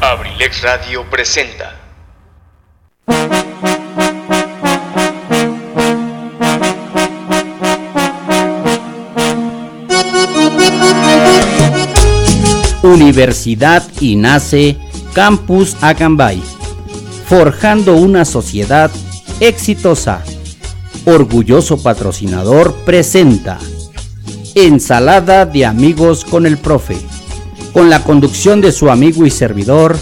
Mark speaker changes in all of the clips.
Speaker 1: Abrilex Radio presenta.
Speaker 2: Universidad y nace Campus Acambay, forjando una sociedad exitosa. Orgulloso patrocinador presenta Ensalada de amigos con el profe, con la conducción de su amigo y servidor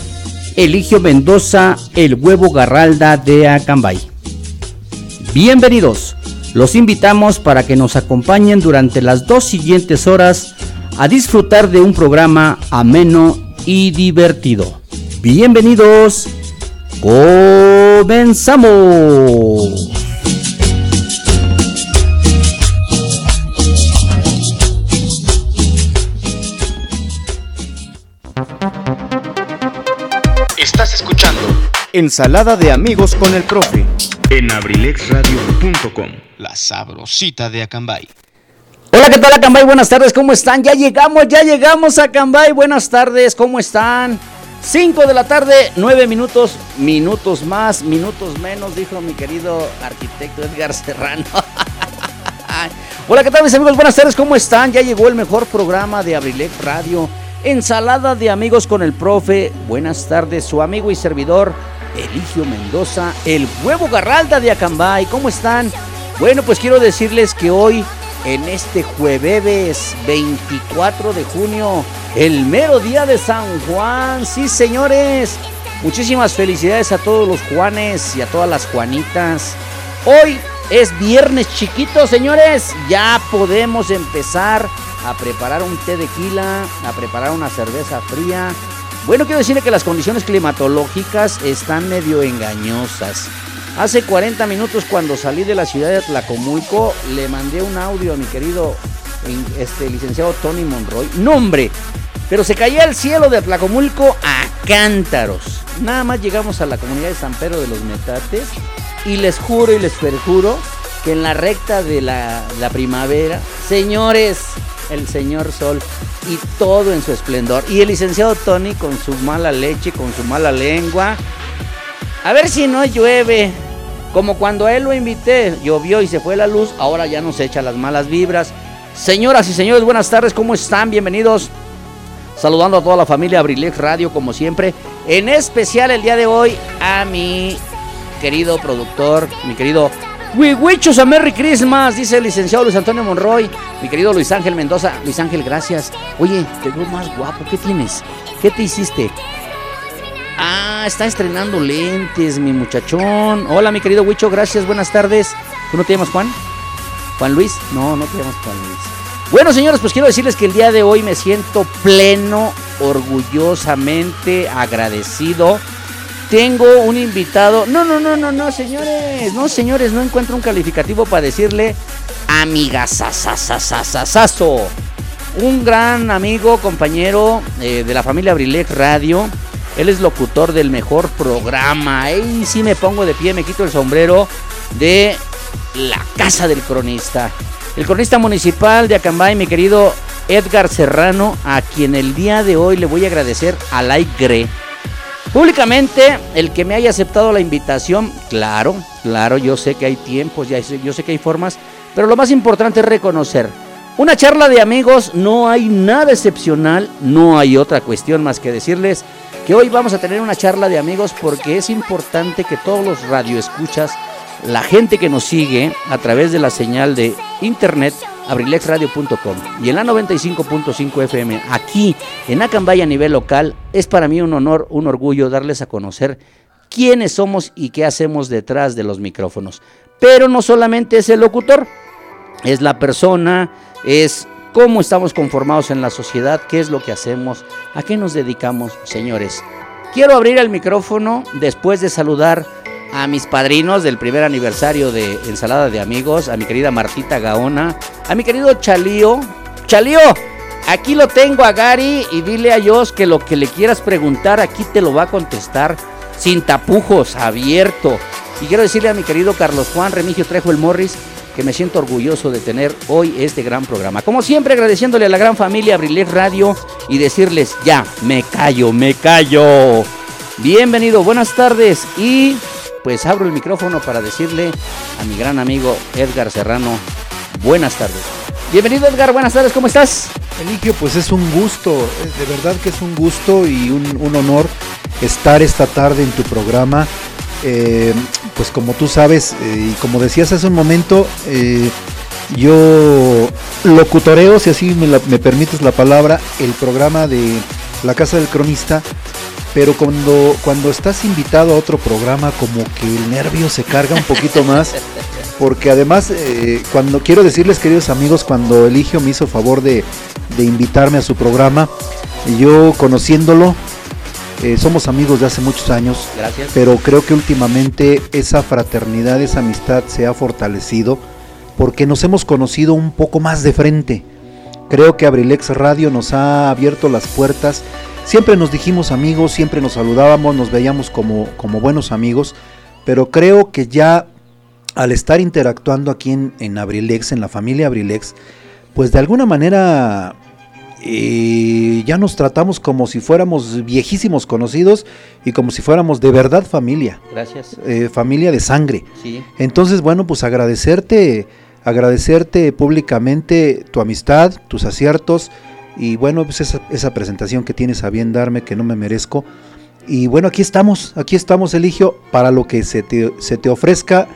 Speaker 2: Eligio Mendoza, el huevo garralda de Acambay. Bienvenidos, los invitamos para que nos acompañen durante las dos siguientes horas a disfrutar de un programa ameno y divertido. Bienvenidos, comenzamos.
Speaker 3: Ensalada de amigos con el profe.
Speaker 1: en abrilexradio.com. La sabrosita de Acambay.
Speaker 2: Hola, ¿qué tal Acambay? Buenas tardes, ¿cómo están? Ya llegamos, ya llegamos a Acambay. Buenas tardes, ¿cómo están? 5 de la tarde, 9 minutos, minutos más, minutos menos, dijo mi querido arquitecto Edgar Serrano. Hola, ¿qué tal mis amigos? Buenas tardes, ¿cómo están? Ya llegó el mejor programa de Abrilex Radio. Ensalada de amigos con el profe. Buenas tardes, su amigo y servidor Eligio Mendoza, el huevo garralda de Acambay. ¿Cómo están? Bueno, pues quiero decirles que hoy, en este jueves 24 de junio, el mero día de San Juan. Sí, señores. Muchísimas felicidades a todos los Juanes y a todas las Juanitas. Hoy es viernes chiquito, señores. Ya podemos empezar a preparar un té de quila, a preparar una cerveza fría. Bueno, quiero decirle que las condiciones climatológicas están medio engañosas. Hace 40 minutos cuando salí de la ciudad de Tlacomulco, le mandé un audio a mi querido este, licenciado Tony Monroy. Nombre, pero se caía el cielo de Tlacomulco a cántaros. Nada más llegamos a la comunidad de San Pedro de los Metates y les juro y les perjuro que en la recta de la, la primavera, señores, el señor Sol y todo en su esplendor. Y el licenciado Tony con su mala leche, con su mala lengua. A ver si no llueve. Como cuando él lo invité, llovió y se fue la luz, ahora ya nos echa las malas vibras. Señoras y señores, buenas tardes, ¿cómo están? Bienvenidos. Saludando a toda la familia Abrilex Radio, como siempre. En especial el día de hoy a mi querido productor, mi querido Wiwichos a Merry Christmas, dice el licenciado Luis Antonio Monroy. Mi querido Luis Ángel Mendoza. Luis Ángel, gracias. Oye, te veo más guapo. ¿Qué tienes? ¿Qué te hiciste? Ah, está estrenando lentes, mi muchachón. Hola, mi querido Wicho, gracias, buenas tardes. ¿Tú no te llamas Juan? ¿Juan Luis? No, no te llamas Juan Luis. Bueno, señores, pues quiero decirles que el día de hoy me siento pleno, orgullosamente agradecido. Tengo un invitado. No, no, no, no, no, señores. No, señores, no encuentro un calificativo para decirle amigasasasasasasaso. Un gran amigo, compañero eh, de la familia Abrilex Radio. Él es locutor del mejor programa. Ahí sí me pongo de pie, me quito el sombrero de la casa del cronista. El cronista municipal de Acambay, mi querido Edgar Serrano, a quien el día de hoy le voy a agradecer al aire públicamente el que me haya aceptado la invitación. Claro, claro, yo sé que hay tiempos, yo sé que hay formas, pero lo más importante es reconocer. Una charla de amigos, no hay nada excepcional, no hay otra cuestión más que decirles que hoy vamos a tener una charla de amigos porque es importante que todos los radioescuchas, la gente que nos sigue a través de la señal de internet abrilexradio.com y en la 95.5 FM aquí en Acambay a nivel local es para mí un honor, un orgullo darles a conocer quiénes somos y qué hacemos detrás de los micrófonos. Pero no solamente es el locutor, es la persona, es cómo estamos conformados en la sociedad, qué es lo que hacemos, a qué nos dedicamos, señores. Quiero abrir el micrófono después de saludar a mis padrinos del primer aniversario de Ensalada de Amigos, a mi querida Martita Gaona, a mi querido Chalío. Chalío, aquí lo tengo a Gary y dile a Dios que lo que le quieras preguntar aquí te lo va a contestar sin tapujos, abierto. Y quiero decirle a mi querido Carlos Juan Remigio Trejo el Morris que me siento orgulloso de tener hoy este gran programa. Como siempre, agradeciéndole a la gran familia Abrilet Radio y decirles, ya, me callo, me callo. Bienvenido, buenas tardes y pues abro el micrófono para decirle a mi gran amigo Edgar Serrano, buenas tardes. Bienvenido Edgar, buenas tardes, ¿cómo estás?
Speaker 4: Eligio, pues es un gusto, de verdad que es un gusto y un, honor estar esta tarde en tu programa. Eh, pues como tú sabes eh, y como decías hace un momento, eh, yo locutoreo, si así me, me, permites la palabra, el programa de La Casa del Cronista, pero cuando, cuando estás invitado a otro programa como que el nervio se carga un poquito más. Porque además, cuando quiero decirles, queridos amigos, cuando Eligio me hizo favor de, de invitarme a su programa. Yo conociéndolo, eh, somos amigos de hace muchos años,
Speaker 2: Gracias.
Speaker 4: pero creo que últimamente esa fraternidad, esa amistad se ha fortalecido porque nos hemos conocido un poco más de frente. Creo que Abrilex Radio nos ha abierto las puertas. Siempre nos dijimos amigos, siempre nos saludábamos, nos veíamos como, como buenos amigos, pero creo que ya al estar interactuando aquí en, en Abrilex, en la familia Abrilex, pues de alguna manera eh, ya nos tratamos como si fuéramos viejísimos conocidos y como si fuéramos de verdad familia.
Speaker 2: Gracias.
Speaker 4: Eh, familia de sangre.
Speaker 2: Sí.
Speaker 4: Entonces, bueno, pues agradecerte, agradecerte públicamente tu amistad, tus aciertos y bueno, pues esa, esa presentación que tienes a bien darme que no me merezco. Y bueno, aquí estamos, aquí estamos, Eligio, para lo que se te, se te ofrezca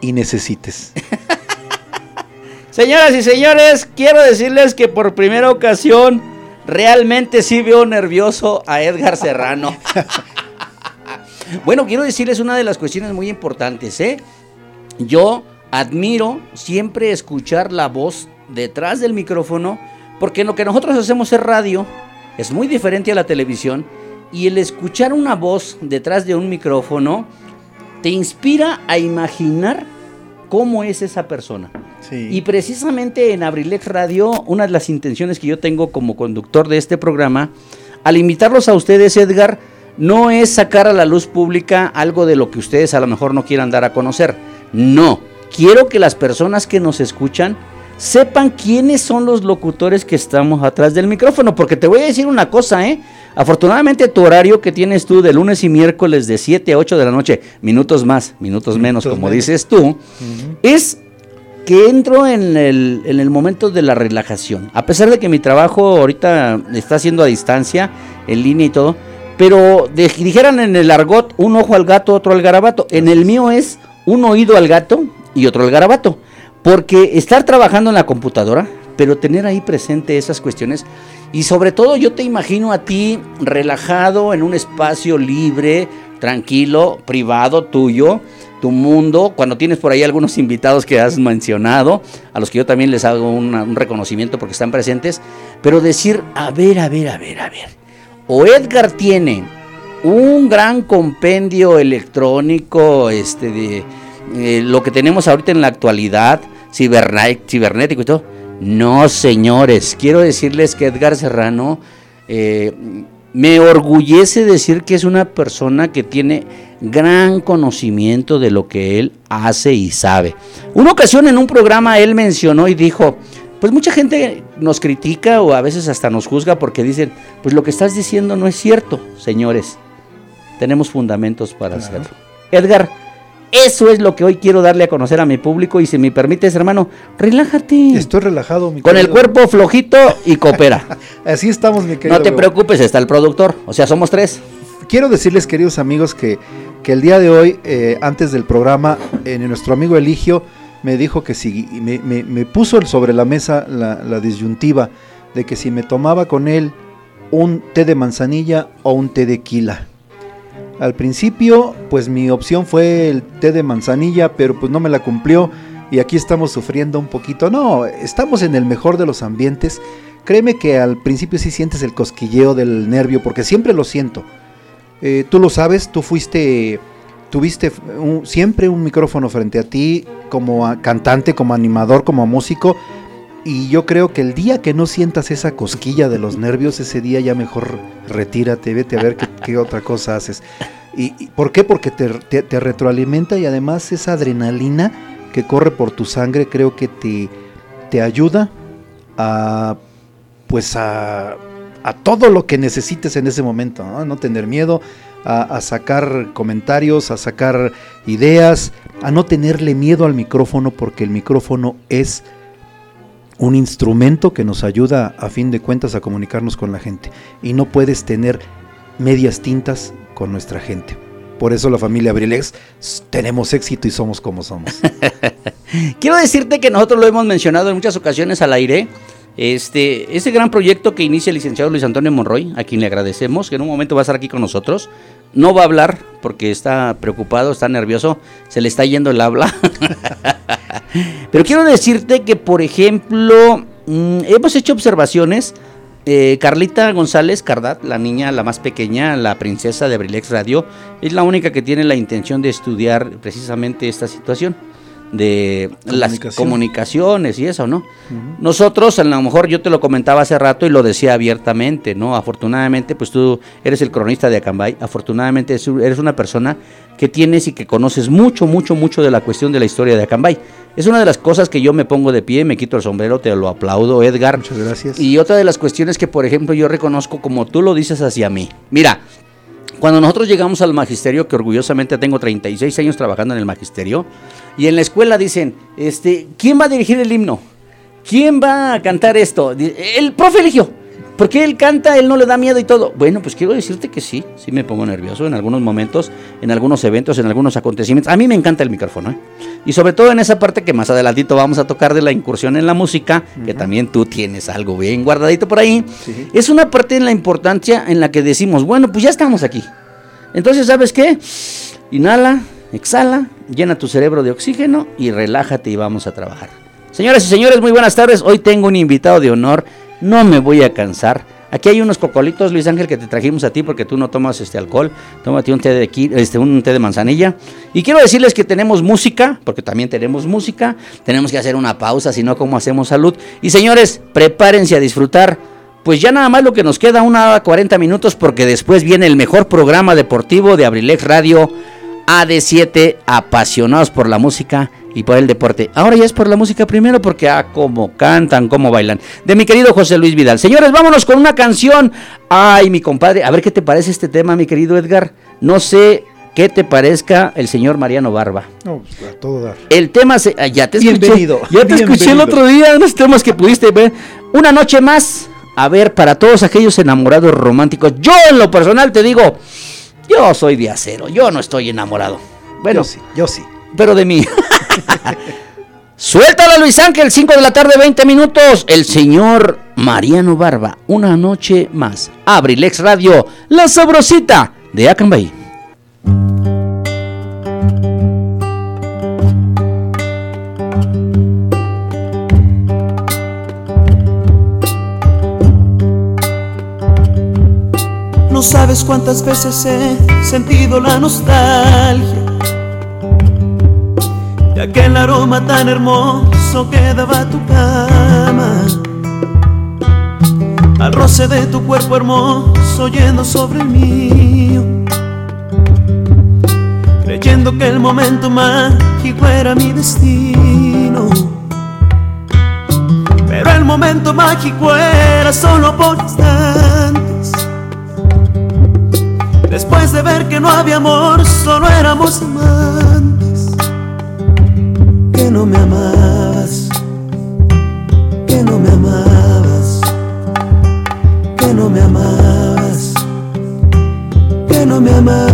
Speaker 4: y necesites.
Speaker 2: Señoras y señores, quiero decirles que por primera ocasión realmente sí veo nervioso a Edgar Serrano. bueno, quiero decirles una de las cuestiones muy importantes, ¿eh? Yo admiro siempre escuchar la voz detrás del micrófono, porque lo que nosotros hacemos es radio, es muy diferente a la televisión, y el escuchar una voz detrás de un micrófono te inspira a imaginar cómo es esa persona. Sí. Y precisamente en Abrilex Radio, una de las intenciones que yo tengo como conductor de este programa, al invitarlos a ustedes, Edgar, no es sacar a la luz pública algo de lo que ustedes a lo mejor no quieran dar a conocer. No, quiero que las personas que nos escuchan sepan quiénes son los locutores que estamos atrás del micrófono, porque te voy a decir una cosa, ¿eh? Afortunadamente tu horario que tienes tú de lunes y miércoles de 7 a 8 de la noche, minutos más, minutos menos, como menos. dices tú, uh -huh. es que entro en el, en el, momento de la relajación. A pesar de que mi trabajo ahorita está haciendo a distancia, en línea y todo, pero de, dijeran en el argot, un ojo al gato, otro al garabato. En el mío es un oído al gato y otro al garabato. Porque estar trabajando en la computadora, pero tener ahí presente esas cuestiones y sobre todo yo te imagino a ti relajado en un espacio libre, tranquilo, privado tuyo, tu mundo, cuando tienes por ahí algunos invitados que has mencionado, a los que yo también les hago un reconocimiento porque están presentes, pero decir, a ver, a ver, a ver, a ver, o Edgar tiene un gran compendio electrónico, este, de eh, lo que tenemos ahorita en la actualidad, cibernético y todo, no, señores, quiero decirles que Edgar Serrano eh, me orgullece decir que es una persona que tiene gran conocimiento de lo que él hace y sabe. Una ocasión en un programa él mencionó y dijo, pues mucha gente nos critica o a veces hasta nos juzga porque dicen, pues lo que estás diciendo no es cierto, señores. Tenemos fundamentos para claro. hacerlo. Edgar, eso es lo que hoy quiero darle a conocer a mi público y si me permites, hermano, relájate.
Speaker 4: Estoy relajado, mi
Speaker 2: Con el cuerpo flojito y coopera.
Speaker 4: Así estamos, mi querido.
Speaker 2: No te preocupes, está el productor. O sea, somos tres.
Speaker 4: Quiero decirles, queridos amigos, que, que el día de hoy, eh, antes del programa, eh, nuestro amigo Eligio me dijo que si me, me, me puso sobre la mesa la, la disyuntiva de que si me tomaba con él un té de manzanilla o un té de quila. Al principio, pues mi opción fue el té de manzanilla, pero pues no me la cumplió y aquí estamos sufriendo un poquito. No, estamos en el mejor de los ambientes. Créeme que al principio sí sientes el cosquilleo del nervio, porque siempre lo siento. Eh, tú lo sabes, tú fuiste, tuviste siempre un micrófono frente a ti como cantante, como animador, como músico. Y yo creo que el día que no sientas esa cosquilla de los nervios, ese día ya mejor retírate, vete a ver qué, qué otra cosa haces. ¿Y, por qué? Porque te, retroalimenta y además esa adrenalina que corre por tu sangre, creo que te, te ayuda a pues a, a todo lo que necesites en ese momento, no, no tener miedo, a, sacar comentarios, a sacar ideas, a no tenerle miedo al micrófono porque el micrófono es un instrumento que nos ayuda a fin de cuentas a comunicarnos con la gente y no puedes tener medias tintas con nuestra gente. Por eso la familia Abrilex tenemos éxito y somos como somos.
Speaker 2: Quiero decirte que nosotros lo hemos mencionado en muchas ocasiones al aire. Este, ese gran proyecto que inicia el licenciado Luis Antonio Monroy, a quien le agradecemos, que en un momento va a estar aquí con nosotros. No va a hablar porque está preocupado, está nervioso, se le está yendo el habla. Pero quiero decirte que, por ejemplo, mmm, hemos hecho observaciones. Eh, Carlita González Cardat, la niña, la más pequeña, la princesa de Abrilex Radio, es la única que tiene la intención de estudiar precisamente esta situación de las comunicaciones y eso, ¿no? Uh -huh. Nosotros, a lo mejor yo te lo comentaba hace rato y lo decía abiertamente, ¿no? Afortunadamente, pues tú eres el cronista de Acambay, afortunadamente eres una persona que tienes y que conoces mucho, mucho, mucho de la cuestión de la historia de Acambay. Es una de las cosas que yo me pongo de pie, me quito el sombrero, te lo aplaudo, Edgar.
Speaker 4: Muchas gracias.
Speaker 2: Y otra de las cuestiones que, por ejemplo, yo reconozco como tú lo dices hacia mí. Mira, cuando nosotros llegamos al magisterio, que orgullosamente tengo 36 años trabajando en el magisterio, y en la escuela dicen, este, ¿quién va a dirigir el himno? ¿Quién va a cantar esto? El profe eligió. Porque él canta, él no le da miedo y todo. Bueno, pues quiero decirte que sí, sí me pongo nervioso en algunos momentos, en algunos eventos, en algunos acontecimientos. A mí me encanta el micrófono, ¿eh? Y sobre todo en esa parte que más adelantito vamos a tocar de la incursión en la música, uh -huh. que también tú tienes algo bien guardadito por ahí. Sí. Es una parte en la importancia en la que decimos, bueno, pues ya estamos aquí. Entonces, ¿sabes qué? Inhala, exhala, llena tu cerebro de oxígeno y relájate y vamos a trabajar. Señoras y señores, muy buenas tardes. Hoy tengo un invitado de honor. No me voy a cansar. Aquí hay unos cocolitos, Luis Ángel, que te trajimos a ti porque tú no tomas este alcohol. Tómate un té de aquí, este, un té de manzanilla. Y quiero decirles que tenemos música, porque también tenemos música. Tenemos que hacer una pausa, si no, ¿cómo hacemos salud? Y señores, prepárense a disfrutar. Pues ya nada más lo que nos queda, una hora 40 minutos, porque después viene el mejor programa deportivo de Abrilex Radio AD7, apasionados por la música y por el deporte. Ahora ya es por la música primero porque ah, cómo cantan, cómo bailan. De mi querido José Luis Vidal. Señores, vámonos con una canción. Ay, mi compadre, a ver qué te parece este tema, mi querido Edgar. No sé qué te parezca el señor Mariano Barba.
Speaker 4: No, pues a todo dar.
Speaker 2: El tema se, ah, ya te escuché.
Speaker 4: Bienvenido.
Speaker 2: Ya te
Speaker 4: Bienvenido.
Speaker 2: escuché el otro día unos temas que pudiste ver. Una noche más. A ver, para todos aquellos enamorados románticos, yo en lo personal te digo, yo soy de acero, yo no estoy enamorado. Bueno,
Speaker 4: yo sí, yo sí.
Speaker 2: Pero de mí. Suéltala Luis Ángel, 5 de la tarde, 20 minutos. El señor Mariano Barba, una noche más. Abrilex Radio, la sabrosita de Acambay.
Speaker 5: No sabes cuántas veces he sentido la nostalgia aquel aroma tan hermoso que daba tu cama. Al roce de tu cuerpo hermoso yendo sobre el mío. Creyendo que el momento mágico era mi destino. Pero el momento mágico era solo por instantes. Después de ver que no había amor, solo éramos amantes. No me amabas, que no me amabas, que no me amabas, que no me amabas.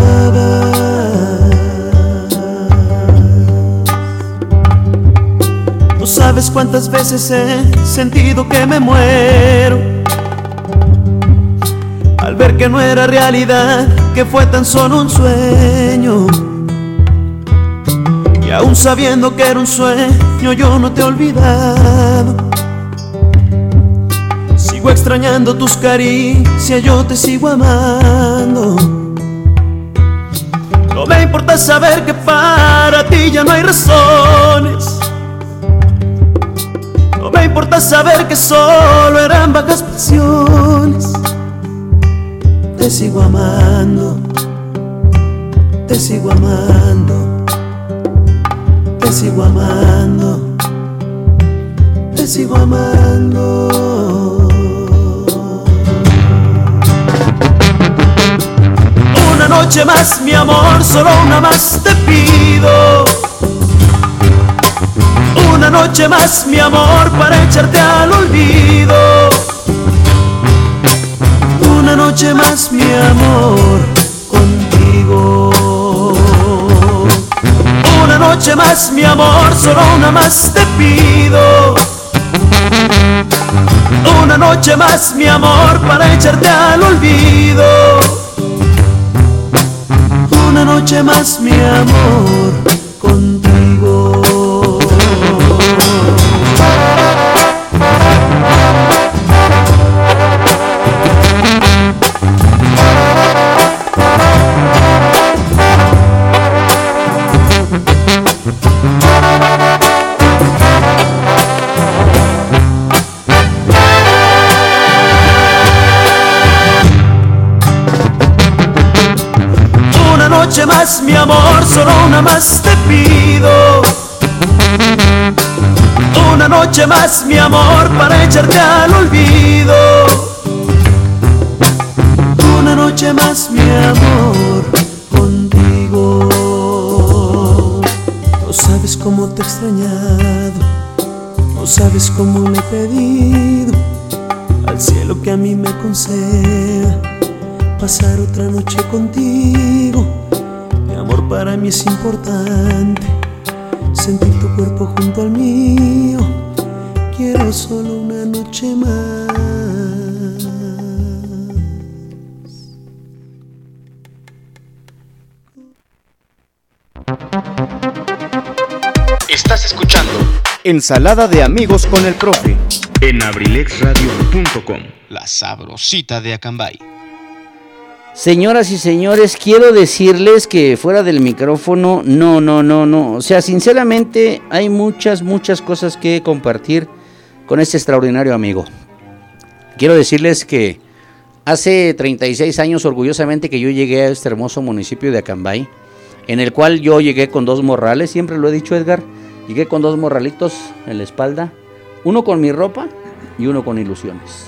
Speaker 5: No sabes cuántas veces he sentido que me muero al ver que no era realidad, que fue tan solo un sueño. Y aún sabiendo que era un sueño, yo no te he olvidado. Sigo extrañando tus caricias, yo te sigo amando. No me importa saber que para ti ya no hay razones. No me importa saber que solo eran vagas pasiones te sigo amando, te sigo amando, te sigo amando, te sigo amando. Una noche más, mi amor, solo una más te pido. Una noche más, mi amor, para echarte al olvido. Una noche más, mi amor, contigo. Una noche más, mi amor, solo una más te pido. Una noche más, mi amor, para echarte al olvido. Una noche más, mi amor, contigo. Mi amor, solo una más te pido. Una noche más, mi amor, para echarte al olvido. Una noche más, mi amor, contigo. No sabes cómo te he extrañado, no sabes cómo le he pedido al cielo que a mí me conceda pasar otra noche contigo. Para mí es importante, sentir tu cuerpo junto al mío. Quiero solo una noche más.
Speaker 1: Estás escuchando
Speaker 6: Ensalada de amigos con el profe.
Speaker 1: en abrilexradio.com. La sabrosita de Acambay.
Speaker 2: Señoras y señores, quiero decirles que fuera del micrófono, no, no, no, no. O sea, sinceramente hay muchas, muchas cosas que compartir con este extraordinario amigo. Quiero decirles que hace 36 años, orgullosamente, que yo llegué a este hermoso municipio de Acambay, en el cual yo llegué con dos morrales, siempre lo he dicho Edgar, llegué con dos morralitos en la espalda, uno con mi ropa y uno con ilusiones.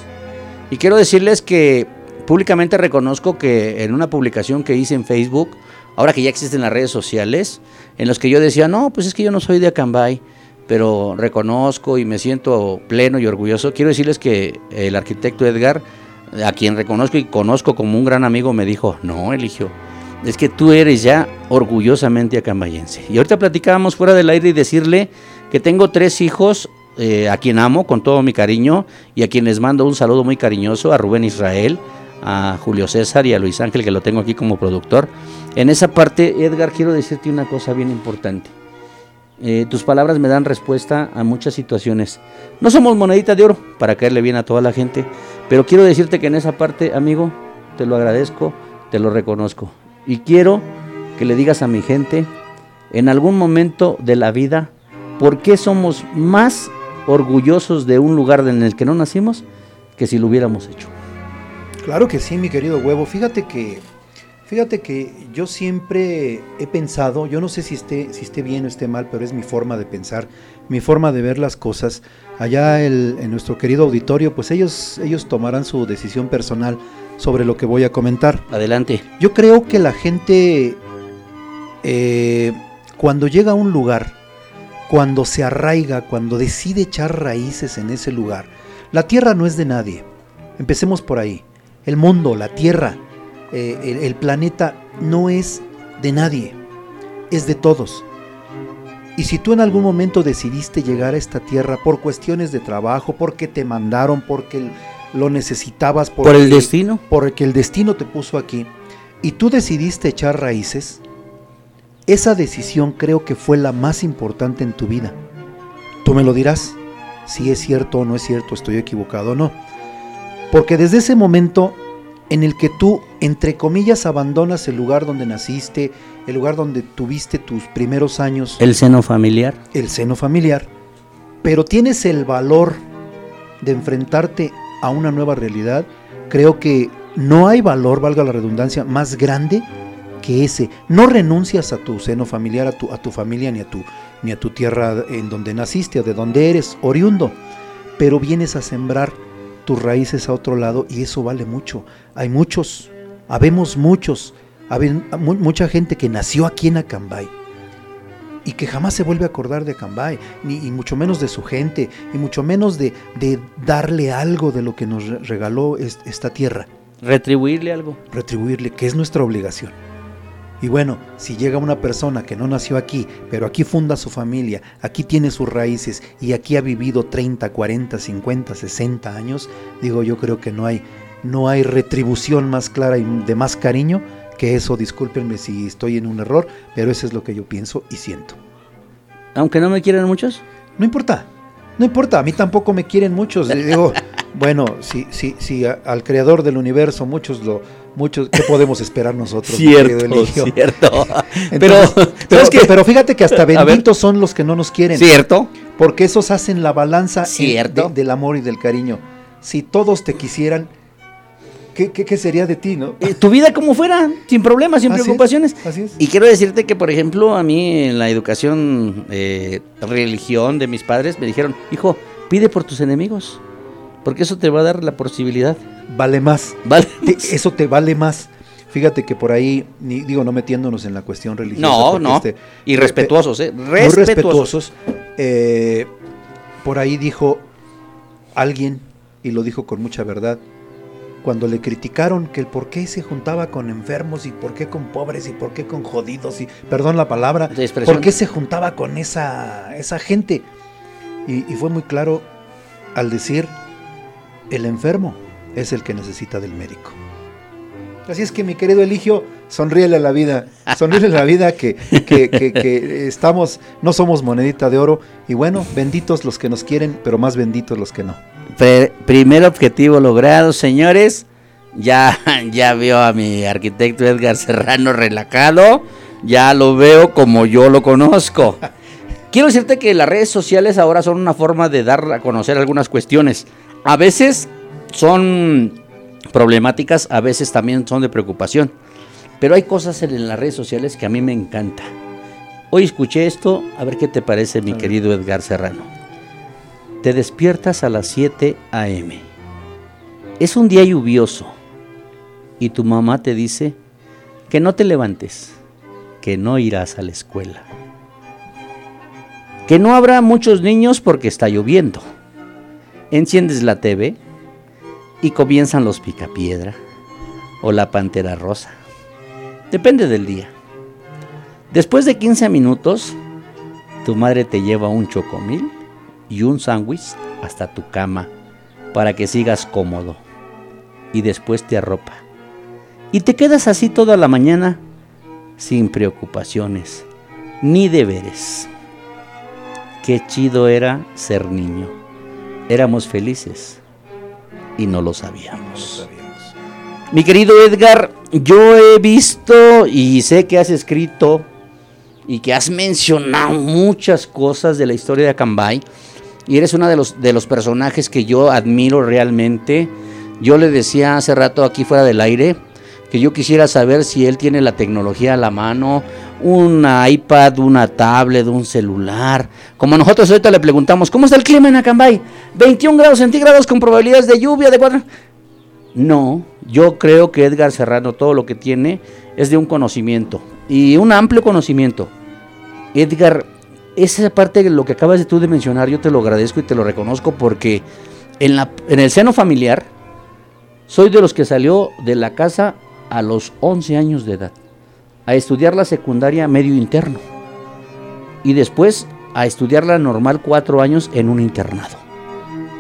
Speaker 2: Y quiero decirles que públicamente reconozco que en una publicación que hice en Facebook, ahora que ya existen las redes sociales, en los que yo decía, no, pues es que yo no soy de Acambay, pero reconozco y me siento pleno y orgulloso. Quiero decirles que el arquitecto Edgar, a quien reconozco y conozco como un gran amigo, me dijo, no, Eligio, es que tú eres ya orgullosamente acambayense. Y ahorita platicábamos fuera del aire y decirle que tengo tres hijos eh, a quien amo con todo mi cariño y a quien les mando un saludo muy cariñoso, a Rubén Israel, a Julio César y a Luis Ángel, que lo tengo aquí como productor. En esa parte, Edgar, quiero decirte una cosa bien importante. Eh, tus palabras me dan respuesta a muchas situaciones. No somos monedita de oro para caerle bien a toda la gente, pero quiero decirte que en esa parte, amigo, te lo agradezco, te lo reconozco. Y quiero que le digas a mi gente, en algún momento de la vida, ¿por qué somos más orgullosos de un lugar en el que no nacimos que si lo hubiéramos hecho?
Speaker 4: Claro que sí, mi querido huevo. Fíjate que, fíjate que yo siempre he pensado, yo no sé si esté, si esté bien o esté mal, pero es mi forma de pensar, mi forma de ver las cosas. Allá el- en nuestro querido auditorio, pues ellos, ellos tomarán su decisión personal sobre lo que voy a comentar.
Speaker 2: Adelante.
Speaker 4: Yo creo que la gente, eh, cuando llega a un lugar, cuando se arraiga, cuando decide echar raíces en ese lugar, la tierra no es de nadie. Empecemos por ahí. El mundo, la tierra, eh, el, el planeta no es de nadie, es de todos. Y si tú en algún momento decidiste llegar a esta tierra por cuestiones de trabajo, porque te mandaron, porque lo necesitabas,
Speaker 2: Por el
Speaker 4: porque-
Speaker 2: destino.
Speaker 4: porque el destino te puso aquí y tú decidiste echar raíces, esa decisión creo que fue la más importante en tu vida. Tú me lo dirás, si es cierto o no es cierto, estoy equivocado o no. Porque desde ese momento en el que tú, entre comillas, abandonas el lugar donde naciste, el lugar donde tuviste tus primeros años,
Speaker 2: El seno familiar.
Speaker 4: el seno familiar, pero tienes el valor de enfrentarte a una nueva realidad, creo que no hay valor, valga la redundancia, más grande que ese. No renuncias a tu seno familiar, a tu, a tu familia, ni a tu, ni a tu tierra en donde naciste o de donde eres, oriundo, pero vienes a sembrar tus raíces a otro lado y eso vale mucho. Hay muchos, habemos muchos, hay mucha gente que nació aquí en Acambay y que jamás se vuelve a acordar de Acambay, ni y mucho menos de su gente, y mucho menos de, de darle algo de lo que nos regaló esta tierra.
Speaker 2: Retribuirle algo.
Speaker 4: Retribuirle, que es nuestra obligación. Y bueno, si llega una persona que no nació aquí, pero aquí funda su familia, aquí tiene sus raíces y aquí ha vivido 30, 40, 50, 60 años, digo, yo creo que no hay, no hay retribución más clara y de más cariño que eso. Discúlpenme si estoy en un error, pero eso es lo que yo pienso y siento.
Speaker 2: Aunque no me quieran muchos.
Speaker 4: No importa, no importa, a mí tampoco me quieren muchos. Digo, bueno, si, si, si al creador del universo muchos lo, muchos, ¿qué podemos esperar nosotros?
Speaker 2: Cierto, cierto.
Speaker 4: pero, pero, fíjate que hasta benditos son los que no nos quieren.
Speaker 2: Cierto.
Speaker 4: Porque esos hacen la balanza del amor y del cariño. Si todos te quisieran, ¿qué, qué, sería de ti, no?
Speaker 2: Eh, tu vida como fuera, sin problemas, sin preocupaciones. así es. Y quiero decirte que, por ejemplo, a mí en la educación, eh, religión de mis padres, me dijeron, hijo, pide por tus enemigos, porque eso te va a dar la posibilidad
Speaker 4: vale más.
Speaker 2: Vale
Speaker 4: Eso te vale más. Fíjate que por ahí, ni, digo, no metiéndonos en la cuestión religiosa.
Speaker 2: No, no. Este, y respetuosos, ¿eh?
Speaker 4: Respetuosos. respetuosos eh, por ahí dijo alguien, y lo dijo con mucha verdad, cuando le criticaron que el por qué se juntaba con enfermos y por qué con pobres y por qué con jodidos y, perdón la palabra, por qué se juntaba con esa, esa gente. Y, y fue muy claro al decir el enfermo es el que necesita del médico. Así es que mi querido Eligio, sonríele a la vida, sonríele a la vida que, que, estamos, no somos monedita de oro y bueno, benditos los que nos quieren, pero más benditos los que no.
Speaker 2: primer objetivo logrado, señores. Ya, ya veo a mi arquitecto Edgar Serrano relajado, ya lo veo como yo lo conozco. Quiero decirte que las redes sociales ahora son una forma de dar a conocer algunas cuestiones. A veces son problemáticas, a veces también son de preocupación. Pero hay cosas en las redes sociales que a mí me encanta. Hoy escuché esto, a ver qué te parece mi querido Edgar Serrano. Te despiertas a las 7 a.m. Es un día lluvioso y tu mamá te dice que no te levantes, que no irás a la escuela, que no habrá muchos niños porque está lloviendo. Enciendes la TV y comienzan los picapiedra o la pantera rosa. Depende del día. Después de 15 minutos, tu madre te lleva un chocomil y un sándwich hasta tu cama para que sigas cómodo. Y después te arropa. Y te quedas así toda la mañana sin preocupaciones ni deberes. Qué chido era ser niño. Éramos felices y no lo sabíamos. Mi querido Edgar, yo he visto y sé que has escrito y que has mencionado muchas cosas de la historia de Acambay y eres uno de los, de los personajes que yo admiro realmente. Yo le decía hace rato aquí fuera del aire que yo quisiera saber si él tiene la tecnología a la mano, un iPad, una tablet, un celular. Como nosotros ahorita le preguntamos, ¿cómo está el clima en Acambay? 21 grados centígrados con probabilidades de lluvia de cuatro. No, yo creo que Edgar Serrano todo lo que tiene es de un conocimiento y un amplio conocimiento. Edgar, esa parte de lo que acabas de tú de mencionar, yo te lo agradezco y te lo reconozco porque en, la, en el seno familiar soy de los que salió de la casa a los 11 años de edad a estudiar la secundaria medio interno y después a estudiar la normal cuatro años en un internado.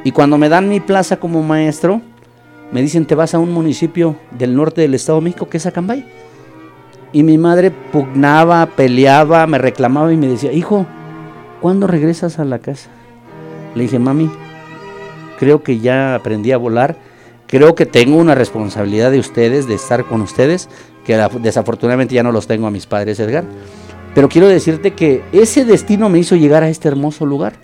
Speaker 2: Y cuando me dan mi plaza como maestro, me dicen te vas a un municipio del norte del Estado de México que es Acambay. Y mi madre pugnaba, peleaba, me reclamaba y me decía, hijo, ¿cuándo regresas a la casa? Le dije, mami, creo que ya aprendí a volar Creo que tengo una responsabilidad de ustedes, de estar con ustedes, que desafortunadamente ya no los tengo a mis padres, Edgar. Pero quiero decirte que ese destino me hizo llegar a este hermoso lugar.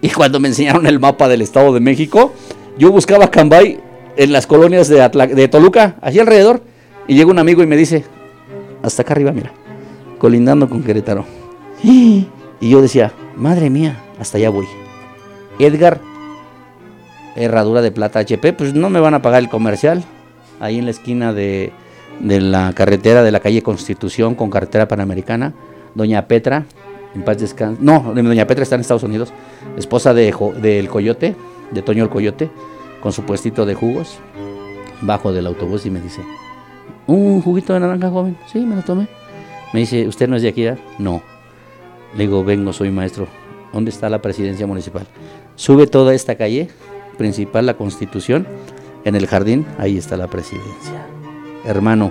Speaker 2: Y cuando me enseñaron el mapa del Estado de México, yo buscaba Cambay en las colonias de, de Toluca, allí alrededor, y llega un amigo y me dice, hasta acá arriba, mira, colindando con Querétaro. Y yo decía, madre mía, hasta allá voy. Edgar, herradura de plata HP, pues no me van a pagar el comercial. Ahí en la esquina de, de la carretera de la calle Constitución con carretera panamericana. Doña Petra, en paz descanse. No, Doña Petra está en Estados Unidos. Esposa de, del Coyote, de Toño el Coyote, con su puestito de jugos. Bajo del autobús y me dice, ¿un juguito de naranja joven? Sí, me lo tomé. Me dice, ¿usted no es de aquí? ah?" No. Le digo, vengo, soy maestro. ¿Dónde está la presidencia municipal? Sube toda esta calle principal, la Constitución. En el jardín, ahí está la presidencia. Hermano,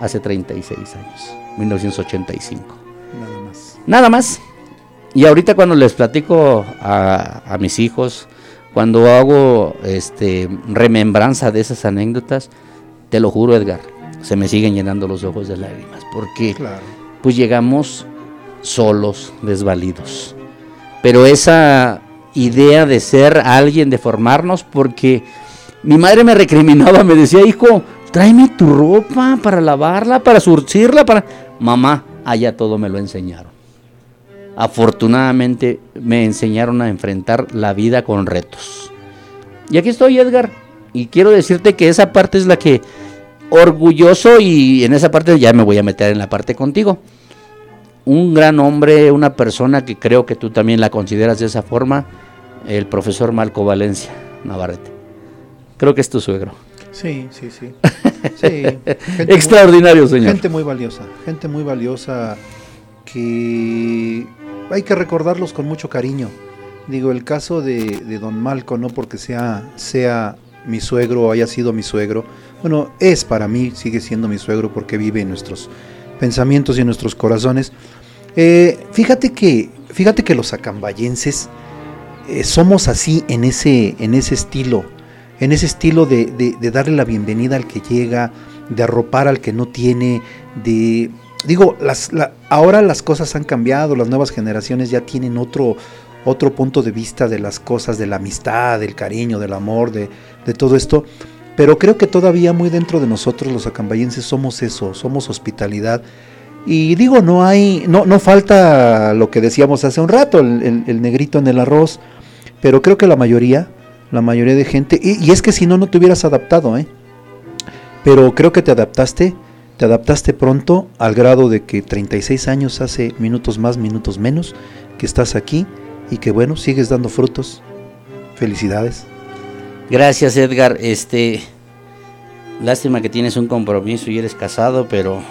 Speaker 2: hace 36 años, 1985.
Speaker 4: Nada más.
Speaker 2: Nada más. Y ahorita cuando les platico a, a mis hijos, cuando hago este remembranza de esas anécdotas, te lo juro, Edgar, se me siguen llenando los ojos de lágrimas, porque
Speaker 4: Claro.
Speaker 2: pues llegamos solos, desvalidos. Pero esa idea de ser alguien, de formarnos, porque mi madre me recriminaba, me decía, hijo, tráeme tu ropa para lavarla, para surcirla, para... Mamá, allá todo me lo enseñaron. Afortunadamente me enseñaron a enfrentar la vida con retos. Y aquí estoy, Edgar, y quiero decirte que esa parte es la que orgulloso y en esa parte ya me voy a meter en la parte contigo un gran hombre, una persona que creo que tú también la consideras de esa forma, el profesor Malco Valencia Navarrete. Creo que es tu suegro.
Speaker 4: Sí, sí, sí. Sí, muy-
Speaker 2: Extraordinario, señor.
Speaker 4: Gente muy valiosa, gente muy valiosa que hay que recordarlos con mucho cariño. Digo, el caso de, de don Malco, no porque sea, sea mi suegro o haya sido mi suegro, bueno, es para mí, sigue siendo mi suegro porque vive en nuestros pensamientos y en nuestros corazones. Eh, fíjate que, fíjate que los acambayenses eh, somos así en ese, en ese estilo, en ese estilo de, de- darle la bienvenida al que llega, de arropar al que no tiene, de digo, ahora las cosas han cambiado, las nuevas generaciones ya tienen otro, otro punto de vista de las cosas, de la amistad, del cariño, del amor, de, de todo esto. Pero creo que todavía muy dentro de nosotros los acambayenses somos eso, somos hospitalidad. Y digo, no hay, no, no falta lo que decíamos hace un rato, el, el- el negrito en el arroz, pero creo que la mayoría, la mayoría de gente, y, y es que si no, no te hubieras adaptado, ¿eh? Pero creo que te adaptaste, te adaptaste pronto al grado de que 36 años hace minutos más, minutos menos, que estás aquí y que bueno, sigues dando frutos. Felicidades.
Speaker 2: Gracias, Edgar. Este, lástima que tienes un compromiso y eres casado, pero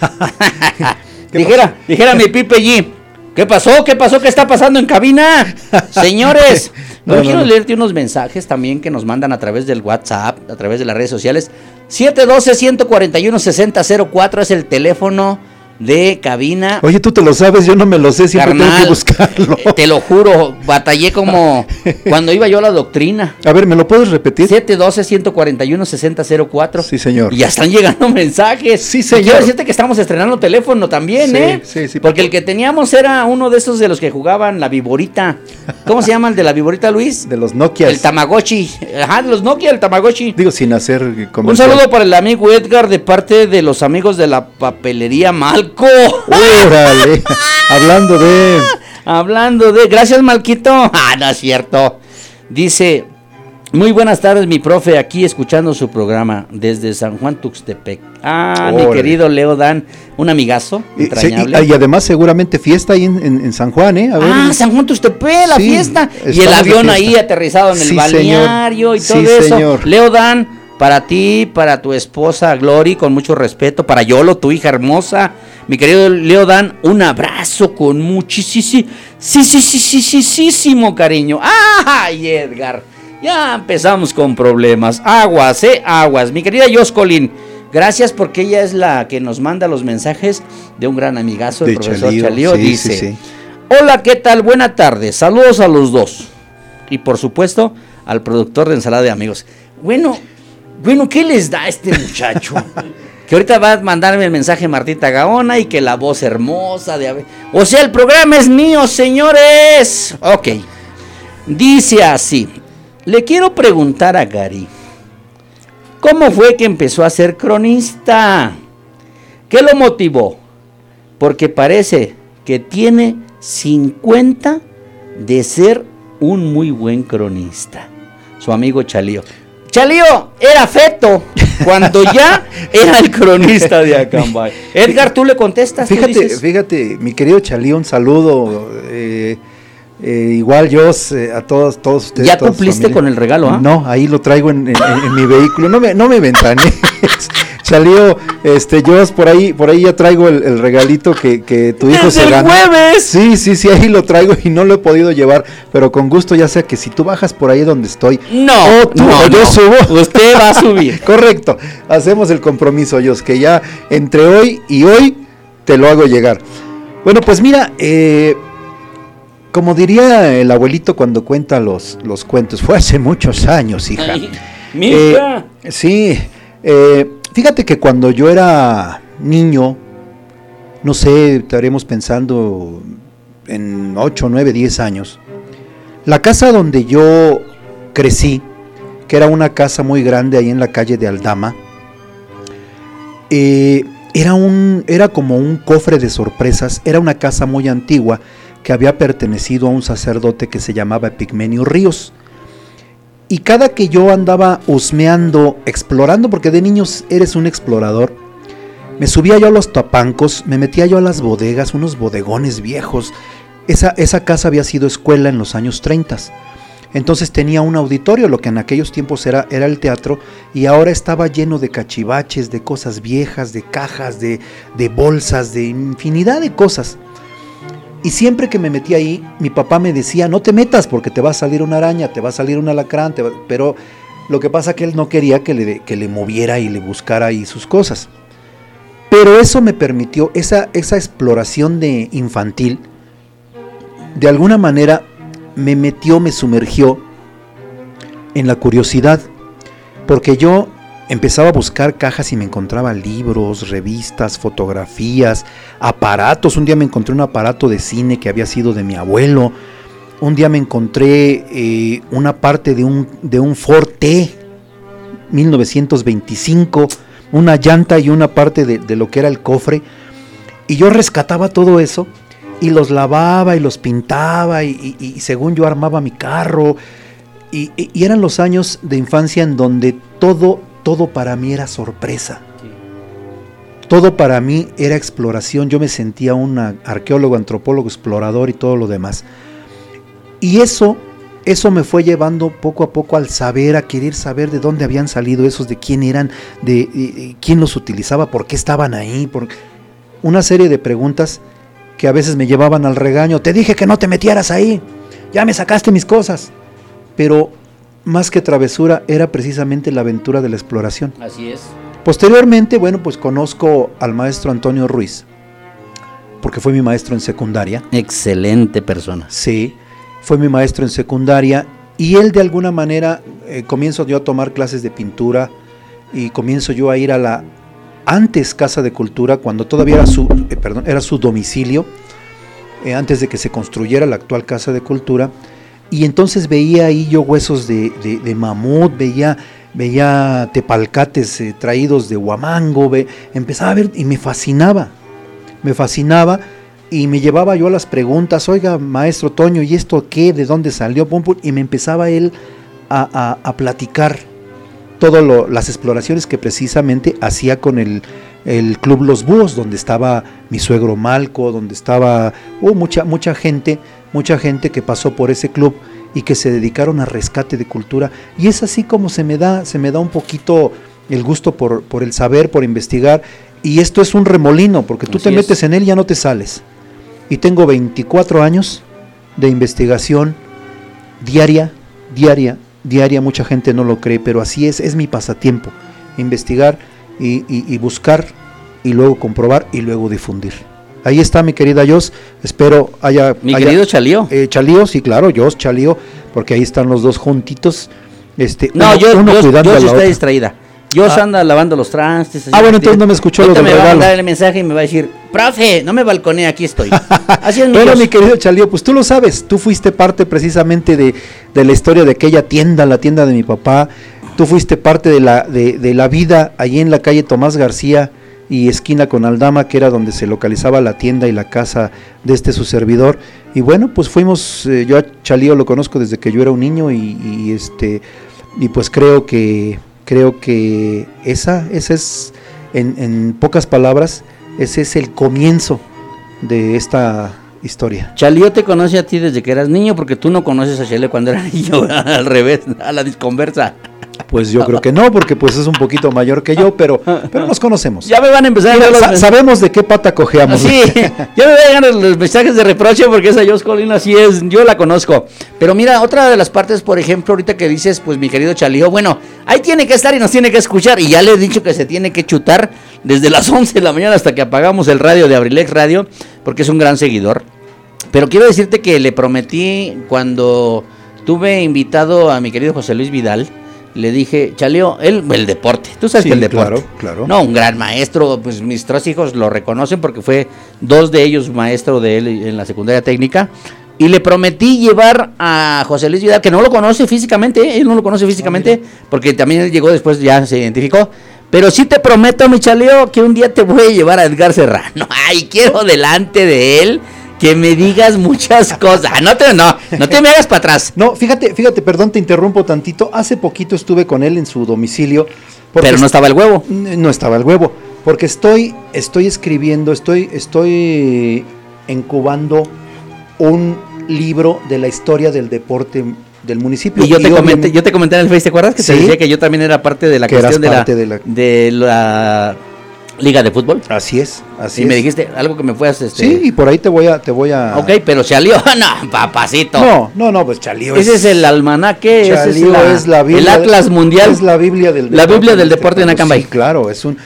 Speaker 2: dijera, dijera mi Pipe G. ¿Qué pasó? ¿Qué pasó? ¿Qué está pasando en cabina? Señores,
Speaker 4: No,
Speaker 2: yo
Speaker 4: no,
Speaker 2: quiero
Speaker 4: no.
Speaker 2: leerte unos mensajes también que nos mandan a través del WhatsApp, a través de las redes sociales. 712-141-6004 es el teléfono de cabina.
Speaker 4: Oye, tú te lo sabes, yo no me lo sé, siempre tengo que
Speaker 2: Carnal,
Speaker 4: buscarlo.
Speaker 2: eh, Te lo juro, batallé como cuando iba yo a la doctrina.
Speaker 4: A ver, ¿me lo puedes repetir?
Speaker 2: 712-141-6004.
Speaker 4: Sí, señor.
Speaker 2: Y ya están llegando mensajes.
Speaker 4: Sí,
Speaker 2: Y
Speaker 4: señor.
Speaker 2: Quiero decirte que estamos estrenando teléfono también,
Speaker 4: Sí,
Speaker 2: ¿eh?
Speaker 4: sí, sí,
Speaker 2: Porque
Speaker 4: por-
Speaker 2: el que teníamos era uno de esos de los que jugaban la viborita. ¿Cómo se llama el de la viborita, Luis?
Speaker 4: De los Nokia.
Speaker 2: El Tamagotchi. Ajá, de los Nokia, el Tamagotchi.
Speaker 4: Digo, sin hacer eh,
Speaker 2: Un
Speaker 4: comercial.
Speaker 2: saludo para el amigo Edgar de parte de los amigos de la papelería Malco.
Speaker 4: Órale. Hablando de.
Speaker 2: Hablando de. Gracias, Malquito. Ah, no es cierto. Dice. Muy buenas tardes, mi profe, aquí escuchando su programa desde San Juan Tuxtepec. Ah, mi querido Leo Dan, un amigazo entrañable.
Speaker 4: y- y además, seguramente fiesta ahí en, en- en San Juan, ¿eh? A ver.
Speaker 2: Ah, San Juan Tuxtepec, la
Speaker 4: Sí,
Speaker 2: fiesta. Y el avión ahí aterrizado en el
Speaker 4: Sí,
Speaker 2: balneario
Speaker 4: señor.
Speaker 2: y todo
Speaker 4: Sí,
Speaker 2: eso.
Speaker 4: señor.
Speaker 2: Leo Dan, para ti, para tu esposa Glory, con mucho respeto. Para Yolo, tu hija hermosa. Mi querido Leo Dan, un abrazo con muchísimo, cariño. ¡Ay, Edgar! Ya empezamos con problemas. Aguas, eh, aguas. Mi querida Joscolin, gracias porque ella es la que nos manda los mensajes de un gran amigazo, el profesor
Speaker 4: Chalío,
Speaker 2: dice. Hola, ¿qué tal? Buena tarde. Saludos a los dos. Y por supuesto, al productor de ensalada de amigos. Bueno, bueno, ¿qué les da este muchacho? que ahorita va a mandarme el mensaje Martita Gaona y que la voz hermosa de... O sea, el programa es mío, señores. Ok. Dice así. Le quiero preguntar a Gary. ¿Cómo fue que empezó a ser cronista? ¿Qué lo motivó? Porque parece que tiene 50 de ser un muy buen cronista. Su amigo Chalío. Chalío era feto cuando ya era el cronista de Acambay. Edgar, tú le contestas.
Speaker 4: Fíjate,
Speaker 2: dices,
Speaker 4: fíjate, mi querido Chalí, un saludo. eh, eh, igual yo a todos, todos ustedes.
Speaker 2: ¿Ya cumpliste con el regalo, ah?
Speaker 4: No, ahí lo traigo en, en- en- en mi vehículo. No me, no me ventanees. Chalío, este, yo por ahí, por ahí ya traigo el, el regalito que, que tu hijo
Speaker 2: ¡Desde
Speaker 4: se
Speaker 2: el
Speaker 4: ganó.
Speaker 2: jueves!
Speaker 4: Sí, sí, sí, ahí lo traigo y no lo he podido llevar, pero con gusto, ya sea que si tú bajas por ahí donde estoy,
Speaker 2: No,
Speaker 4: o tú,
Speaker 2: no,
Speaker 4: o yo
Speaker 2: no.
Speaker 4: subo.
Speaker 2: Usted va a subir.
Speaker 4: Correcto, hacemos el compromiso, Dios, que ya entre hoy y hoy te lo hago llegar. Bueno, pues mira, eh, como diría el abuelito cuando cuenta los, los cuentos, fue hace muchos años, hija.
Speaker 2: Ay, mija.
Speaker 4: Eh, sí, eh, fíjate que cuando yo era niño, no sé, estaremos pensando en 8, 9, 10 años, la casa donde yo crecí, que era una casa muy grande ahí en la calle de Aldama, eh, era, un, era como un cofre de sorpresas, era una casa muy antigua que había pertenecido a un sacerdote que se llamaba Epigmenio Ríos. Y cada que yo andaba husmeando, explorando, porque de niños eres un explorador, me subía yo a los tapancos, me metía yo a las bodegas, unos bodegones viejos. Esa, esa casa había sido escuela en los años 30. Entonces tenía un auditorio, lo que en aquellos tiempos era, el teatro, y ahora estaba lleno de cachivaches, de cosas viejas, de cajas, de bolsas, de infinidad de cosas. Y siempre que me metía ahí, mi papá me decía, no te metas porque te va a salir una araña, te va a salir un alacrán, te va-". pero lo que pasa que él no quería que le, que le moviera y le buscara ahí sus cosas. Pero eso me permitió, esa, esa exploración de infantil, de alguna manera me metió, me sumergió en la curiosidad, porque yo empezaba a buscar cajas y me encontraba libros, revistas, fotografías, aparatos. Un día me encontré un aparato de cine que había sido de mi abuelo. Un día me encontré eh, una parte de un, de un Ford T 1925, una llanta y una parte de, de lo que era el cofre. Y yo rescataba todo eso y los lavaba y los pintaba y, según yo armaba mi carro. Y eran los años de infancia en donde todo, todo para mí era sorpresa. Todo para mí era exploración. Yo me sentía un arqueólogo, antropólogo, explorador y todo lo demás. Y eso, eso me fue llevando poco a poco al saber, a querer saber de dónde habían salido esos, de quién eran, de, quién los utilizaba, por qué estaban ahí, por una serie de preguntas que a veces me llevaban al regaño. Te dije que no te metieras ahí, ya me sacaste mis cosas. Pero más que travesura era precisamente la aventura de la exploración.
Speaker 2: Así es.
Speaker 4: Posteriormente, bueno, pues conozco al maestro Antonio Ruiz, porque fue mi maestro en secundaria.
Speaker 2: Excelente persona.
Speaker 4: Sí, fue mi maestro en secundaria y él de alguna manera eh, comienzo yo a tomar clases de pintura y comienzo yo a ir a la antes Casa de Cultura cuando todavía era su, eh, perdón, era su domicilio, eh, antes de que se construyera la actual Casa de Cultura. Y entonces veía ahí yo huesos de, de- mamut, veía, veía tepalcates eh, traídos de Huamango, ve- empezaba a ver y me fascinaba, me fascinaba y me llevaba yo a las preguntas, oiga, maestro Toño, ¿y esto qué? ¿De dónde salió? Pum, pum, y me empezaba él a, a- a platicar todas las exploraciones que precisamente hacía con el, el Club Los Búhos, donde estaba mi suegro Malco, donde estaba uh, mucha, mucha gente, mucha gente que pasó por ese club y que se dedicaron a rescate de cultura. Y es así como se me da, se me da un poquito el gusto por, por el saber, por investigar. Y esto es un remolino, porque tú
Speaker 2: Así
Speaker 4: te
Speaker 2: es.
Speaker 4: metes en él y ya no te sales. Y tengo 24 años de investigación diaria, diaria, diaria. Mucha gente no lo cree, pero así es, es mi pasatiempo. Investigar y, y- y buscar y luego comprobar y luego difundir. Ahí está mi querida Jos, espero haya...
Speaker 2: Mi
Speaker 4: haya-
Speaker 2: querido Chalío.
Speaker 4: eh, Chalío, sí, claro, Jos, Chalío, porque ahí están los dos juntitos. Este,
Speaker 2: no, yo, está distraída. Yo
Speaker 4: Ah.
Speaker 2: anda lavando los trastes.
Speaker 4: Ah, bueno, entonces no me escuchó lo del
Speaker 2: me va a mandar el mensaje y me va a decir, profe, no me balconee, aquí estoy. Así es, mi Dios.
Speaker 4: mi querido Chalío, pues tú lo sabes, tú fuiste parte precisamente de, de la historia de aquella tienda, la tienda de mi papá, tú fuiste parte de la, de, de la vida allí en la calle Tomás García y esquina con Aldama, que era donde se localizaba la tienda y la casa de este su servidor. Y bueno, pues fuimos, eh, yo a Chalío lo conozco desde que yo era un niño y, este y pues creo que creo que esa, esa es en, pocas palabras, ese es el comienzo de esta historia.
Speaker 2: Chalío te conoce a ti desde que eras niño, porque tú no conoces a Chale cuando era niño, al revés, a la disconversa.
Speaker 4: Pues yo creo que no, porque pues es un poquito mayor que yo, pero, pero nos conocemos.
Speaker 2: Ya me van a empezar
Speaker 4: Mira,
Speaker 2: a
Speaker 4: sa- sabemos de qué pata cojeamos.
Speaker 2: Sí, ya me van a llegar los mensajes de reproche porque esa Joss Colin así es, yo la conozco. Pero mira, otra de las partes, por ejemplo, ahorita que dices, pues mi querido Chalío, bueno, ahí tiene que estar y nos tiene que escuchar. Y ya le he dicho que se tiene que chutar desde las 11 de la mañana hasta que apagamos el radio de Abrilex Radio, porque es un gran seguidor. Pero quiero decirte que le prometí cuando tuve invitado a mi querido José Luis Vidal, le dije, Chaleo, él, el deporte, tú sabes
Speaker 4: Sí,
Speaker 2: que el deporte.
Speaker 4: claro, claro.
Speaker 2: No, un gran maestro, pues mis tres hijos lo reconocen porque fue dos de ellos maestro de él en la secundaria técnica. Y le prometí llevar a José Luis Vidal, que no lo conoce físicamente, ¿eh? él no lo conoce físicamente, porque también él llegó después, ya se identificó. Pero sí te prometo, mi chaleo, que un día te voy a llevar a Edgar Serrano. Ay, quiero delante de él que me digas muchas cosas. Ah, No te, no, no te me hagas para atrás.
Speaker 4: No, fíjate, fíjate, perdón, te interrumpo tantito. Hace poquito estuve con él en su domicilio.
Speaker 2: Pero no estaba el huevo.
Speaker 4: No estaba el huevo, porque estoy, estoy escribiendo, estoy, estoy incubando un libro de la historia del deporte del municipio.
Speaker 2: Y yo te comenté, yo te comenté en el Face, ¿te acuerdas? Que te
Speaker 4: Sí.
Speaker 2: decía que yo también era parte de la cuestión de la,
Speaker 4: parte de la-
Speaker 2: de la Liga de Fútbol.
Speaker 4: Así es, así
Speaker 2: y
Speaker 4: es.
Speaker 2: me dijiste algo que me fueras este.
Speaker 4: Sí, y por ahí te voy a, te voy a.
Speaker 2: Ok, pero salió, no, papacito.
Speaker 4: No, no, no, pues Chalío
Speaker 2: ese es el almanaque, ese es
Speaker 4: Chalío
Speaker 2: la,
Speaker 4: es la Biblia,
Speaker 2: el Atlas Mundial.
Speaker 4: Es la Biblia del
Speaker 2: La Biblia del deporte en. Acambay.
Speaker 4: Sí, claro, es un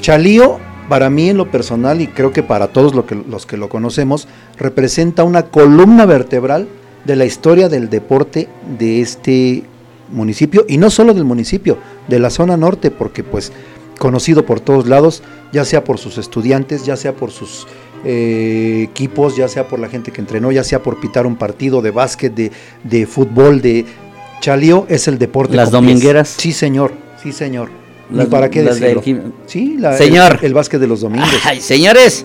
Speaker 4: Chalío para mí en lo personal y creo que para todos lo que- los que lo conocemos representa una columna vertebral de la historia del deporte de este municipio y no solo del municipio, de la zona norte, porque pues conocido por todos lados, ya sea por sus estudiantes, ya sea por sus eh, equipos, ya sea por la gente que entrenó, ya sea por pitar un partido de básquet, de, de fútbol, de Chalío es el deporte.
Speaker 2: Las domingueras.
Speaker 4: Sí, señor, sí, señor.
Speaker 2: Las-
Speaker 4: para qué
Speaker 2: del
Speaker 4: decirlo. Sí, la-
Speaker 2: Señor.
Speaker 4: El, básquet de los domingos.
Speaker 2: Ay, señores.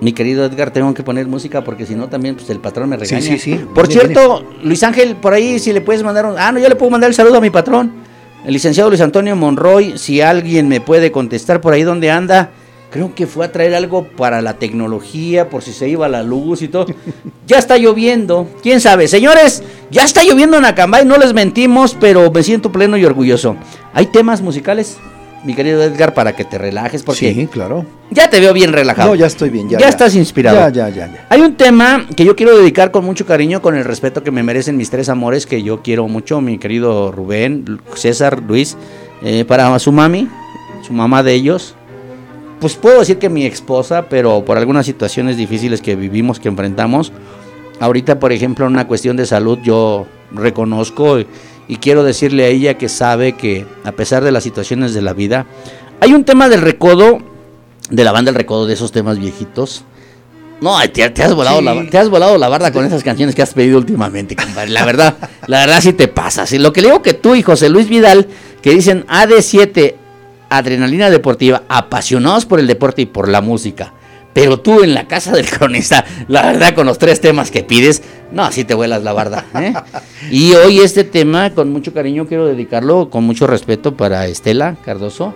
Speaker 2: Mi querido Edgar, tengo que poner música porque si no también pues el patrón me
Speaker 4: Sí,
Speaker 2: regaña.
Speaker 4: sí, sí.
Speaker 2: Por
Speaker 4: Viene,
Speaker 2: cierto, Luis Ángel, por ahí si le puedes mandar un... Ah, no, yo le puedo mandar el saludo a mi patrón. El licenciado Luis Antonio Monroy, si alguien me puede contestar por ahí donde anda. Creo que fue a traer algo para la tecnología, por si se iba la luz y todo. Ya está lloviendo, quién sabe. Señores, ya está lloviendo en Acambay, no les mentimos, pero me siento pleno y orgulloso. ¿Hay temas musicales, mi querido Edgar, para que te relajes? Porque
Speaker 4: Sí, claro.
Speaker 2: ya te veo bien relajado.
Speaker 4: No, ya estoy bien. Ya,
Speaker 2: Ya estás inspirado.
Speaker 4: Ya, ya, ya, ya.
Speaker 2: Hay un tema que yo quiero dedicar con mucho cariño, con el respeto que me merecen mis tres amores, que yo quiero mucho, mi querido Rubén, César, Luis, eh, para su mami, su mamá de ellos. Pues puedo decir que mi esposa, pero por algunas situaciones difíciles que vivimos, que enfrentamos, ahorita por ejemplo en una cuestión de salud yo reconozco y, quiero decirle a ella que sabe que a pesar de las situaciones de la vida, hay un tema del recodo, de la banda El Recodo, de esos temas viejitos, no, te, te has volado
Speaker 4: Sí.
Speaker 2: la, te has volado la barda con esas canciones que has pedido últimamente, compadre. La verdad, la verdad sí te pasa. Sí, lo que le digo que tú y José Luis Vidal, que dicen AD7, adrenalina deportiva, apasionados por el deporte y por la música. Pero tú en la casa del cronista, la verdad, con los tres temas que pides, no, así te vuelas la barda. ¿eh? Y hoy este tema, con mucho cariño, quiero dedicarlo con mucho respeto para Estela Cardoso,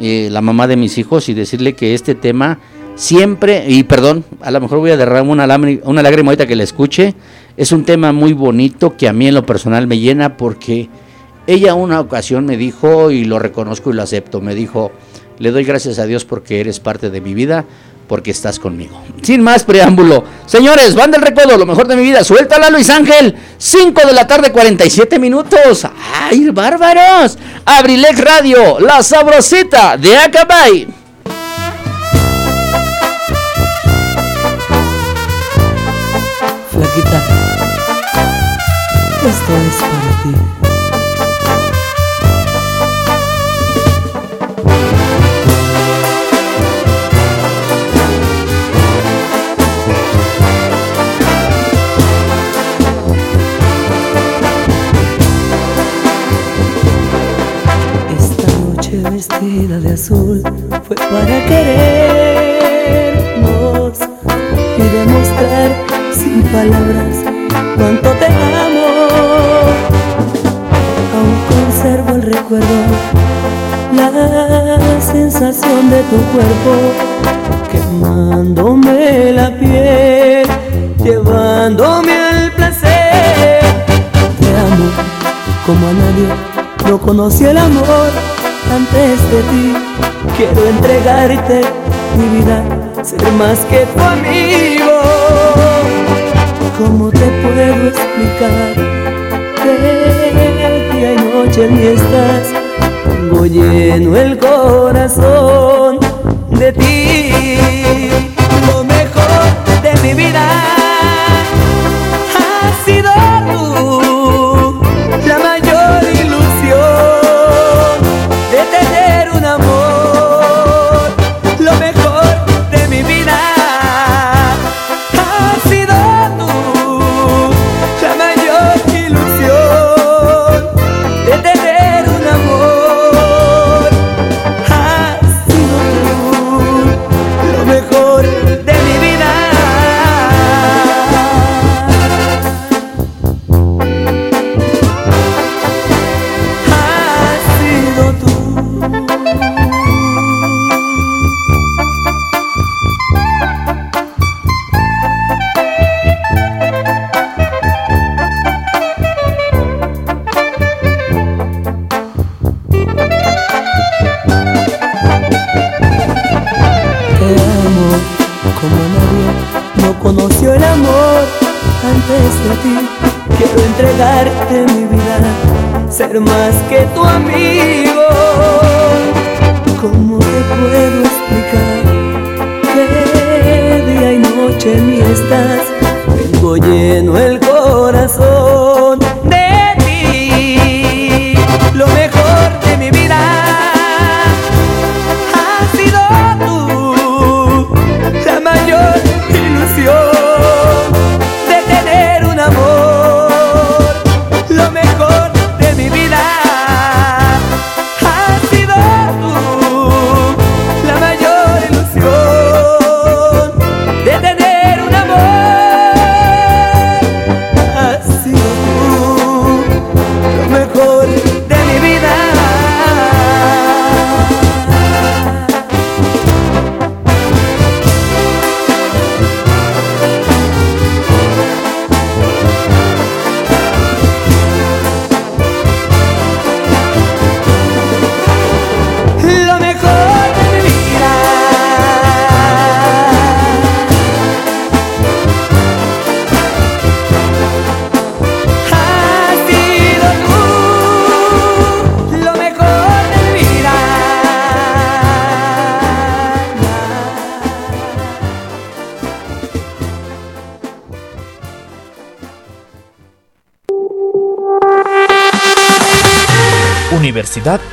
Speaker 2: eh, la mamá de mis hijos, y decirle que este tema siempre, y perdón, a lo mejor voy a derramar una, lágri- una lágrima ahorita que la escuche, es un tema muy bonito que a mí en lo personal me llena porque ella una ocasión me dijo, y lo reconozco y lo acepto, me dijo, le doy gracias a Dios porque eres parte de mi vida, porque estás conmigo. Sin más preámbulo, señores, van del recodo, lo mejor de mi vida, suéltala Luis Ángel, 5 de la tarde, 47 minutos. ¡Ay, bárbaros! Abrilex Radio, la sabrosita de Acabay.
Speaker 7: Flaquita, esto es para ti. Vestida de azul fue para querernos y demostrar sin palabras cuánto te amo. Aún conservo el recuerdo, la sensación de tu cuerpo quemándome la piel, llevándome al placer. Te amo como a nadie, no conocí el amor antes de ti. Quiero entregarte mi vida, ser más que tu amigo. ¿Cómo te puedo explicar que día y noche mí estás? Tengo lleno el corazón de ti. Lo mejor de mi vida lo
Speaker 8: Universidad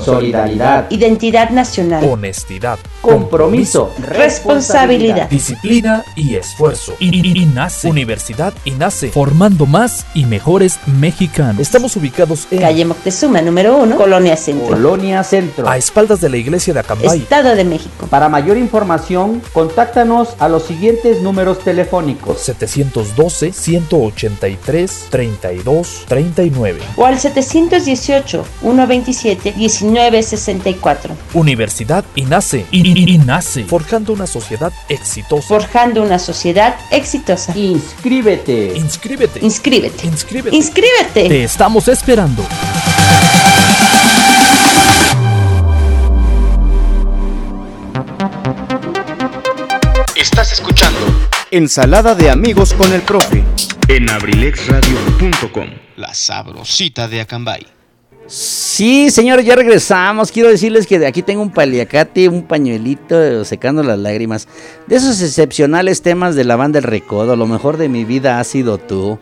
Speaker 2: Solidaridad,
Speaker 9: identidad nacional,
Speaker 8: Honestidad.
Speaker 2: Compromiso,
Speaker 9: responsabilidad.
Speaker 8: Disciplina y esfuerzo. INACE. Universidad INACE. Formando más y mejores mexicanos. Estamos ubicados en
Speaker 9: Calle Moctezuma, número 1, Colonia Centro,
Speaker 2: Colonia Centro.
Speaker 8: a espaldas de la iglesia de Acambay.
Speaker 9: Estado de México.
Speaker 2: Para mayor información, contáctanos a los siguientes números telefónicos.
Speaker 8: 712 183 32 39.
Speaker 9: O al 718 127 1964.
Speaker 8: Universidad INACE. I- INACE. Forjando una sociedad exitosa.
Speaker 9: Forjando una sociedad exitosa.
Speaker 2: Inscríbete.
Speaker 8: Inscríbete.
Speaker 9: Inscríbete.
Speaker 8: Inscríbete.
Speaker 9: Inscríbete.
Speaker 8: Te estamos esperando.
Speaker 1: Estás escuchando
Speaker 3: Ensalada de amigos con el profe.
Speaker 1: en abrilexradio.com La sabrosita de Acambay.
Speaker 2: Sí, señores, ya regresamos. Quiero decirles que de aquí tengo un paliacate, un pañuelito secando las lágrimas. De esos excepcionales temas de la banda El Recodo, lo mejor de mi vida ha sido tú.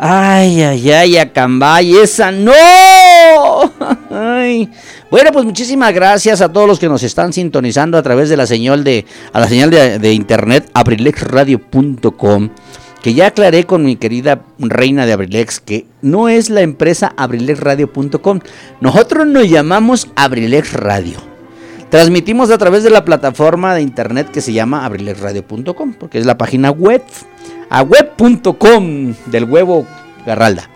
Speaker 2: Ay, ay, ay, Acambay, esa no. Ay. Bueno, pues muchísimas gracias a todos los que nos están sintonizando a través de la señal de, a la señal de, de internet abrilexradio.com que ya aclaré con mi querida reina de Abrilex que no es la empresa abrilexradio.com. Nosotros nos llamamos Abrilex Radio. Transmitimos a través de la plataforma de internet que se llama abrilexradio.com, porque es la página web, a web.com del huevo Garralda.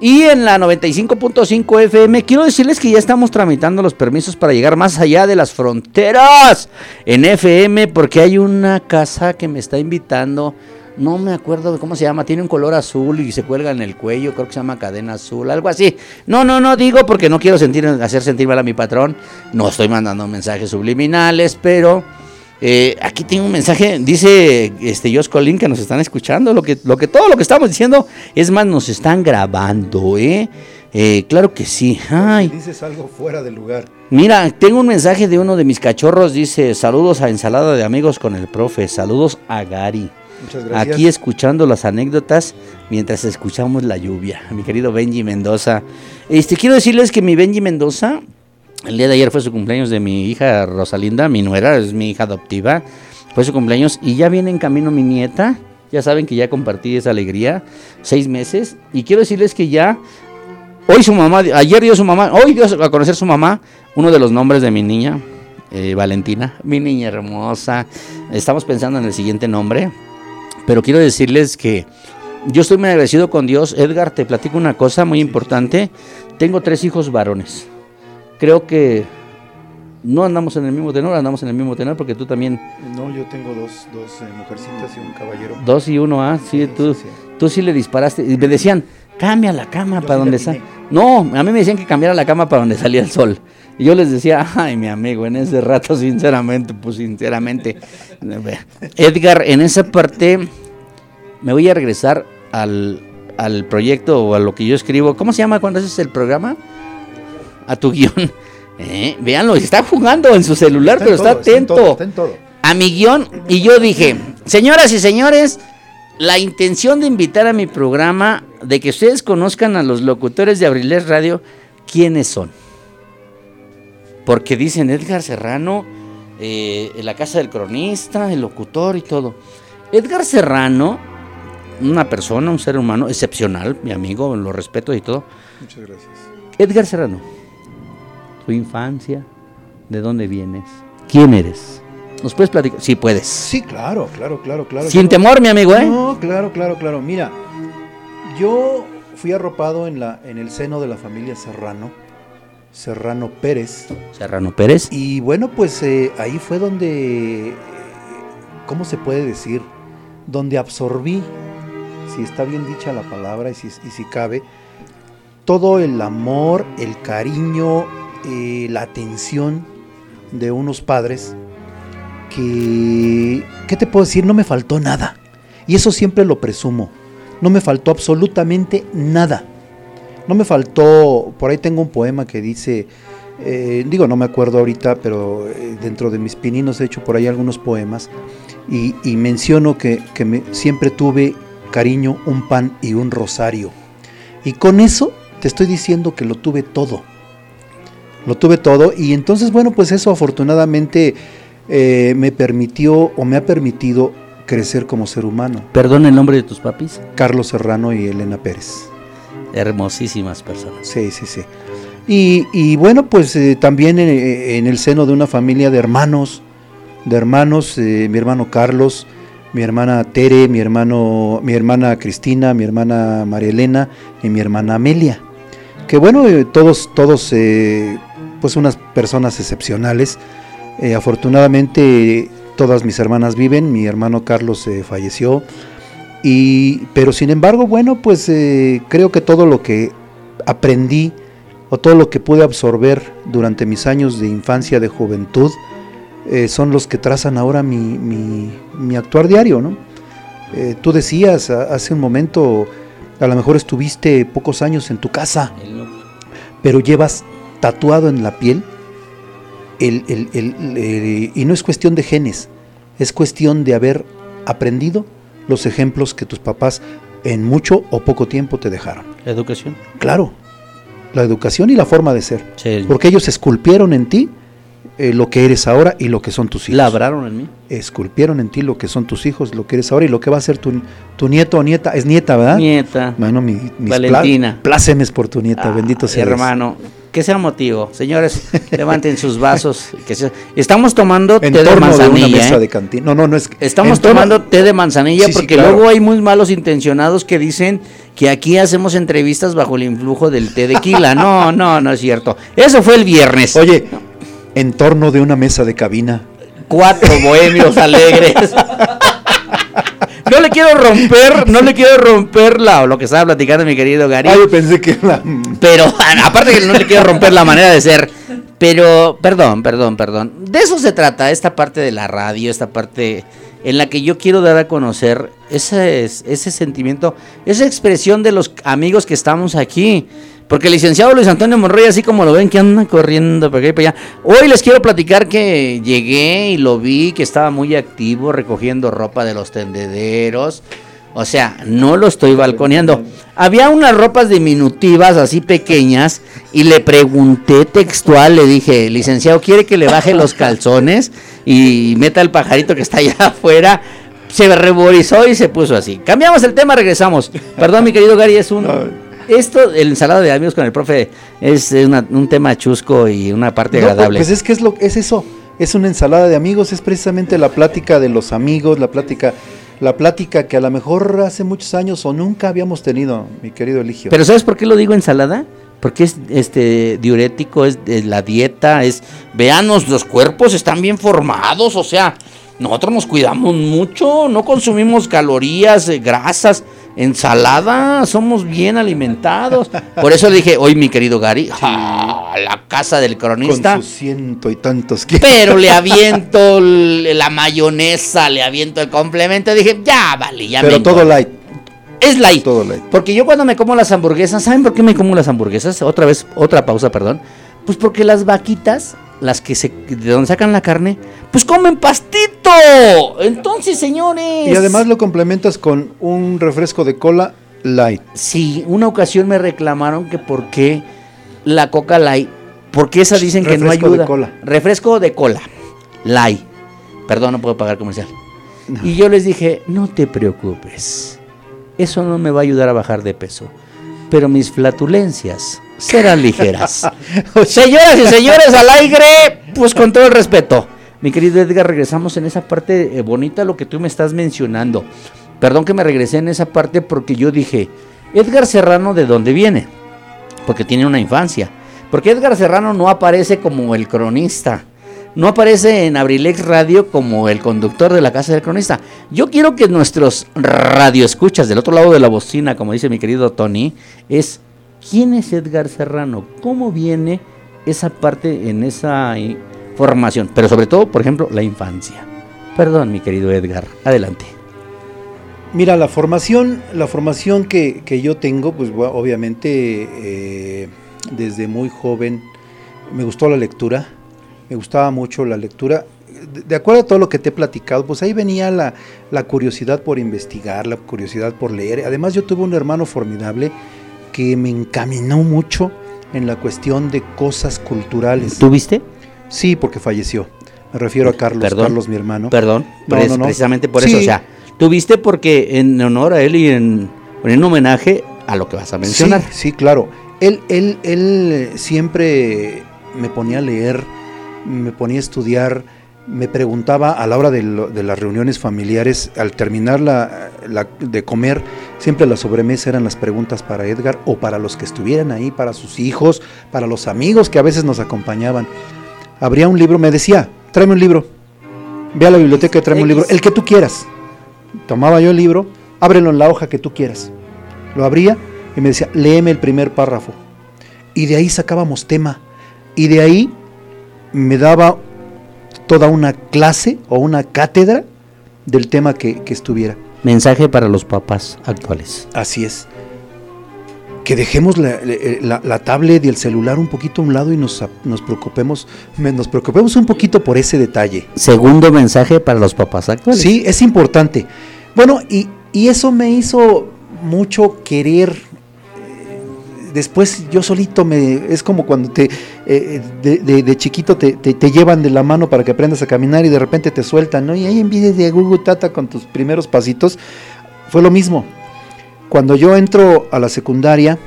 Speaker 2: Y en la 95.5 FM, quiero decirles que ya estamos tramitando los permisos para llegar más allá de las fronteras en FM, porque hay una casa que me está invitando no me acuerdo de cómo se llama, tiene un color azul y se cuelga en el cuello, creo que se llama cadena azul, algo así. No, no, no digo porque no quiero sentir, hacer sentir mal a mi patrón, no estoy mandando mensajes subliminales, pero eh, aquí tengo un mensaje, dice este Josh Colin que nos están escuchando, lo que, lo que todo lo que estamos diciendo, es más, nos están grabando, ¿eh? Eh, claro que sí. Ay.
Speaker 4: Dices algo fuera de lugar.
Speaker 2: Mira, tengo un mensaje de uno de mis cachorros. Dice: Saludos a Ensalada de Amigos con el profe. Saludos a Gary. Aquí escuchando las anécdotas mientras escuchamos la lluvia. Mi querido Benji Mendoza. Este, quiero decirles que mi Benji Mendoza, el día de ayer fue su cumpleaños de mi hija Rosalinda, mi nuera, es mi hija adoptiva. Fue su cumpleaños y ya viene en camino mi nieta. Ya saben que ya compartí esa alegría, seis meses. Y quiero decirles que ya, hoy su mamá, ayer dio su mamá, hoy dio a conocer su mamá uno de los nombres de mi niña, eh, Valentina, mi niña hermosa. Estamos pensando en el siguiente nombre. Pero quiero decirles que yo estoy muy agradecido con Dios. Edgar, te platico una cosa muy importante. Tengo tres hijos varones. Creo que no andamos en el mismo tenor, andamos en el mismo tenor porque tú también.
Speaker 4: No, yo tengo dos, dos eh, mujercitas y un caballero.
Speaker 2: Dos y uno, ah, sí,
Speaker 4: Sí,
Speaker 2: tú,
Speaker 4: sí, sí.
Speaker 2: tú sí le disparaste. Y me decían, cambia la cama
Speaker 4: Yo
Speaker 2: para donde
Speaker 4: le
Speaker 2: sale. No, a mí me decían que cambiara la cama para donde salía el sol. Y yo les decía, ay, mi amigo, en ese rato, sinceramente, pues sinceramente. Edgar, en esa parte me voy a regresar al, al proyecto o a lo que yo escribo. ¿Cómo se llama cuando haces el programa? A tu guion. Eh, véanlo, está jugando en su celular, pero está atento
Speaker 4: todo, está en todo.
Speaker 2: a mi guion y yo dije, señoras y señores, la intención de invitar a mi programa, de que ustedes conozcan a los locutores de Abriles Radio, ¿quiénes son? Porque dicen Edgar Serrano, eh, en la casa del cronista, el locutor y todo. Edgar Serrano, una persona, un ser humano excepcional, mi amigo, lo respeto y todo.
Speaker 4: Muchas gracias.
Speaker 2: Edgar Serrano, tu infancia, ¿de dónde vienes? ¿Quién eres? ¿Nos puedes platicar? Sí, puedes.
Speaker 4: Sí, claro, claro, claro, claro.
Speaker 2: Sin temor, mi amigo, ¿eh?
Speaker 4: No, claro, claro, claro. Mira, yo fui arropado en, la, en el seno de la familia Serrano, Serrano Pérez.
Speaker 2: Serrano Pérez.
Speaker 4: Y bueno, pues eh, ahí fue donde, eh, ¿cómo se puede decir? Donde absorbí, si está bien dicha la palabra y si, y si cabe, todo el amor, el cariño, eh, la atención de unos padres que, ¿qué te puedo decir? No me faltó nada. Y eso siempre lo presumo. No me faltó absolutamente nada. No me faltó, por ahí tengo un poema que dice, eh, digo, no me acuerdo ahorita, pero eh, dentro de mis pininos he hecho por ahí algunos poemas y, y menciono que, que me- siempre tuve cariño, un pan y un rosario. Y con eso te estoy diciendo que lo tuve todo. Lo tuve todo y entonces, bueno, pues eso afortunadamente eh, me permitió o me ha permitido crecer como ser humano.
Speaker 2: Perdón el nombre de tus papis.
Speaker 4: Carlos Serrano y Elena Pérez.
Speaker 2: Hermosísimas personas.
Speaker 4: Sí, sí, sí. Y, y bueno, pues eh, también eh, en el seno de una familia de hermanos, de hermanos, eh, mi hermano Carlos, mi hermana Tere, mi hermano, mi hermana Cristina, mi hermana María Elena y mi hermana Amelia. Que bueno, eh, todos, todos, eh, pues unas personas excepcionales. Eh, afortunadamente todas mis hermanas viven, mi hermano Carlos eh, falleció. Y, pero sin embargo, bueno, pues eh, creo que todo lo que aprendí o todo lo que pude absorber durante mis años de infancia, de juventud, eh, son los que trazan ahora mi, mi- mi actuar diario, ¿no? Eh, tú decías a- hace un momento, a lo mejor estuviste pocos años en tu casa, pero llevas tatuado en la piel el, el- el- el- y no es cuestión de genes, es cuestión de haber aprendido los ejemplos que tus papás en mucho o poco tiempo te dejaron.
Speaker 2: La educación.
Speaker 4: Claro, la educación y la forma de ser,
Speaker 2: Sí.
Speaker 4: porque ellos esculpieron en ti eh, lo que eres ahora y lo que son tus hijos.
Speaker 2: Labraron en mí.
Speaker 4: Esculpieron en ti lo que son tus hijos, lo que eres ahora y lo que va a ser tu, tu nieto o nieta. Es nieta, ¿verdad?
Speaker 2: Nieta.
Speaker 4: Bueno, mi, mis
Speaker 2: Valentina.
Speaker 4: plá- plácemes por tu nieta,
Speaker 2: Ah,
Speaker 4: bendito sea.
Speaker 2: Hermano, que sea motivo. Señores, levanten sus vasos. Que sea- Estamos tomando
Speaker 4: En
Speaker 2: té de
Speaker 4: torno de,
Speaker 2: manzanilla.
Speaker 4: una mesa
Speaker 2: ¿eh?
Speaker 4: de cantina. No, no, no es.
Speaker 2: Estamos tomando té de manzanilla
Speaker 4: Sí, sí,
Speaker 2: porque
Speaker 4: claro.
Speaker 2: luego hay muy malos intencionados que dicen que aquí hacemos entrevistas bajo el influjo del té de quila. No, no, no es cierto. Eso fue el viernes.
Speaker 4: Oye, en torno de una mesa de cabina.
Speaker 2: Cuatro bohemios alegres. No le quiero romper, no le quiero romper la, lo que estaba platicando mi querido Gary.
Speaker 4: Ah, yo pensé que era.
Speaker 2: Pero aparte que no le quiero romper la manera de ser. Pero, perdón, perdón, perdón. De eso se trata, esta parte de la radio, esta parte en la que yo quiero dar a conocer ese, ese sentimiento, esa expresión de los amigos que estamos aquí. Porque el licenciado Luis Antonio Monroy, así como lo ven, que anda corriendo para acá y para allá. Hoy les quiero platicar que llegué y lo vi, que estaba muy activo recogiendo ropa de los tendederos. O sea, no lo estoy balconeando. Había unas ropas diminutivas así pequeñas y le pregunté textual, le dije, licenciado, ¿quiere que le baje los calzones y meta el pajarito que está allá afuera? Se reborizó y se puso así. Cambiamos el tema, regresamos. Perdón, mi querido Gary, es un... Esto, el ensalada de amigos con el profe, es una- un tema chusco y una parte
Speaker 4: No,
Speaker 2: agradable.
Speaker 4: Pues es que es lo es eso. Es una ensalada de amigos, es precisamente la plática de los amigos, la plática, la plática que a lo mejor hace muchos años o nunca habíamos tenido, mi querido Eligio.
Speaker 2: Pero ¿sabes por qué lo digo ensalada? Porque es este diurético, es la dieta, es veanos, los cuerpos están bien formados, o sea, nosotros nos cuidamos mucho, no consumimos calorías, eh, grasas, ensalada, somos bien alimentados. Por eso le dije, hoy mi querido Gary, la casa del
Speaker 4: con
Speaker 2: cronista.
Speaker 4: sus ciento y tantos que
Speaker 2: Pero le aviento la mayonesa, le aviento el complemento. Dije, ya, vale, ya
Speaker 4: pero todo
Speaker 2: engordé".
Speaker 4: light,
Speaker 2: Es light.
Speaker 4: todo light.
Speaker 2: Porque yo cuando me como las hamburguesas, ¿saben por qué me como las hamburguesas? Otra vez, otra pausa, perdón. Pues porque las vaquitas, las que se, de donde sacan la carne, pues comen pastito. Entonces, señores.
Speaker 4: Y además lo complementas con un refresco de cola light.
Speaker 2: Sí, una ocasión me reclamaron que por qué la Coca Light, porque esa dicen que no
Speaker 4: Refresco de
Speaker 2: ayuda.
Speaker 4: cola.
Speaker 2: Refresco de cola. Light. Perdón, no puedo pagar comercial. Y yo les dije, no te preocupes. Eso no me va a ayudar a bajar de peso. Pero mis flatulencias serán ligeras. Señoras y señores, al aire, pues con todo el respeto. Mi querido Edgar, regresamos en esa parte eh, bonita, lo que tú me estás mencionando. Perdón que me regresé en esa parte porque yo dije, Edgar Serrano, ¿de dónde viene? Porque tiene una infancia. Porque Edgar Serrano no aparece como el cronista. No aparece en Abrilex Radio como el conductor de la casa del cronista. Yo quiero que nuestros radioescuchas del otro lado de la bocina, como dice mi querido Tony, es quién es Edgar Serrano, cómo viene esa parte en esa formación, pero sobre todo, por ejemplo, la infancia. Perdón, mi querido Edgar, adelante.
Speaker 4: Mira, la formación, la formación que, que yo tengo, pues obviamente eh, desde muy joven me gustó la lectura, me gustaba mucho la lectura. De, de acuerdo a todo lo que te he platicado, pues ahí venía la, la curiosidad por investigar, la curiosidad por leer. Además yo tuve un hermano formidable que me encaminó mucho en la cuestión de cosas culturales.
Speaker 2: ¿Tuviste?
Speaker 4: Sí, porque falleció. Me refiero a Carlos,
Speaker 2: Perdón.
Speaker 4: Carlos mi hermano.
Speaker 2: Perdón,
Speaker 4: No,
Speaker 2: pres-
Speaker 4: no, no.
Speaker 2: precisamente por
Speaker 4: Sí.
Speaker 2: eso. O sea, tuviste porque en honor a él y en, en homenaje a lo que vas a mencionar.
Speaker 4: Sí, sí, claro. Él, él, él siempre me ponía a leer, me ponía a estudiar, me preguntaba a la hora de, lo- de las reuniones familiares, al terminar la, la- de comer, siempre la sobremesa eran las preguntas para Edgar o para los que estuvieran ahí, para sus hijos, para los amigos que a veces nos acompañaban. Habría un libro, me decía, tráeme un libro, ve a la biblioteca y tráeme un libro, el que tú quieras. Tomaba yo el libro, ábrelo en la hoja que tú quieras. Lo abría y me decía, léeme el primer párrafo. Y de ahí sacábamos tema. Y de ahí me daba toda una clase o una cátedra del tema que, que estuviera.
Speaker 2: Mensaje para los papás actuales.
Speaker 4: Así es. que dejemos la, la- la tablet y el celular un poquito a un lado y nos, nos preocupemos, nos preocupemos un poquito por ese detalle.
Speaker 2: Segundo mensaje para los papás actuales.
Speaker 4: Sí, es importante. Bueno, y, y eso me hizo mucho querer. Después yo solito me. Es como cuando te. eh, de, de- de chiquito te, te- te llevan de la mano para que aprendas a caminar y de repente te sueltan, ¿no? Y ahí envidias de Gugu Tata con tus primeros pasitos. Fue lo mismo. Cuando yo entro a la secundaria,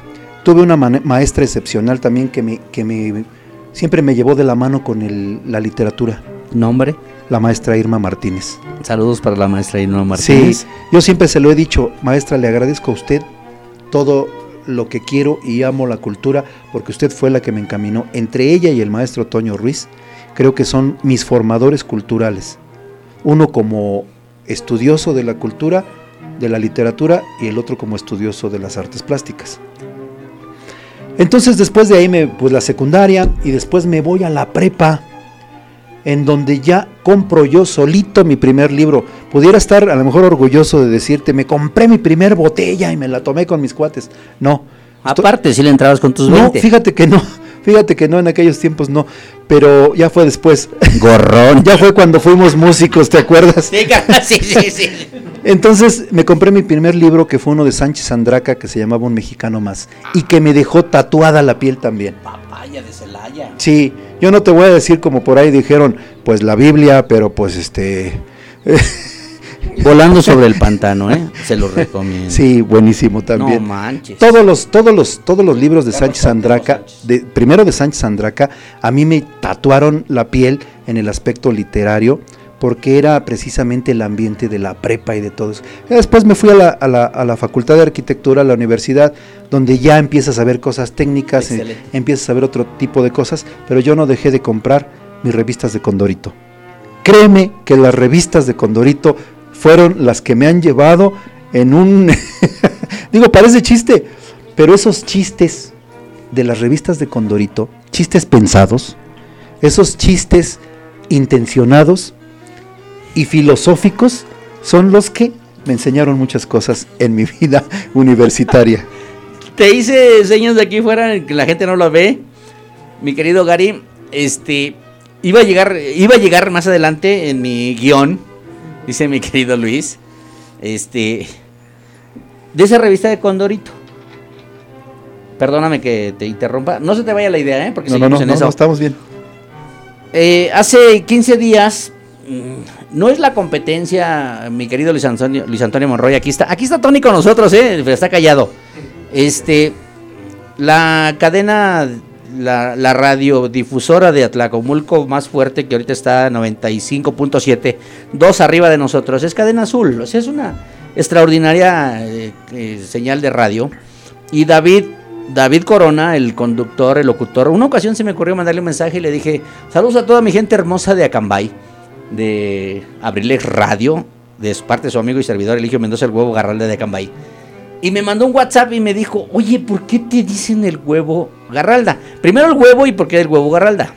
Speaker 4: tuve una maestra excepcional también que me, que me siempre me llevó de la mano con el- la literatura,
Speaker 2: Nombre.
Speaker 4: la maestra Irma Martínez.
Speaker 2: Saludos para la maestra Irma Martínez.
Speaker 4: Sí, yo siempre se lo he dicho, maestra, le agradezco a usted todo lo que quiero y amo la cultura, porque usted fue la que me encaminó. Entre ella y el maestro Toño Ruiz, creo que son mis formadores culturales. Uno como estudioso de la cultura, de la literatura, y el otro como estudioso de las artes plásticas. Entonces después de ahí me, pues la secundaria y después me voy a la prepa en donde ya compro yo solito mi primer libro. Pudiera estar a lo mejor orgulloso de decirte, me compré mi primer botella y me la tomé con mis cuates. No.
Speaker 2: Aparte, si le entrabas con tus
Speaker 4: No,
Speaker 2: 20.
Speaker 4: fíjate que no. Fíjate que no, en aquellos tiempos no. Pero ya fue después.
Speaker 2: Gorrón.
Speaker 4: ya fue cuando fuimos músicos, ¿te acuerdas?
Speaker 2: Sí, sí, sí.
Speaker 4: Entonces me compré mi primer libro que fue uno de Sánchez Andraca que se llamaba Un Mexicano Más y que me dejó tatuada la piel también.
Speaker 2: Papaya de Celaya.
Speaker 4: Sí, yo no te voy a decir como por ahí dijeron, pues la Biblia, pero pues este...
Speaker 2: Volando sobre el pantano, ¿eh? Se lo recomiendo.
Speaker 4: Sí, buenísimo también.
Speaker 2: No manches.
Speaker 4: Todos los, todos los, todos los libros de Sánchez Andraca, de, primero de Sánchez Andraca, a mí me tatuaron la piel en el aspecto literario, porque era precisamente el ambiente de la prepa y de todo eso. Después me fui a la, a la- a la Facultad de Arquitectura, a la universidad, donde ya empiezas a ver cosas técnicas, eh, empiezas a ver otro tipo de cosas, pero yo no dejé de comprar mis revistas de Condorito. Créeme que las revistas de Condorito fueron las que me han llevado en un... Digo, parece chiste, pero esos chistes de las revistas de Condorito, chistes pensados, esos chistes intencionados y filosóficos, son los que me enseñaron muchas cosas en mi vida universitaria.
Speaker 2: Te hice señas de aquí fuera que la gente no lo ve. Mi querido Gary, este iba a llegar iba a llegar más adelante en mi guion, dice mi querido Luis. Este de esa revista de Condorito. Perdóname que te interrumpa. No se te vaya la idea, ¿eh? Porque
Speaker 4: No, no,
Speaker 2: seguimos
Speaker 4: no,
Speaker 2: en
Speaker 4: no,
Speaker 2: eso.
Speaker 4: no, estamos bien.
Speaker 2: Eh, hace 15 días, mm, no es la competencia, mi querido Luis Antonio, Luis Antonio Monroy, aquí está, aquí está Tony con nosotros, eh, está callado. Este, la cadena, la, la radiodifusora de Atlacomulco más fuerte que ahorita está 95.7, dos arriba de nosotros, es cadena azul, o sea, es una extraordinaria eh, eh, señal de radio. Y David, David Corona, el conductor, el locutor, una ocasión se me ocurrió mandarle un mensaje y le dije, saludos a toda mi gente hermosa de Acambay, de Abrilex Radio, de su parte de su amigo y servidor Eligio Mendoza, el huevo Garralda de Acambay. Y me mandó un WhatsApp y me dijo, oye, ¿por qué te dicen el huevo Garralda? Primero el huevo y por qué el huevo Garralda.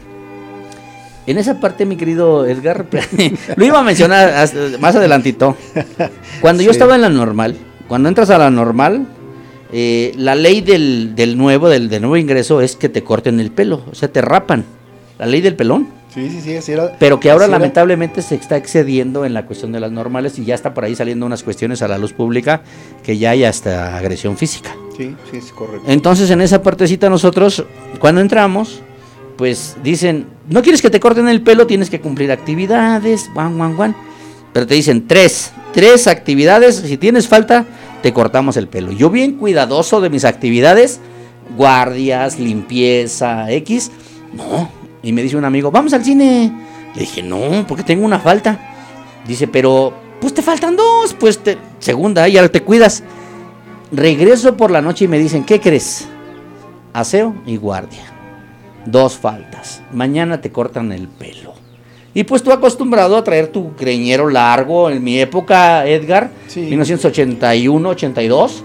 Speaker 2: En esa parte, mi querido Edgar, lo iba a mencionar más adelantito. Cuando yo estaba en la normal, cuando entras a la normal, eh, la ley del, del nuevo, del, del nuevo ingreso es que te corten el pelo, o sea, te rapan. La ley del pelón.
Speaker 4: Sí, sí, sí, así era.
Speaker 2: Pero que ahora lamentablemente se está excediendo en la cuestión de las normales y ya está por ahí saliendo unas cuestiones a la luz pública que ya hay hasta agresión física.
Speaker 4: Sí, sí, es correcto.
Speaker 2: Entonces en esa partecita nosotros, cuando entramos, pues dicen, no quieres que te corten el pelo, tienes que cumplir actividades, guan, guan, guan. Pero te dicen tres, tres actividades, si tienes falta, te cortamos el pelo. Yo bien cuidadoso de mis actividades, guardias, limpieza, X, no. Y me dice un amigo, vamos al cine. Le dije, no, porque tengo una falta. Dice, pero, pues te faltan dos, pues te, segunda, ya te cuidas. Regreso por la noche y me dicen, ¿qué crees? Aseo y guardia. Dos faltas. Mañana te cortan el pelo. Y pues tú acostumbrado a traer tu greñero largo. En mi época, Edgar,
Speaker 4: Sí.
Speaker 2: 1981, 82.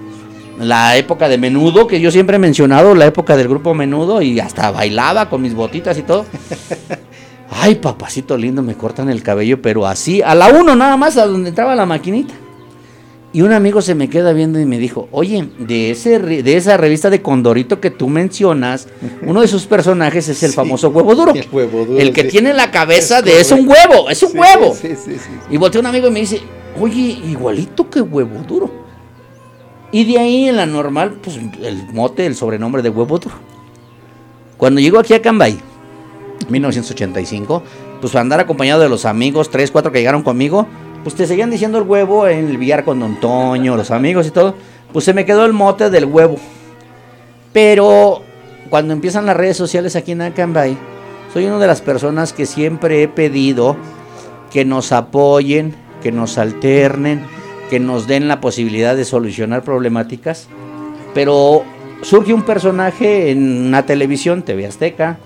Speaker 2: La época de menudo, que yo siempre he mencionado, la época del grupo menudo, y hasta bailaba con mis botitas y todo. Ay, papacito lindo, me cortan el cabello, pero así, a la uno nada más, a donde entraba la maquinita. Y un amigo se me queda viendo y me dijo, oye, de, ese, de esa revista de Condorito que tú mencionas, uno de sus personajes es el
Speaker 4: Sí,
Speaker 2: famoso huevo duro.
Speaker 4: el huevo duro,
Speaker 2: El que
Speaker 4: sí.
Speaker 2: tiene la cabeza
Speaker 4: Es
Speaker 2: de es un huevo, es un
Speaker 4: Sí,
Speaker 2: huevo.
Speaker 4: Sí, sí, sí.
Speaker 2: Y voltea un amigo y me dice, oye, igualito que huevo duro. Y de ahí en la normal, pues el mote, el sobrenombre de huevo duro. Cuando llegó aquí a Cambay, 1985, pues andar acompañado de los amigos, tres, cuatro que llegaron conmigo, pues te seguían diciendo el huevo en el billar con Don Toño, los amigos y todo. Pues se me quedó el mote del huevo. Pero cuando empiezan las redes sociales aquí en Acambay, soy una de las personas que siempre he pedido que nos apoyen, que nos alternen, que nos den la posibilidad de solucionar problemáticas. Pero surge un personaje en una televisión, TV Azteca,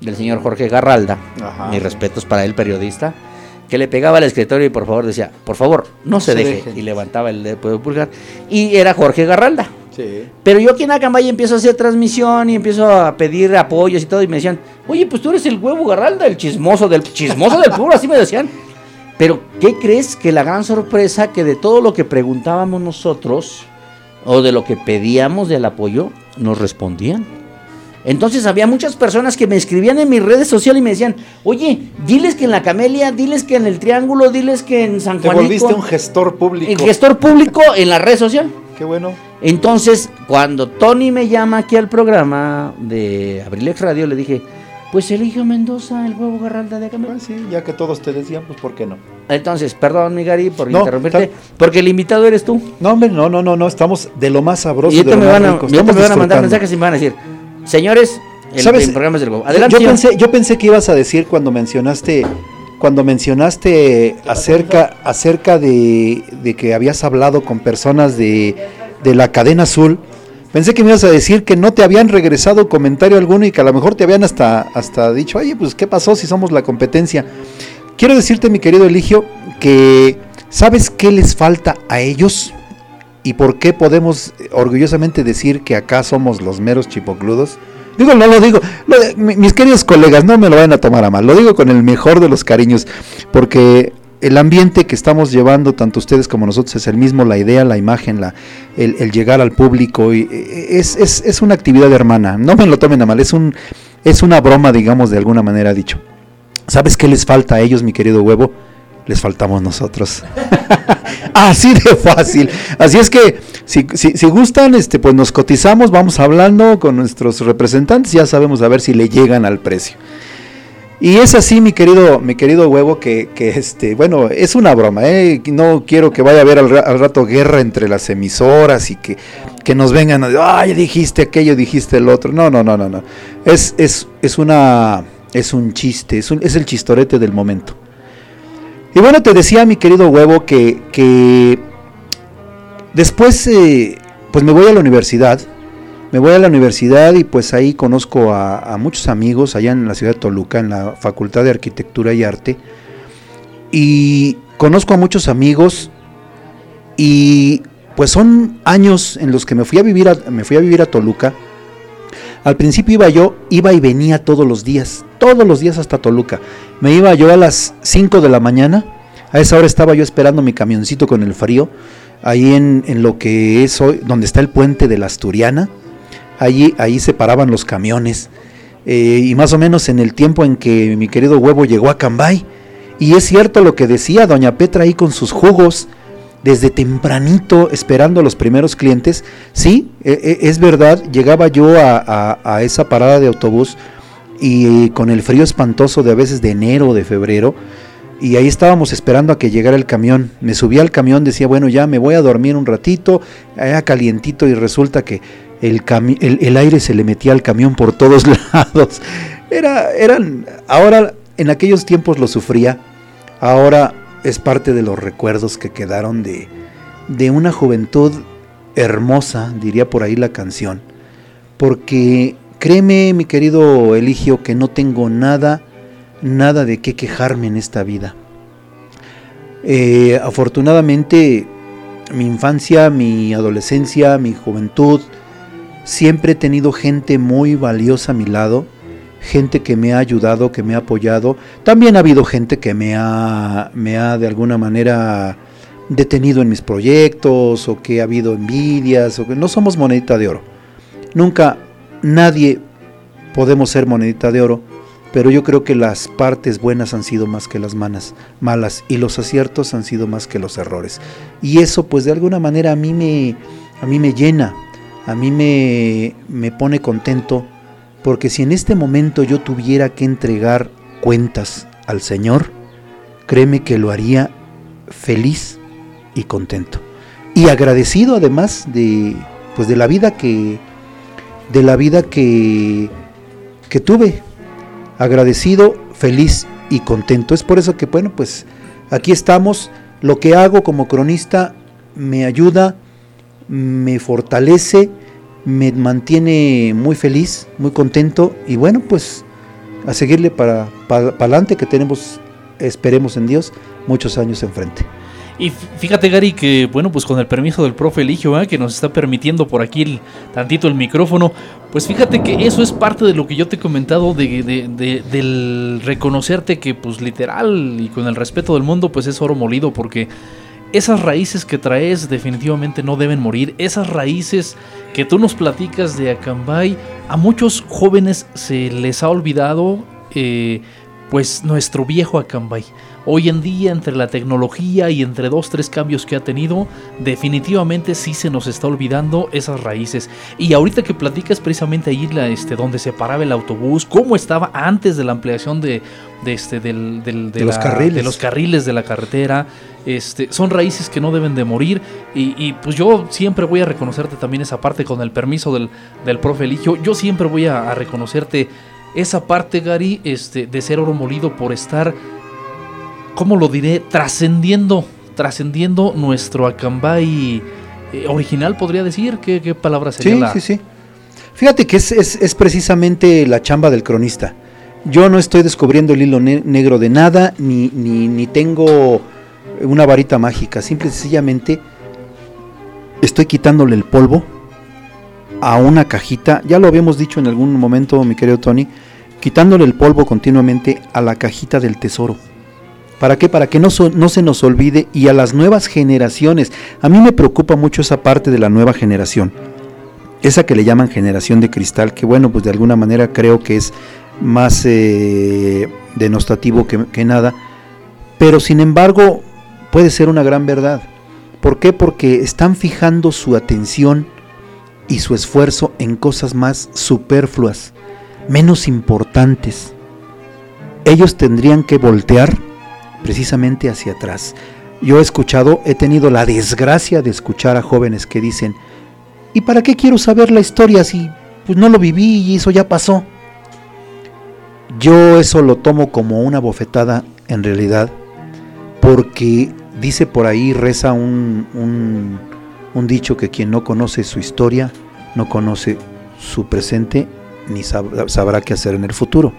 Speaker 2: del señor Jorge Garralda,
Speaker 4: Ajá.
Speaker 2: mis respetos para él, periodista, que le pegaba al escritorio y por favor decía, por favor, no se,
Speaker 4: se
Speaker 2: deje, y levantaba el dedo pulgar. Y era Jorge Garralda.
Speaker 4: Sí.
Speaker 2: Pero yo aquí en Acambay empiezo a hacer transmisión y empiezo a pedir apoyos y todo. Y me decían, oye, pues tú eres el huevo Garralda, el chismoso del chismoso del pueblo, así me decían. Pero, ¿qué crees? Que la gran sorpresa que de todo lo que preguntábamos nosotros, o de lo que pedíamos del apoyo, nos respondían. Entonces había muchas personas que me escribían en mis redes sociales y me decían, oye, diles que en la Camelia, diles que en el Triángulo, diles que en San
Speaker 4: Te
Speaker 2: Juanico.
Speaker 4: volviste un gestor público.
Speaker 2: el gestor público en la red social.
Speaker 4: Qué bueno.
Speaker 2: Entonces, cuando Tony me llama aquí al programa de Abrilex Radio, le dije, pues Eligio Mendoza, el huevo Garralda de Acambay.
Speaker 4: Ah, sí, ya que todos te decían, pues ¿por qué no?
Speaker 2: Entonces, perdón, mi Gary, por
Speaker 4: No,
Speaker 2: interrumpirte, porque el invitado eres tú.
Speaker 4: No, hombre, no, no, no, no, estamos de lo más sabroso.
Speaker 2: y ahorita
Speaker 4: de lo
Speaker 2: me
Speaker 4: más
Speaker 2: van a,
Speaker 4: rico,
Speaker 2: y ahorita
Speaker 4: estamos
Speaker 2: me van a mandar mensajes y me van a decir, señores, el,
Speaker 4: ¿Sabes?
Speaker 2: el programa es del huevo. Adelante,
Speaker 4: yo
Speaker 2: señor.
Speaker 4: pensé, yo pensé que ibas a decir cuando mencionaste, cuando mencionaste acerca, acerca de, de que habías hablado con personas de, de la cadena azul. Pensé que me ibas a decir que no te habían regresado comentario alguno y que a lo mejor te habían hasta, hasta dicho, oye, pues qué pasó si somos la competencia. Quiero decirte, mi querido Eligio, que ¿sabes qué les falta a ellos? ¿Y por qué podemos eh, orgullosamente decir que acá somos los meros chipocludos? Digo, no lo digo, mis queridos colegas, no me lo vayan a tomar a mal, lo digo con el mejor de los cariños, porque el ambiente que estamos llevando, tanto ustedes como nosotros, es el mismo, la idea, la imagen, la, el, llegar al público, y, eh, es, es, es una actividad hermana, no me lo tomen a mal, es, un, es una broma, digamos, de alguna manera dicho. ¿Sabes qué les falta a ellos, mi querido huevo? Les faltamos nosotros. Así de fácil. Así es que si, si, si gustan, este, pues nos cotizamos, vamos hablando con nuestros representantes, ya sabemos a ver si le llegan al precio. Y es así, mi querido, mi querido huevo, que, que este, bueno, es una broma, ¿eh? No quiero que vaya a haber al, ra- al rato guerra entre las emisoras y que, que nos vengan a ay, dijiste aquello, dijiste el otro. No, no, no, no, no. Es, es, es una, es un chiste, es, un- el chistorete del momento. Y bueno, te decía, mi querido huevo, que, que después, eh, pues me voy a la universidad. Me voy a la universidad y pues ahí conozco a, muchos amigos allá en la ciudad de Toluca, en la Facultad de Arquitectura y Arte. Y conozco a muchos amigos y pues son años en los que me fui a vivir a, me fui a vivir a Toluca. Al principio iba yo, iba y venía todos los días, todos los días hasta Toluca. Me iba yo a las 5 de la mañana, a esa hora estaba yo esperando mi camioncito con el frío, ahí en, en lo que es hoy, donde está el puente de la Asturiana, allí, ahí se paraban los camiones. Eh, y más o menos en el tiempo en que mi querido huevo llegó a Cambay. Y es cierto lo que decía doña Petra ahí con sus jugos, desde tempranito esperando a los primeros clientes. Sí, e- e- es verdad, llegaba yo a, a- esa parada de autobús y con el frío espantoso de a veces de enero o de febrero. Y ahí estábamos esperando a que llegara el camión. Me subí al camión, decía, bueno, ya me voy a dormir un ratito, era calientito y resulta que el, el, el aire se le metía al camión por todos lados. Era, eran, ahora en aquellos tiempos lo sufría, ahora es parte de los recuerdos que quedaron de, de una juventud hermosa, diría por ahí la canción. Porque créeme, mi querido Eligio, que no tengo nada, nada de qué quejarme en esta vida. Eh, afortunadamente, mi infancia, mi adolescencia, mi juventud, siempre he tenido gente muy valiosa a mi lado, gente que me ha ayudado, que me ha apoyado. También ha habido gente que me ha, me ha de alguna manera detenido en mis proyectos o que ha habido envidias o que no somos monedita de oro. Nunca nadie podemos ser monedita de oro, pero yo creo que las partes buenas han sido más que las malas, malas y los aciertos han sido más que los errores. Y eso pues de alguna manera a mí me a mí me llena, a mí me me pone contento porque si en este momento yo tuviera que entregar cuentas al Señor, créeme que lo haría feliz y contento. Y agradecido además de, pues de la vida que, de la vida que, que tuve. Agradecido, feliz y contento. Es por eso que, bueno, pues aquí estamos. Lo que hago como cronista me ayuda, me fortalece, me mantiene muy feliz, muy contento y bueno, pues a seguirle para, para, adelante que tenemos, esperemos en Dios, muchos años enfrente.
Speaker 8: Y fíjate, Gary, que bueno, pues con el permiso del profe Eligio, ¿eh? que nos está permitiendo por aquí tantito el micrófono, pues fíjate que eso es parte de lo que yo te he comentado de, de, de, del reconocerte que, pues literal y con el respeto del mundo, pues es oro molido, porque esas raíces que traes definitivamente no deben morir. Esas raíces que tú nos platicas de Acambay, a muchos jóvenes se les ha olvidado, eh, pues nuestro viejo Acambay. Hoy en día, entre la tecnología y entre dos, tres cambios que ha tenido, definitivamente sí se nos está olvidando esas raíces. Y ahorita que platicas precisamente ahí la, este, donde se paraba el autobús, cómo estaba antes de la ampliación de, de este, del, del, de,
Speaker 4: De los carriles.
Speaker 8: de los carriles de la carretera, este, son raíces que no deben de morir. Y, y, pues yo siempre voy a reconocerte también esa parte con el permiso del, del profe Eligio. Yo siempre voy a, a reconocerte esa parte, Gary, este, de ser oro molido por estar ¿cómo lo diré? Trascendiendo, trascendiendo nuestro Acambay eh, original, podría decir. ¿Qué, qué palabra sería
Speaker 4: Sí,
Speaker 8: la?
Speaker 4: sí, sí. Fíjate que es, es- es precisamente la chamba del cronista. Yo no estoy descubriendo el hilo ne- negro de nada, ni, ni, ni tengo una varita mágica. Simple y sencillamente estoy quitándole el polvo a una cajita. Ya lo habíamos dicho en algún momento, mi querido Tony. Quitándole el polvo continuamente a la cajita del tesoro. ¿Para qué? Para que no, no se nos olvide y a las nuevas generaciones. A mí me preocupa mucho esa parte de la nueva generación esa que le llaman generación de cristal, que bueno, pues de alguna manera creo que es más eh, denostativo que, que nada, pero sin embargo puede ser una gran verdad. ¿Por qué? Porque están fijando su atención y su esfuerzo en cosas más superfluas, menos importantes. Ellos tendrían que voltear precisamente hacia atrás. Yo he escuchado, he tenido la desgracia de escuchar a jóvenes que dicen, ¿Y para qué quiero saber la historia si pues no lo viví y eso ya pasó? Yo eso lo tomo como una bofetada en realidad, porque dice por ahí, reza un, un, un dicho que quien no conoce su historia, no conoce su presente, ni sab- sabrá qué hacer en el futuro.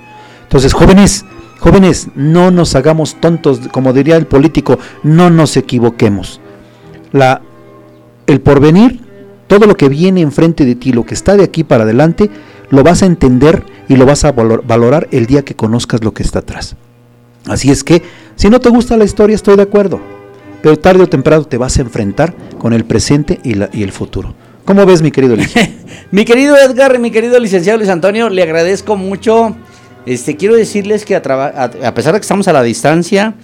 Speaker 4: Entonces, jóvenes, jóvenes, no nos hagamos tontos, como diría el político, no nos equivoquemos. La, el porvenir todo lo que viene enfrente de ti, lo que está de aquí para adelante, lo vas a entender y lo vas a valor- valorar el día que conozcas lo que está atrás. Así es que, si no te gusta la historia, estoy de acuerdo, pero tarde o temprano te vas a enfrentar con el presente y, la- y el futuro. ¿Cómo ves, mi querido Luis?
Speaker 2: Mi querido Edgar, mi querido licenciado Luis Antonio, le agradezco mucho. Este, quiero decirles que a, a- pesar de que estamos a la distancia,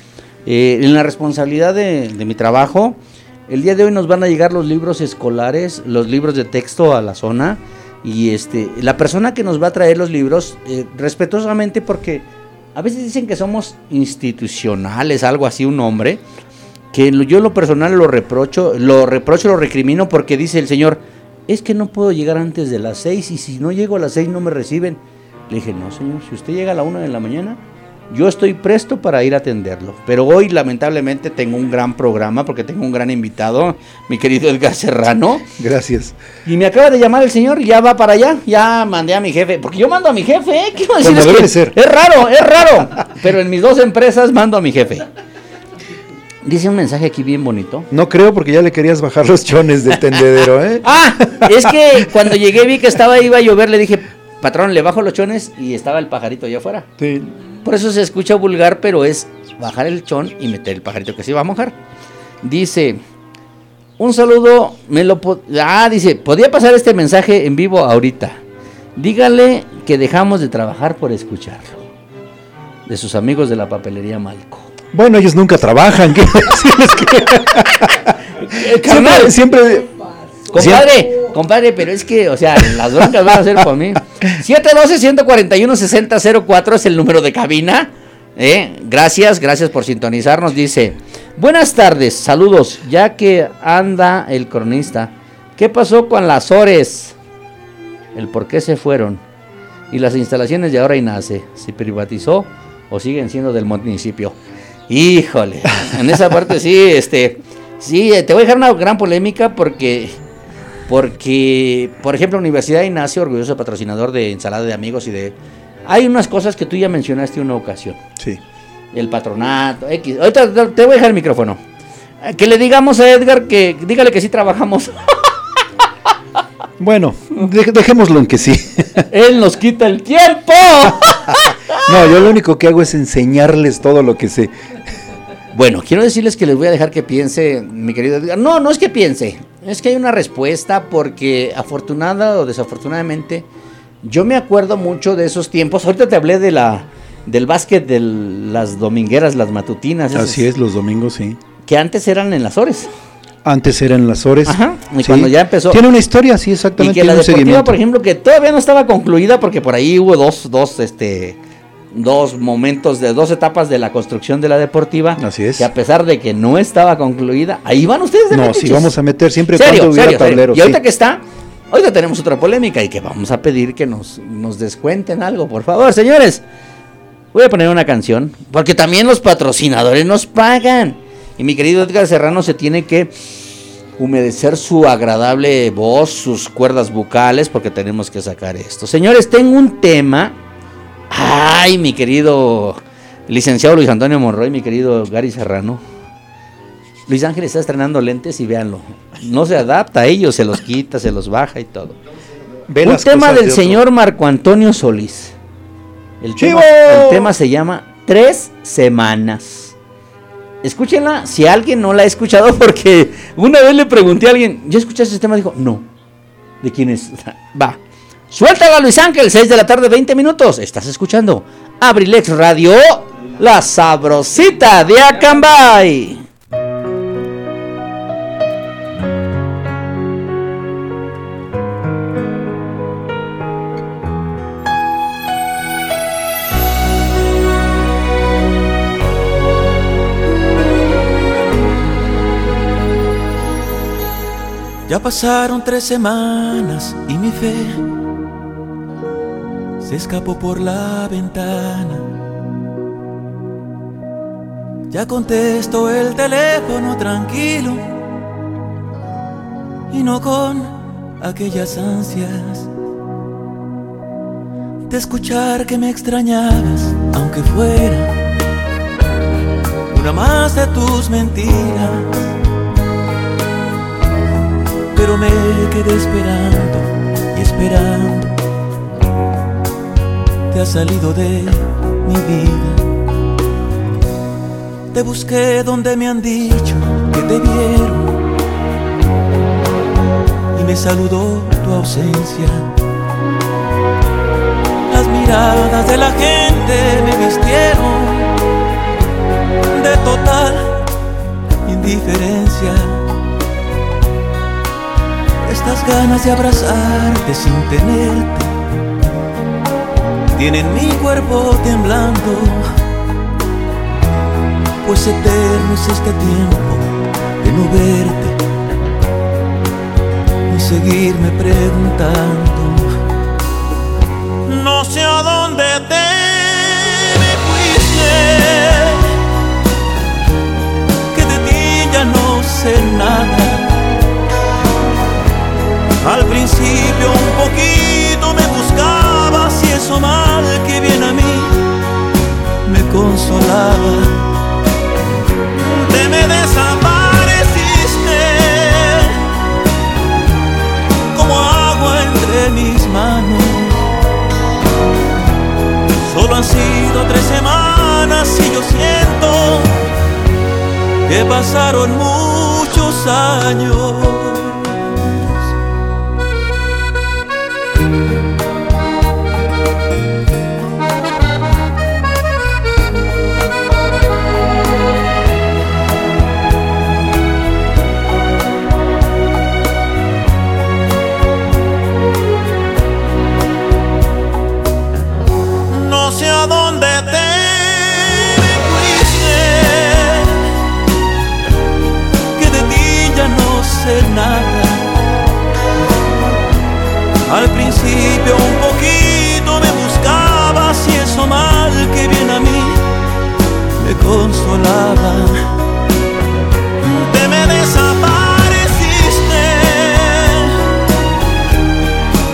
Speaker 2: eh, en la responsabilidad de, mi trabajo, el día de hoy nos van a llegar los libros escolares, los libros de texto a la zona. Y este, la persona que nos va a traer los libros, eh, respetuosamente, porque a veces dicen que somos institucionales, algo así, un nombre, que yo lo personal lo reprocho, lo reprocho, lo recrimino porque dice el señor, es que no puedo llegar antes de las 6 y si no llego a las 6 no me reciben. Le dije, no señor, si usted llega a la 1 de la mañana, yo estoy presto para ir a atenderlo. Pero hoy lamentablemente tengo un gran programa porque tengo un gran invitado, mi querido Edgar Serrano.
Speaker 4: Gracias.
Speaker 2: Y me acaba de llamar el señor, ya va para allá, ya mandé a mi jefe, porque yo mando a mi jefe, ¿eh? Quiero decirles
Speaker 4: debe
Speaker 2: que
Speaker 4: ser.
Speaker 2: Es raro, es raro, pero en mis dos empresas mando a mi jefe. Dice un mensaje aquí bien bonito.
Speaker 4: No creo porque ya le querías bajar los chones del tendedero, ¿eh?
Speaker 2: Ah, es que cuando llegué vi que estaba iba a llover, le dije, patrón, le bajo los chones y estaba el pajarito allá afuera. Por eso se escucha vulgar, pero es bajar el chon y meter el pajarito que se iba a mojar. Dice, un saludo, me lo... Ah, dice, podía pasar este mensaje en vivo ahorita. Dígale que dejamos de trabajar por escucharlo. De sus amigos de la papelería Malco.
Speaker 4: Bueno, ellos nunca trabajan. decirles que- siempre, siempre-
Speaker 2: Compadre, compadre, pero es que, o sea, las broncas van a ser por mí. 712-141-6004 es el número de cabina. ¿eh? Gracias, gracias por sintonizarnos. Dice, buenas tardes, saludos, ya que anda el cronista. ¿Qué pasó con las Ores? El por qué se fueron. Y las instalaciones de ahora y nace. ¿Se privatizó o siguen siendo del municipio? Híjole, en esa parte sí, este, sí, eh, te voy a dejar una gran polémica porque, porque, por ejemplo, Universidad Ignacio, orgulloso patrocinador de Ensalada de Amigos y de... Hay unas cosas que tú ya mencionaste una ocasión.
Speaker 4: Sí.
Speaker 2: El patronato, X. Ahorita te- voy a dejar el micrófono. Eh, Que le digamos a Edgar que, dígale que sí trabajamos.
Speaker 4: Bueno, de- dejémoslo en que sí.
Speaker 2: Él nos quita el tiempo.
Speaker 4: No, yo lo único que hago es enseñarles todo lo que sé.
Speaker 2: Bueno, quiero decirles que les voy a dejar que piense, mi querido Edgar. No, no es que piense, es que hay una respuesta porque afortunada o desafortunadamente, yo me acuerdo mucho de esos tiempos. Ahorita te hablé de la del básquet de las domingueras, las matutinas.
Speaker 4: Así es, los domingos, sí.
Speaker 2: Que antes eran en las horas.
Speaker 4: Antes eran las Ores.
Speaker 2: Ajá, y
Speaker 4: Sí.
Speaker 2: cuando ya empezó-
Speaker 4: Tiene una historia, sí,
Speaker 2: Y
Speaker 4: exactamente.
Speaker 2: que la deportiva, por ejemplo, que todavía no estaba concluida porque por ahí hubo dos, dos, este, dos momentos de dos etapas de la construcción de la deportiva.
Speaker 4: Así es.
Speaker 2: Que a pesar de que no estaba concluida, ahí van ustedes de
Speaker 4: No, sí, vamos a meter siempre
Speaker 2: Serio,
Speaker 4: cuando hubiera tablero.
Speaker 2: Y ahorita
Speaker 4: sí.
Speaker 2: que está, ahorita tenemos otra polémica y que vamos a pedir que nos, nos descuenten algo, por favor, señores. Voy a poner una canción, porque también los patrocinadores nos pagan. Y mi querido Edgar Serrano se tiene que humedecer su agradable voz, sus cuerdas bucales, porque tenemos que sacar esto. Señores, tengo un tema. Ay, mi querido licenciado Luis Antonio Monroy, mi querido Gary Serrano. Luis Ángel está estrenando lentes y véanlo. No se adapta a ellos, se los quita, se los baja y todo.
Speaker 4: Ve
Speaker 2: un tema del
Speaker 4: de
Speaker 2: señor Marco Antonio Solís. El tema, el tema se llama Tres Semanas. Escúchenla si alguien no la ha escuchado, porque una vez le pregunté a alguien, ¿ya escuchaste ese tema? Dijo, no. ¿De quién es? Va. Suéltala, Luis Ángel, 6 de la tarde, 20 minutos. Estás escuchando Abrilex Radio, la sabrosita de Acambay.
Speaker 5: Ya pasaron tres semanas y mi fe se escapó por la ventana. Ya contesto el teléfono tranquilo y no con aquellas ansias de escuchar que me extrañabas, aunque fuera una más de tus mentiras pero me quedé esperando y esperando. Te has salido de mi vida. Te busqué donde me han dicho que te vieron y me saludó tu ausencia. Las miradas de la gente me vistieron de total indiferencia estas ganas de abrazarte sin tenerte tienen mi cuerpo temblando, pues eterno es este tiempo de no verte y seguirme preguntando. No sé a dónde te me fuiste, que de ti ya no sé nada. Al principio un poquito eso mal que viene a mí me consolaba. Te me desapareciste como agua entre mis manos. Solo han sido tres semanas y yo siento que pasaron muchos años. Principio un poquito me buscabas y eso mal que bien a mí me consolaba. Te me desapareciste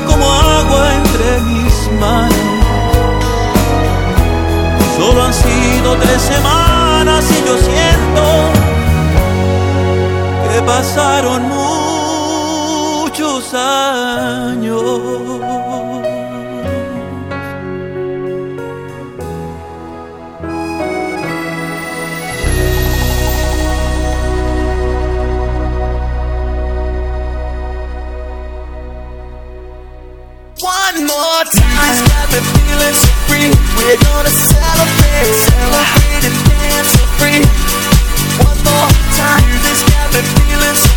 Speaker 5: como agua entre mis manos. Solo han sido tres semanas y yo siento que pasaron muchos años. One more time, got me feeling so free. We're gonna celebrate, celebrate and dance so free. One more time, this got me feeling so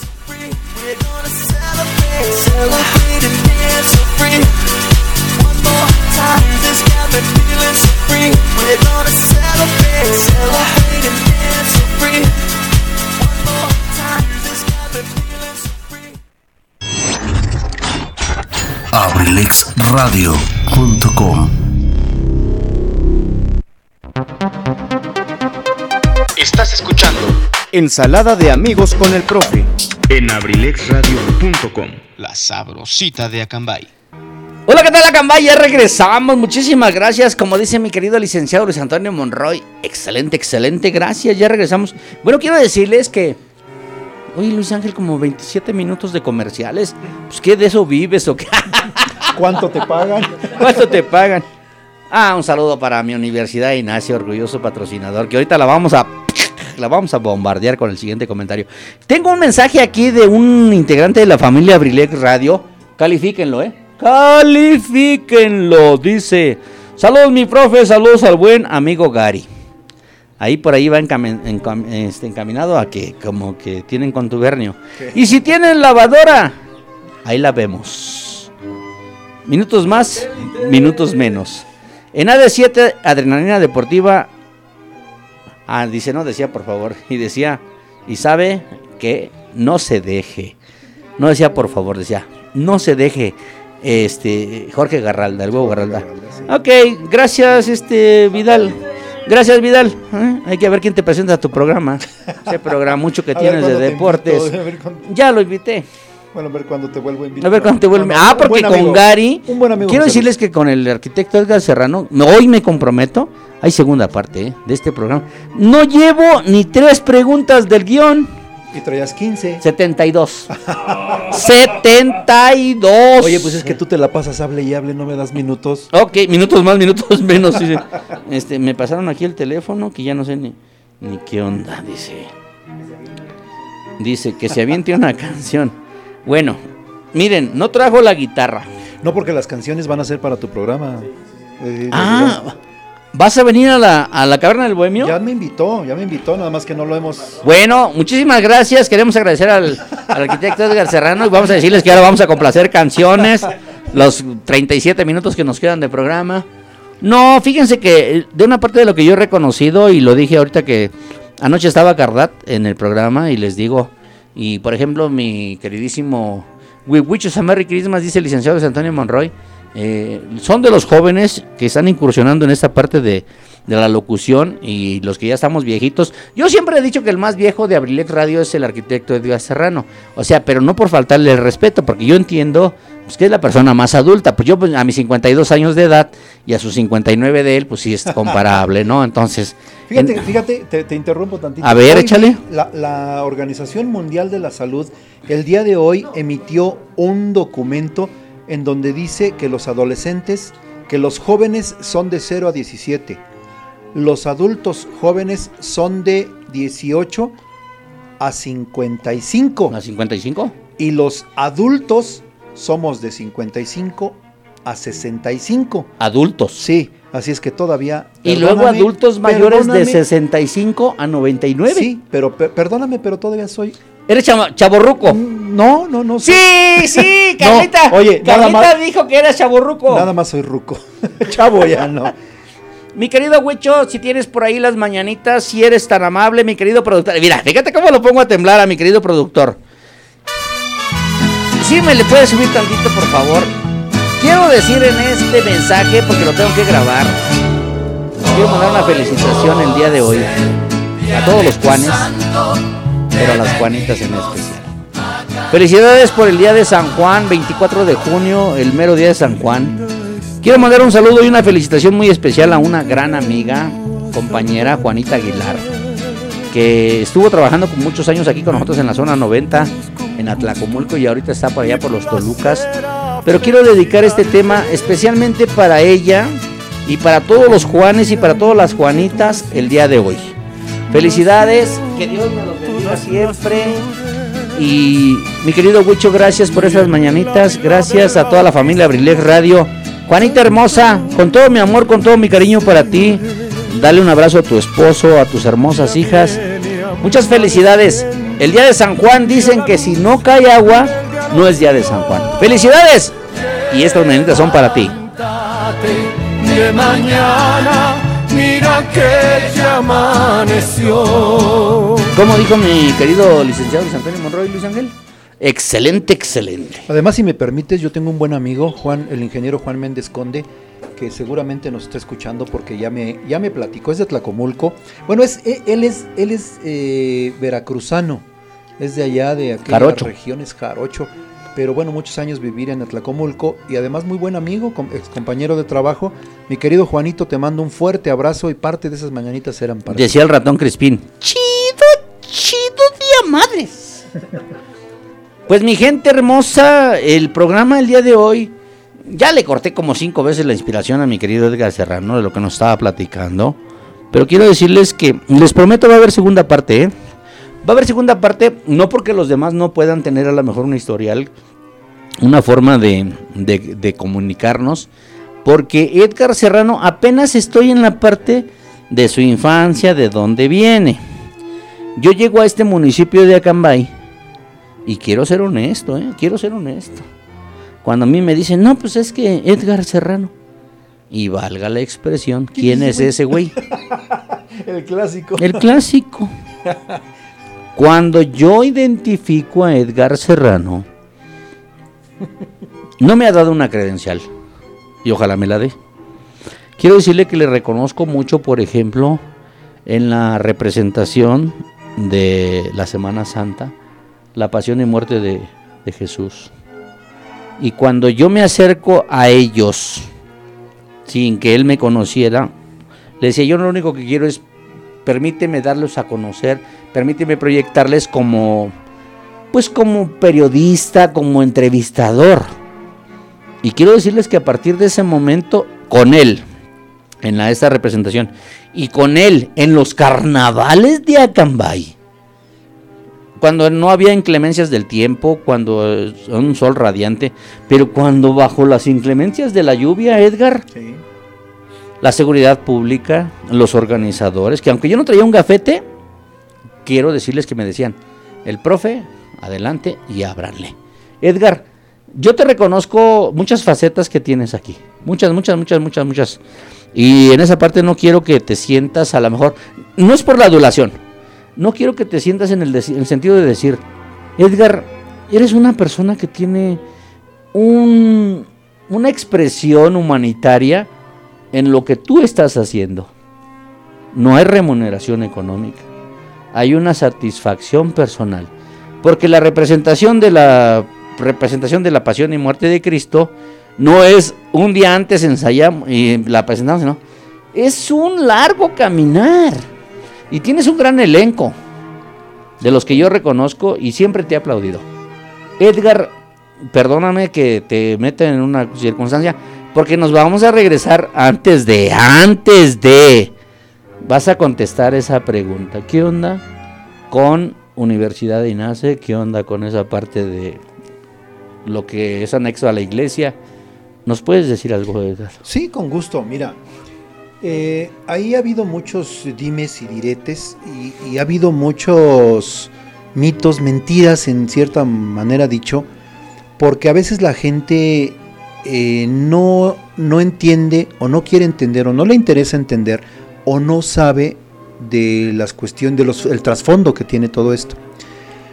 Speaker 10: abrilexradio.com
Speaker 1: Estás escuchando
Speaker 11: Ensalada de amigos con el profe.
Speaker 1: en abrilexradio.com. La sabrosita de Acambay.
Speaker 2: Hola, ¿qué tal, Acambay? Ya regresamos. Muchísimas gracias. Como dice mi querido licenciado Luis Antonio Monroy. Excelente, excelente. Gracias. Ya regresamos. Bueno, quiero decirles que. Oye, Luis Ángel, como 27 minutos de comerciales. Pues, ¿qué de eso vives o qué?
Speaker 4: ¿Cuánto te pagan?
Speaker 2: ¿Cuánto te pagan? Ah, un saludo para mi universidad Ignacio, orgulloso patrocinador, que ahorita la vamos a la vamos a bombardear con el siguiente comentario. Tengo un mensaje aquí de un integrante de la familia Abrilex Radio. Califíquenlo, ¿eh? Califíquenlo, dice. Saludos, mi profe, saludos al buen amigo Gary. Ahí por ahí va encamin- encam- este, encaminado a que como que tienen contubernio. Y si tienen lavadora, ahí la vemos. Minutos más, minutos menos. En AD7, Adrenalina Deportiva. Ah, dice, no decía, por favor. Y decía, y sabe que no se deje. No decía, por favor, decía, no se deje. Este, Jorge Garralda, el huevo Garralda. Ok, gracias, este, Vidal. Gracias, Vidal. ¿Eh? Hay que ver quién te presenta a tu programa. Ese programa mucho que tienes de deportes.
Speaker 4: invito,
Speaker 2: Ya lo invité.
Speaker 4: Bueno, a ver cuándo te vuelvo a invitar.
Speaker 2: A ver cuándo te.
Speaker 4: No, no,
Speaker 2: Ah, porque con
Speaker 4: amigo,
Speaker 2: Gary.
Speaker 4: Un buen amigo.
Speaker 2: Quiero decirles que con el arquitecto Edgar Serrano, hoy me comprometo. Hay segunda parte ¿eh? de este programa. No llevo ni tres preguntas del
Speaker 4: guion. Y traías 15.
Speaker 2: 72. 72.
Speaker 4: Oye, pues es que tú te la pasas, hable y hable, no me das minutos.
Speaker 2: Ok, minutos más, minutos menos. dice. Este, me pasaron aquí el teléfono que ya no sé ni, ni qué onda, dice. Dice que se aviente una canción. Bueno, miren, no trajo la guitarra.
Speaker 4: No, porque las canciones van a ser para tu programa. Eh,
Speaker 2: Ah, ¿vas a venir a la, a la caverna del bohemio?
Speaker 4: Ya me invitó, ya me invitó, nada más que no lo hemos.
Speaker 2: Bueno, muchísimas gracias. Queremos agradecer al, al arquitecto Edgar Serrano y vamos a decirles que ahora vamos a complacer canciones. Los 37 minutos que nos quedan de programa. No, fíjense que eh, de una parte de lo que yo he reconocido y lo dije ahorita que anoche estaba Cardat en el programa y les digo, y por ejemplo mi queridísimo We Wish Merry Christmas dice el licenciado Luis Antonio Monroy, eh, son de los jóvenes que están incursionando en esta parte de, de la locución y los que ya estamos viejitos. Yo siempre he dicho que el más viejo de Abrilex Radio es el arquitecto Edgar Serrano. O sea, pero no por faltarle el respeto, porque yo entiendo pues, que es la persona más adulta. Pues yo pues, a mis 52 años de edad y a sus 59 de él, pues sí es comparable, ¿no? Entonces...
Speaker 4: Fíjate,
Speaker 2: en-
Speaker 4: fíjate, te, te interrumpo tantito.
Speaker 2: A ver,
Speaker 4: Hoy
Speaker 2: échale.
Speaker 4: La, la Organización Mundial de la Salud el día de hoy emitió un documento en donde dice que los adolescentes, que los jóvenes son de 0 a 17, los adultos jóvenes son de 18 a 55
Speaker 2: ¿A 55?
Speaker 4: y los adultos somos de 55 a 65.
Speaker 2: Adultos.
Speaker 4: Sí, así es que todavía...
Speaker 2: Y luego adultos mayores de
Speaker 4: perdóname,
Speaker 2: 65 a 99.
Speaker 4: Sí, pero per- perdóname, pero todavía soy...
Speaker 2: Eres chaborruco.
Speaker 4: No, no, no.
Speaker 2: Sí, sí,
Speaker 4: No,
Speaker 2: Carlita.
Speaker 4: oye,
Speaker 2: Carlita
Speaker 4: más-
Speaker 2: dijo que eras chaborruco.
Speaker 4: Nada más soy ruco. Chavo ya no.
Speaker 2: Mi querido Huicho, si tienes por ahí las mañanitas, si eres tan amable, mi querido productor. Mira, fíjate cómo lo pongo a temblar a mi querido productor. Sí, me le puedes subir tantito, por favor. Quiero decir en este mensaje, porque lo tengo que grabar. Quiero mandar una felicitación el día de hoy a todos los Juanes, pero a las Juanitas en especial. Felicidades por el día de San Juan, 24 de junio, el mero día de San Juan. Quiero mandar un saludo y una felicitación muy especial a una gran amiga, compañera Juanita Aguilar, que estuvo trabajando con muchos años aquí con nosotros en la zona 90, en Atlacomulco y ahorita está por allá por los Tolucas. Pero quiero dedicar este tema especialmente para ella y para todos los Juanes y para todas las Juanitas el día de hoy. Felicidades, que Dios me los bendiga siempre. Y mi querido Huicho, gracias por esas mañanitas. Gracias a toda la familia Abrilex Radio. Juanita hermosa, con todo mi amor, con todo mi cariño para ti. Dale un abrazo a tu esposo, a tus hermosas hijas. Muchas felicidades. El día de San Juan dicen que si no cae agua, no es día de San Juan. ¡Felicidades! Y estas mañanitas son para ti.
Speaker 7: de mañana, mira que ya amaneció.
Speaker 2: Como dijo mi querido licenciado Luis Antonio Monroy, Luis Ángel. Excelente, excelente.
Speaker 4: Además, si me permites, yo tengo un buen amigo, Juan, el ingeniero Juan Méndez Conde, que seguramente nos está escuchando porque ya me, ya me platicó, es de Tlacomulco. Bueno, es, e- él es, él es eh, veracruzano, es de allá, de aquellas
Speaker 2: Jarocho.
Speaker 4: regiones, Jarocho. Pero bueno, muchos años vivir en Atlacomulco y además muy buen amigo, ex compañero de trabajo. Mi querido Juanito, te mando un fuerte abrazo y parte de esas mañanitas eran para ti.
Speaker 2: Decía el ratón Crispín. Chido, chido día madres. Pues mi gente hermosa, el programa el día de hoy, ya le corté como cinco veces la inspiración a mi querido Edgar Serrano de lo que nos estaba platicando. Pero quiero decirles que les prometo va a haber segunda parte, ¿eh? Va a haber segunda parte, no porque los demás no puedan tener a lo mejor un historial, una forma de, de- de comunicarnos, porque Edgar Serrano apenas estoy en la parte de su infancia, de dónde viene. Yo llego a este municipio de Acambay y quiero ser honesto, ¿eh? quiero ser honesto. Cuando a mí me dicen, no, pues es que Edgar Serrano. Y valga la expresión, ¿quién es ese güey?
Speaker 4: El clásico.
Speaker 2: El clásico. Cuando yo identifico a Edgar Serrano, no me ha dado una credencial. Y ojalá me la dé. Quiero decirle que le reconozco mucho, por ejemplo, en la representación de la Semana Santa, la pasión y muerte de, de Jesús. Y cuando yo me acerco a ellos, sin que él me conociera, le decía, yo lo único que quiero es, permíteme darlos a conocer, permíteme proyectarles como, pues como periodista, como entrevistador. Y quiero decirles que a partir de ese momento, con él, en la, esta representación, y con él en los carnavales de Acambay, cuando no había inclemencias del tiempo, cuando eh, un sol radiante, pero cuando bajo las inclemencias de la lluvia, Edgar,
Speaker 4: Sí.
Speaker 2: la seguridad pública, los organizadores, que aunque yo no traía un gafete, quiero decirles que me decían, el profe, adelante y ábranle. Edgar, yo te reconozco muchas facetas que tienes aquí. Muchas, muchas, muchas, muchas, muchas. Y en esa parte no quiero que te sientas a lo mejor, no es por la adulación, no quiero que te sientas en el, sentido de decir, Edgar, eres una persona que tiene un una expresión humanitaria en lo que tú estás haciendo. No hay remuneración económica, hay una satisfacción personal, porque la representación de la representación de la pasión y muerte de Cristo no es un día antes ensayamos y la presentamos, no. Es un largo caminar. Y tienes un gran elenco de los que yo reconozco y siempre te he aplaudido. Edgar, perdóname que te meta en una circunstancia, porque nos vamos a regresar antes de, antes de. Vas a contestar esa pregunta. ¿Qué onda con Universidad de INACE? ¿Qué onda con esa parte de lo que es anexo a la iglesia? ¿Nos puedes decir algo, Edgar?
Speaker 4: Sí, con gusto. Mira, eh, ahí ha habido muchos dimes y diretes y, ha habido muchos mitos, mentiras en cierta manera dicho, porque a veces la gente eh, no, no entiende o no quiere entender o no le interesa entender o no sabe de las cuestiones, de el trasfondo que tiene todo esto.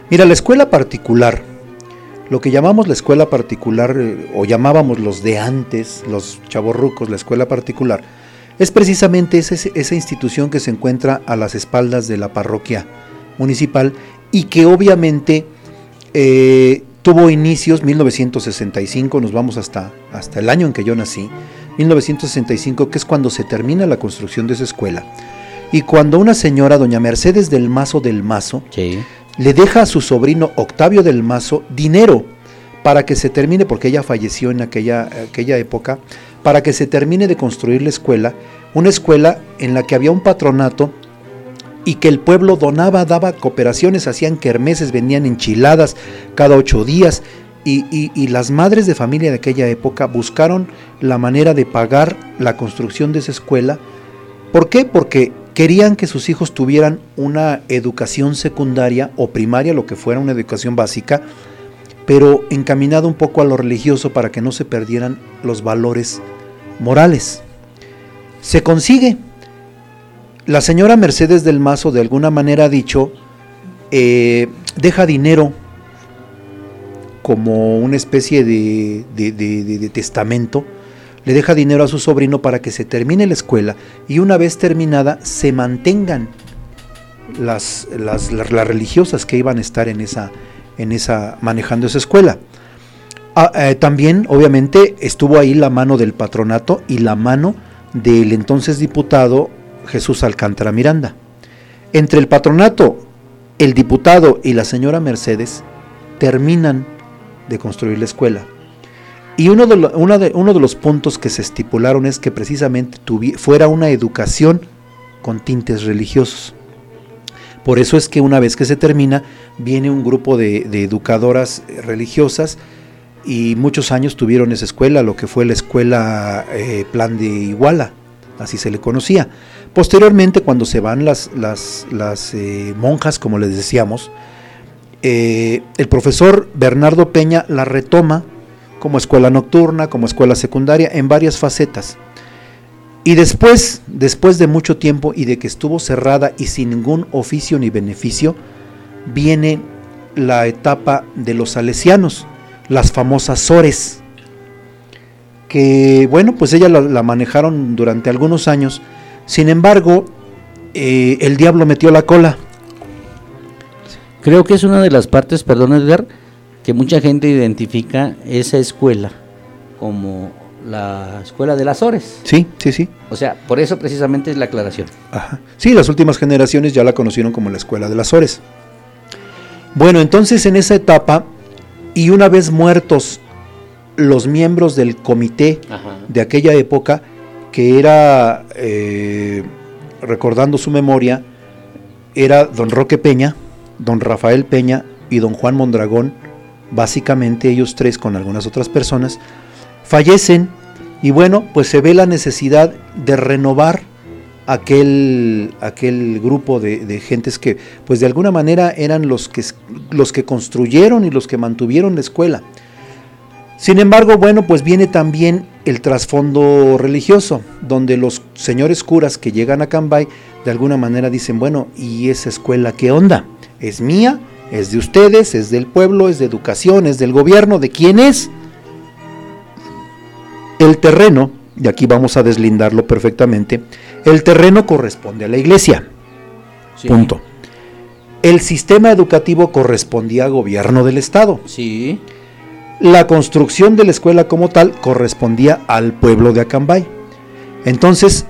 Speaker 4: Mira, la escuela particular, lo que llamamos la escuela particular, eh, o llamábamos los de antes, los chavorrucos, la escuela particular, es precisamente esa, institución que se encuentra a las espaldas de la parroquia municipal y que obviamente eh, tuvo inicios 1965, nos vamos hasta, hasta el año en que yo nací, 1965, que es cuando se termina la construcción de esa escuela. Y cuando una señora, doña Mercedes del Mazo del Mazo, le deja a su sobrino Octavio del Mazo dinero para que se termine, porque ella falleció en aquella, aquella época, para que se termine de construir la escuela, una escuela en la que había un patronato y que el pueblo donaba, daba cooperaciones, hacían kermeses, vendían enchiladas cada ocho días y, las madres de familia de aquella época buscaron la manera de pagar la construcción de esa escuela. ¿Por qué? Porque querían que sus hijos tuvieran una educación secundaria o primaria, lo que fuera una educación básica, pero encaminado un poco a lo religioso para que no se perdieran los valores morales. Se consigue. La señora Mercedes del Mazo de alguna manera ha dicho, eh, deja dinero como una especie de, testamento, le deja dinero a su sobrino para que se termine la escuela y una vez terminada se mantengan las religiosas que iban a estar en esa, en esa, manejando esa escuela. Ah, eh, también, obviamente, estuvo ahí la mano del patronato y la mano del entonces diputado Jesús Alcántara Miranda. Entre el patronato, el diputado y la señora Mercedes terminan de construir la escuela. Y uno de, uno de los puntos que se estipularon es que precisamente fuera una educación con tintes religiosos. Por eso es que una vez que se termina, viene un grupo de, educadoras religiosas y muchos años tuvieron esa escuela, lo que fue la escuela eh, Plan de Iguala, así se le conocía. Posteriormente, cuando se van las, las, las eh, monjas, como les decíamos, eh, el profesor Bernardo Peña la retoma como escuela nocturna, como escuela secundaria, en varias facetas. Y después, después de mucho tiempo y de que estuvo cerrada y sin ningún oficio ni beneficio, viene la etapa de los salesianos, las famosas Sores, que bueno, pues ella la, manejaron durante algunos años, sin embargo, eh, el diablo metió la cola.
Speaker 2: Creo que es una de las partes, perdón Edgar, que mucha gente identifica esa escuela como la escuela de las Ores.
Speaker 4: Sí, sí, sí.
Speaker 2: O sea, por eso precisamente es la aclaración.
Speaker 4: Ajá. Sí, las últimas generaciones ya la conocieron como la escuela de las Ores. Bueno, entonces en esa etapa, y una vez muertos los miembros del comité de aquella época, que era, eh, recordando su memoria, era don Roque Peña, don Rafael Peña y don Juan Mondragón, básicamente ellos tres con algunas otras personas, fallecen y bueno, pues se ve la necesidad de renovar aquel, aquel grupo de, gentes que pues de alguna manera eran los que, los que construyeron y los que mantuvieron la escuela. Sin embargo, bueno, pues viene también el trasfondo religioso, donde los señores curas que llegan a Cambay de alguna manera dicen, bueno, ¿y esa escuela qué onda? ¿Es mía? ¿Es de ustedes? ¿Es del pueblo? ¿Es de educación? ¿Es del gobierno? ¿De quién es? el terreno, y aquí vamos a deslindarlo perfectamente, el terreno corresponde a la iglesia.
Speaker 2: Sí.
Speaker 4: Punto. El sistema educativo correspondía al gobierno del estado.
Speaker 2: Sí.
Speaker 4: La construcción de la escuela como tal correspondía al pueblo de Acambay. Entonces,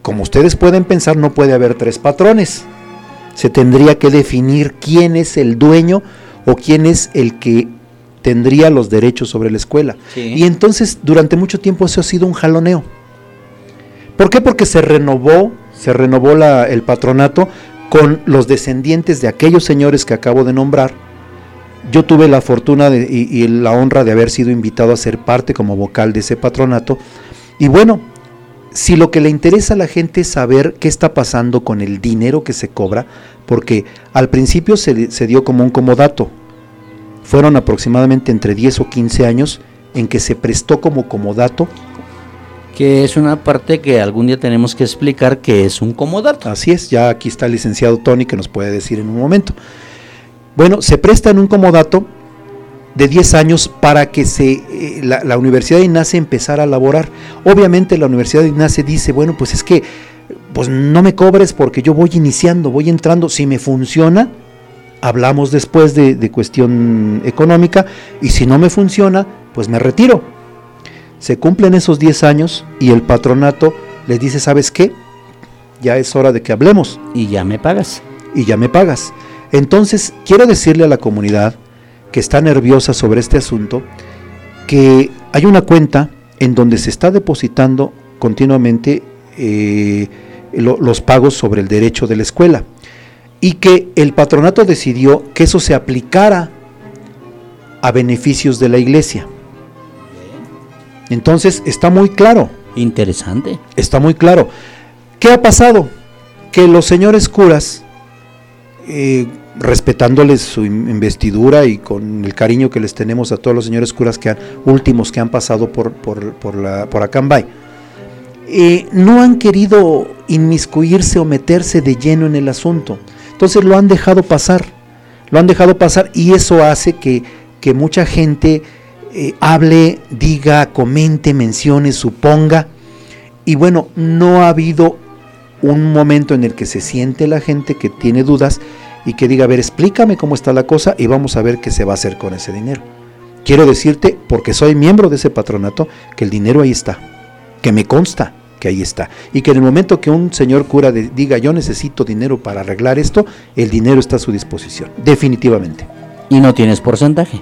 Speaker 4: como ustedes pueden pensar, no puede haber tres patrones. Se tendría que definir quién es el dueño o quién es el que tendría los derechos sobre la escuela.
Speaker 2: Sí.
Speaker 4: Y entonces, durante mucho tiempo eso ha sido un jaloneo. ¿Por qué? Porque se renovó, se renovó la- el patronato con los descendientes de aquellos señores que acabo de nombrar. Yo tuve la fortuna de- y, y la honra de haber sido invitado a ser parte como vocal de ese patronato. Y bueno, si lo que le interesa a la gente es saber qué está pasando con el dinero que se cobra, porque al principio se, se dio como un comodato. Fueron aproximadamente entre 10 o 15 años en que se prestó como comodato
Speaker 2: Que es una parte que algún día tenemos que explicar que es un comodato.
Speaker 4: Así es, ya aquí está el licenciado Tony que nos puede decir en un momento. Bueno, se presta en un comodato de 10 años para que se, eh, la, la Universidad de INACE empezara a laborar. Obviamente la Universidad de INACE dice, bueno, pues es que pues no me cobres porque yo voy iniciando, voy entrando, si me funciona, hablamos después de, de cuestión económica y si no me funciona, pues me retiro. Se cumplen esos 10 años y el patronato les dice, ¿sabes qué? Ya es hora de que hablemos
Speaker 2: Y ya me pagas.
Speaker 4: y ya me pagas. Entonces, quiero decirle a la comunidad que está nerviosa sobre este asunto que hay una cuenta en donde se está depositando continuamente eh, lo- los pagos sobre el derecho de la escuela y que el patronato decidió que eso se aplicara a beneficios de la iglesia. Entonces, está muy claro.
Speaker 2: Interesante.
Speaker 4: Está muy claro. ¿Qué ha pasado? Que los señores curas, eh, respetándoles su in- investidura y con el cariño que les tenemos a todos los señores curas que han- últimos que han pasado por, por, por, la, por Acambay, eh, no han querido inmiscuirse o meterse de lleno en el asunto. Entonces lo han dejado pasar. Lo han dejado pasar y eso hace que, que mucha gente eh, hable, diga, comente, mencione, suponga. Y bueno, no ha habido un momento en el que se siente la gente que tiene dudas y que diga, a ver, explícame cómo está la cosa y vamos a ver qué se va a hacer con ese dinero. Quiero decirte, porque soy miembro de ese patronato, que el dinero ahí está, que me consta que ahí está. Y que en el momento que un señor cura de- diga, yo necesito dinero para arreglar esto, el dinero está a su disposición, definitivamente.
Speaker 2: Y no tienes porcentaje.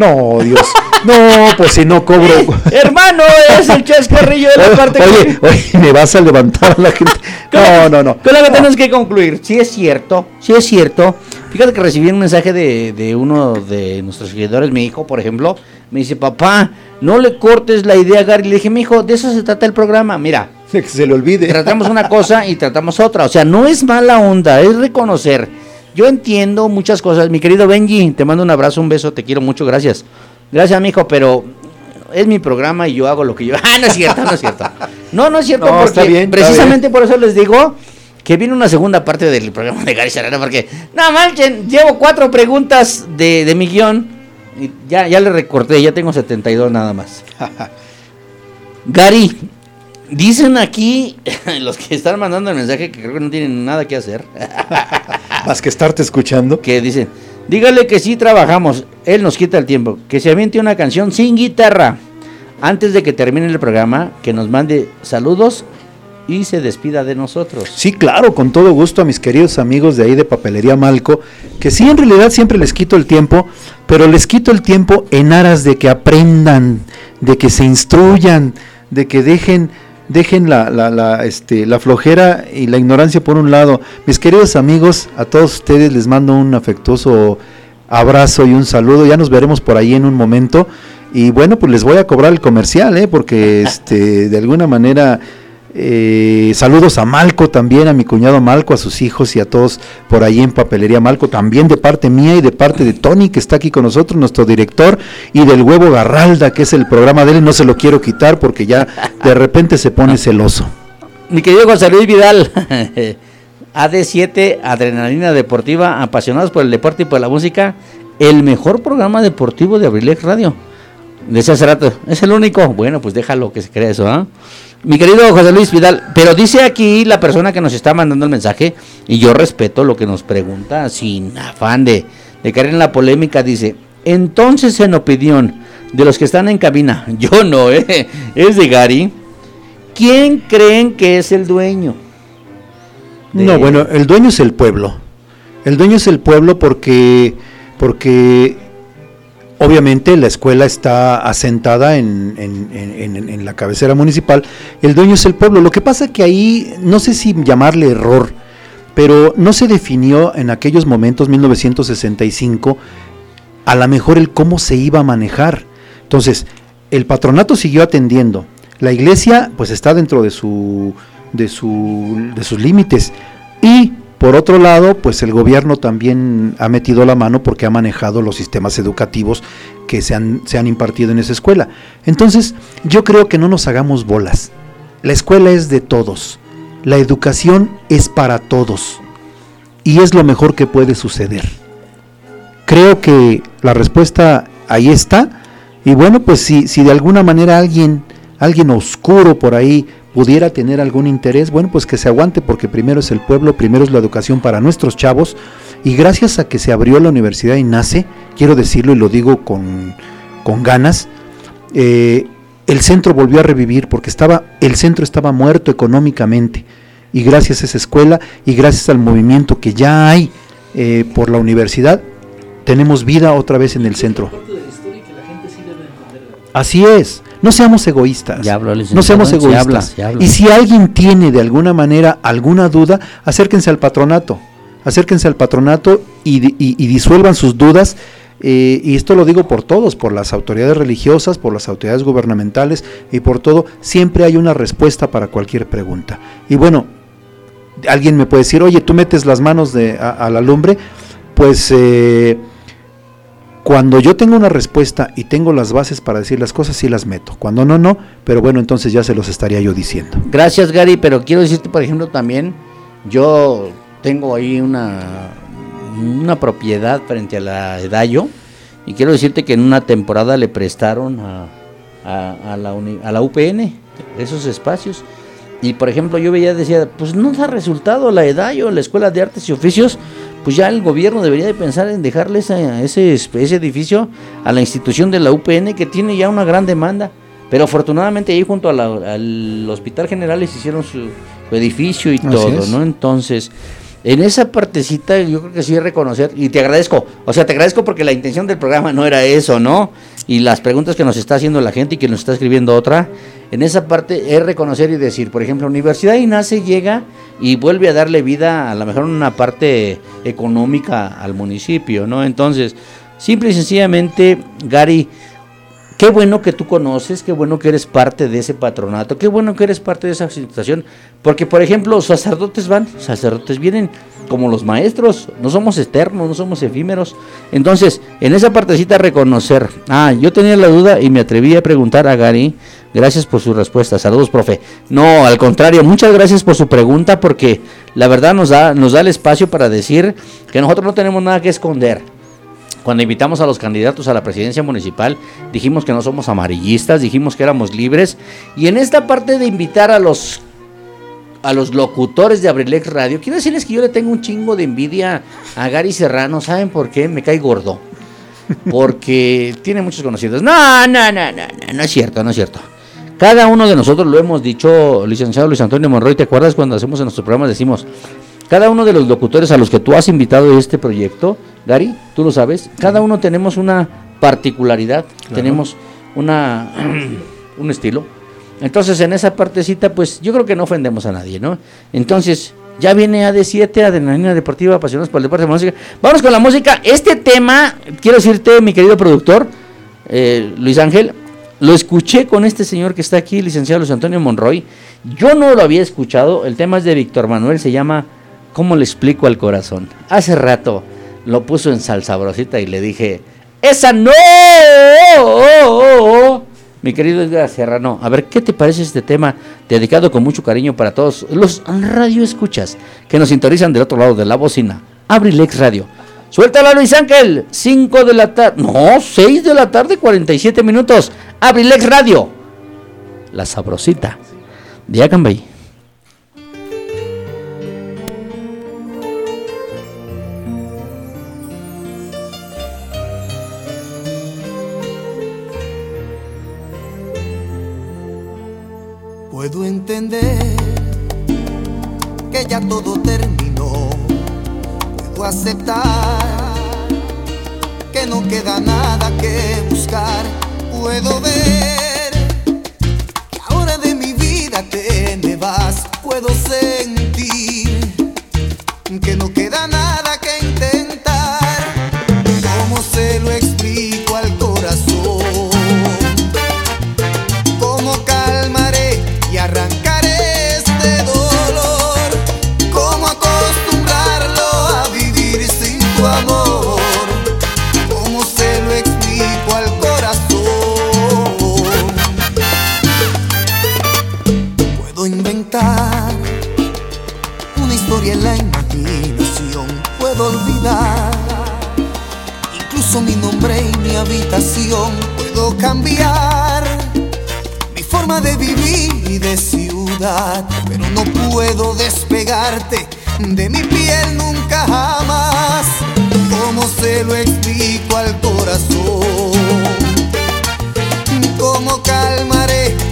Speaker 4: No, Dios, no, pues si no cobro...
Speaker 2: Hermano, es el chascarrillo de la parte
Speaker 4: Oye, oye, me vas a levantar a la gente. No, no, no.
Speaker 2: Con lo que tenemos que concluir. Sí es cierto, sí es cierto. Fíjate que recibí un mensaje de, de uno de nuestros seguidores, mi hijo, por ejemplo. Me dice, papá, no le cortes la idea a Gary. Le dije, mi hijo, de eso se trata el programa. Mira,
Speaker 4: Que se le olvide.
Speaker 2: tratamos una cosa y tratamos otra. O sea, no es mala onda, es reconocer. Yo entiendo muchas cosas. Mi querido Benji, te mando un abrazo, un beso, te quiero mucho, gracias. Gracias, mijo, pero es mi programa y yo hago lo que yo. Ah, no es cierto, no es cierto. No, no es cierto,
Speaker 4: No,
Speaker 2: porque
Speaker 4: está bien, está
Speaker 2: precisamente por eso les digo que viene una segunda parte del programa de Gary Serrano, porque no manchen, llevo cuatro preguntas de, de mi guion y ya, ya le recorté, ya tengo 72 nada más. Gary, dicen aquí los que están mandando el mensaje que creo que no tienen nada que hacer,
Speaker 4: Más que estarte escuchando.
Speaker 2: que dicen, dígale que sí trabajamos, él nos quita el tiempo, que se aviente una canción sin guitarra, antes de que termine el programa, que nos mande saludos y se despida de nosotros.
Speaker 4: Sí, claro, con todo gusto a mis queridos amigos de ahí de Papelería Malco, que sí, en realidad siempre les quito el tiempo, pero les quito el tiempo en aras de que aprendan, de que se instruyan, de que dejen, dejen la, la, la, este, la flojera y la ignorancia por un lado. Mis queridos amigos, a todos ustedes les mando un afectuoso abrazo y un saludo. Ya nos veremos por ahí en un momento. Y bueno, pues les voy a cobrar el comercial, ¿eh? porque este, de alguna manera eh, saludos a Malco también, a mi cuñado Malco, a sus hijos y a todos por ahí en Papelería Malco, también de parte mía y de parte de Tony, que está aquí con nosotros, nuestro director, y del Huevo Garralda, que es el programa de él, no se lo quiero quitar porque ya de repente se pone celoso.
Speaker 2: Mi querido José Luis Vidal, AD7, Adrenalina Deportiva, apasionados por el deporte y por la música, el mejor programa deportivo de Abrilex Radio. Decía hace rato, ¿es el único? Bueno, pues déjalo que se crea eso, ¿ah? Mi querido José Luis Vidal, pero dice aquí la persona que nos está mandando el mensaje, y yo respeto lo que nos pregunta sin afán de, de caer en la polémica, dice, entonces en opinión de los que están en cabina, yo no, ¿eh? es de Gary, ¿quién creen que es el dueño?
Speaker 4: No, bueno, el dueño es el pueblo. El dueño es el pueblo porque, porque obviamente la escuela está asentada en, la cabecera municipal. El dueño es el pueblo. Lo que pasa que ahí, no sé si llamarle error, pero no se definió en aquellos momentos, 1965, a lo mejor el cómo se iba a manejar. Entonces, el patronato siguió atendiendo. La iglesia, pues está dentro de su, de de sus límites. Y por otro lado, pues el gobierno también ha metido la mano porque ha manejado los sistemas educativos que se han, se han impartido en esa escuela. Entonces, yo creo que no nos hagamos bolas. La escuela es de todos. La educación es para todos. Y es lo mejor que puede suceder. Creo que la respuesta ahí está. Y bueno, pues si, si de alguna manera alguien, alguien oscuro por ahí pudiera tener algún interés, bueno, pues que se aguante porque primero es el pueblo, primero es la educación para nuestros chavos. Y gracias a que se abrió la Universidad y nace, quiero decirlo y lo digo con, con ganas, eh, el centro volvió a revivir porque estaba, el centro estaba muerto económicamente. Y gracias a esa escuela y gracias al movimiento que ya hay eh, por la universidad, tenemos vida otra vez en el centro. Así es, no seamos egoístas.
Speaker 2: Ya
Speaker 4: no seamos
Speaker 2: se
Speaker 4: egoístas. Y si alguien tiene de alguna manera alguna duda, acérquense al patronato. Acérquense al patronato y- y disuelvan sus dudas. eh, y esto lo digo por todos, por las autoridades religiosas, por las autoridades gubernamentales y por todo. Siempre hay una respuesta para cualquier pregunta. Y bueno, alguien me puede decir, oye, tú metes las manos de, a, a la lumbre. Pues eh, cuando yo tengo una respuesta y tengo las bases para decir las cosas, sí las meto. Cuando no, no. Pero bueno, entonces ya se los estaría yo diciendo.
Speaker 2: Gracias, Gary, pero quiero decirte, por ejemplo, también, yo tengo ahí una, una propiedad frente a la Edallo y quiero decirte que en una temporada le prestaron a, a- la, UPN esos espacios. Y por ejemplo, yo veía, decía, pues no da resultado la Edallo, la Escuela de Artes y Oficios, pues ya el gobierno debería de pensar en dejarle esa- ese, ese edificio a la institución de la UPN que tiene ya una gran demanda. Pero afortunadamente ahí junto a la- al Hospital General les hicieron su, su edificio y
Speaker 4: Así
Speaker 2: todo,
Speaker 4: es.
Speaker 2: ¿no? Entonces, en esa partecita yo creo que sí es reconocer, y te agradezco, o sea, te agradezco porque la intención del programa no era eso, ¿no? Y las preguntas que nos está haciendo la gente y que nos está escribiendo otra, en esa parte es reconocer y decir, por ejemplo, Universidad INACE llega y vuelve a darle vida a lo mejor una parte económica al municipio, ¿no? Entonces, simple y sencillamente, Gary, Qué bueno que tú conoces, qué bueno que eres parte de ese patronato, qué bueno que eres parte de esa situación. Porque, por ejemplo, sacerdotes van, sacerdotes vienen como los maestros, no somos eternos, no somos efímeros. Entonces, en esa partecita reconocer, ah, yo tenía la duda y me atreví a preguntar a Gary, gracias por su respuesta, saludos, profe. No, al contrario, muchas gracias por su pregunta porque la verdad nos da, nos da el espacio para decir que nosotros no tenemos nada que esconder. Cuando invitamos a los candidatos a la presidencia municipal, dijimos que no somos amarillistas, dijimos que éramos libres. Y en esta parte de invitar a los a los locutores de Abrilex Radio, quiero decirles que yo le tengo un chingo de envidia a Gary Serrano. ¿Saben por qué? Me cae gordo. Porque tiene muchos conocidos. No, no, no, no, no, no es cierto, no es cierto. Cada uno de nosotros lo hemos dicho, licenciado Luis Antonio Monroy, ¿te acuerdas cuando hacemos en nuestros programas? Decimos, cada uno de los locutores a los que tú has invitado a este proyecto, Gary, tú lo sabes, cada uno tenemos una particularidad, tenemos una un estilo. Entonces, en esa partecita, pues yo creo que no ofendemos a nadie, ¿no? Entonces, ya viene AD7, Adrenalina Deportiva, Apasionados por el Deporte de la Música. Vamos con la música. Este tema, quiero decirte, mi querido productor, eh, Luis Ángel, lo escuché con este señor que está aquí, licenciado Luis Antonio Monroy. Yo no lo había escuchado. El tema es de Víctor Manuel, se llama ¿Cómo le explico al corazón? Hace rato lo puso en salsabrosita y le dije, ¡Esa no! mi querido Edgar Serrano, a ver, ¿qué te parece este tema dedicado con mucho cariño para todos los radioescuchas que nos sintonizan del otro lado de la bocina? Abrilex Radio. Suéltala Luis Ángel, 5 de la tarde, no, 6 de la tarde, 47 minutos. Abrilex Radio. La sabrosita de
Speaker 12: Puedo entender que ya todo terminó. Puedo aceptar que no queda nada que buscar. Puedo ver que ahora de mi vida te me vas. Puedo sentir que no queda nada. una historia en la imaginación. Puedo olvidar incluso mi nombre y mi habitación. Puedo cambiar mi forma de vivir y de ciudad, pero no puedo despegarte de mi piel nunca jamás. ¿Cómo se lo explico al corazón? ¿Cómo calmaré?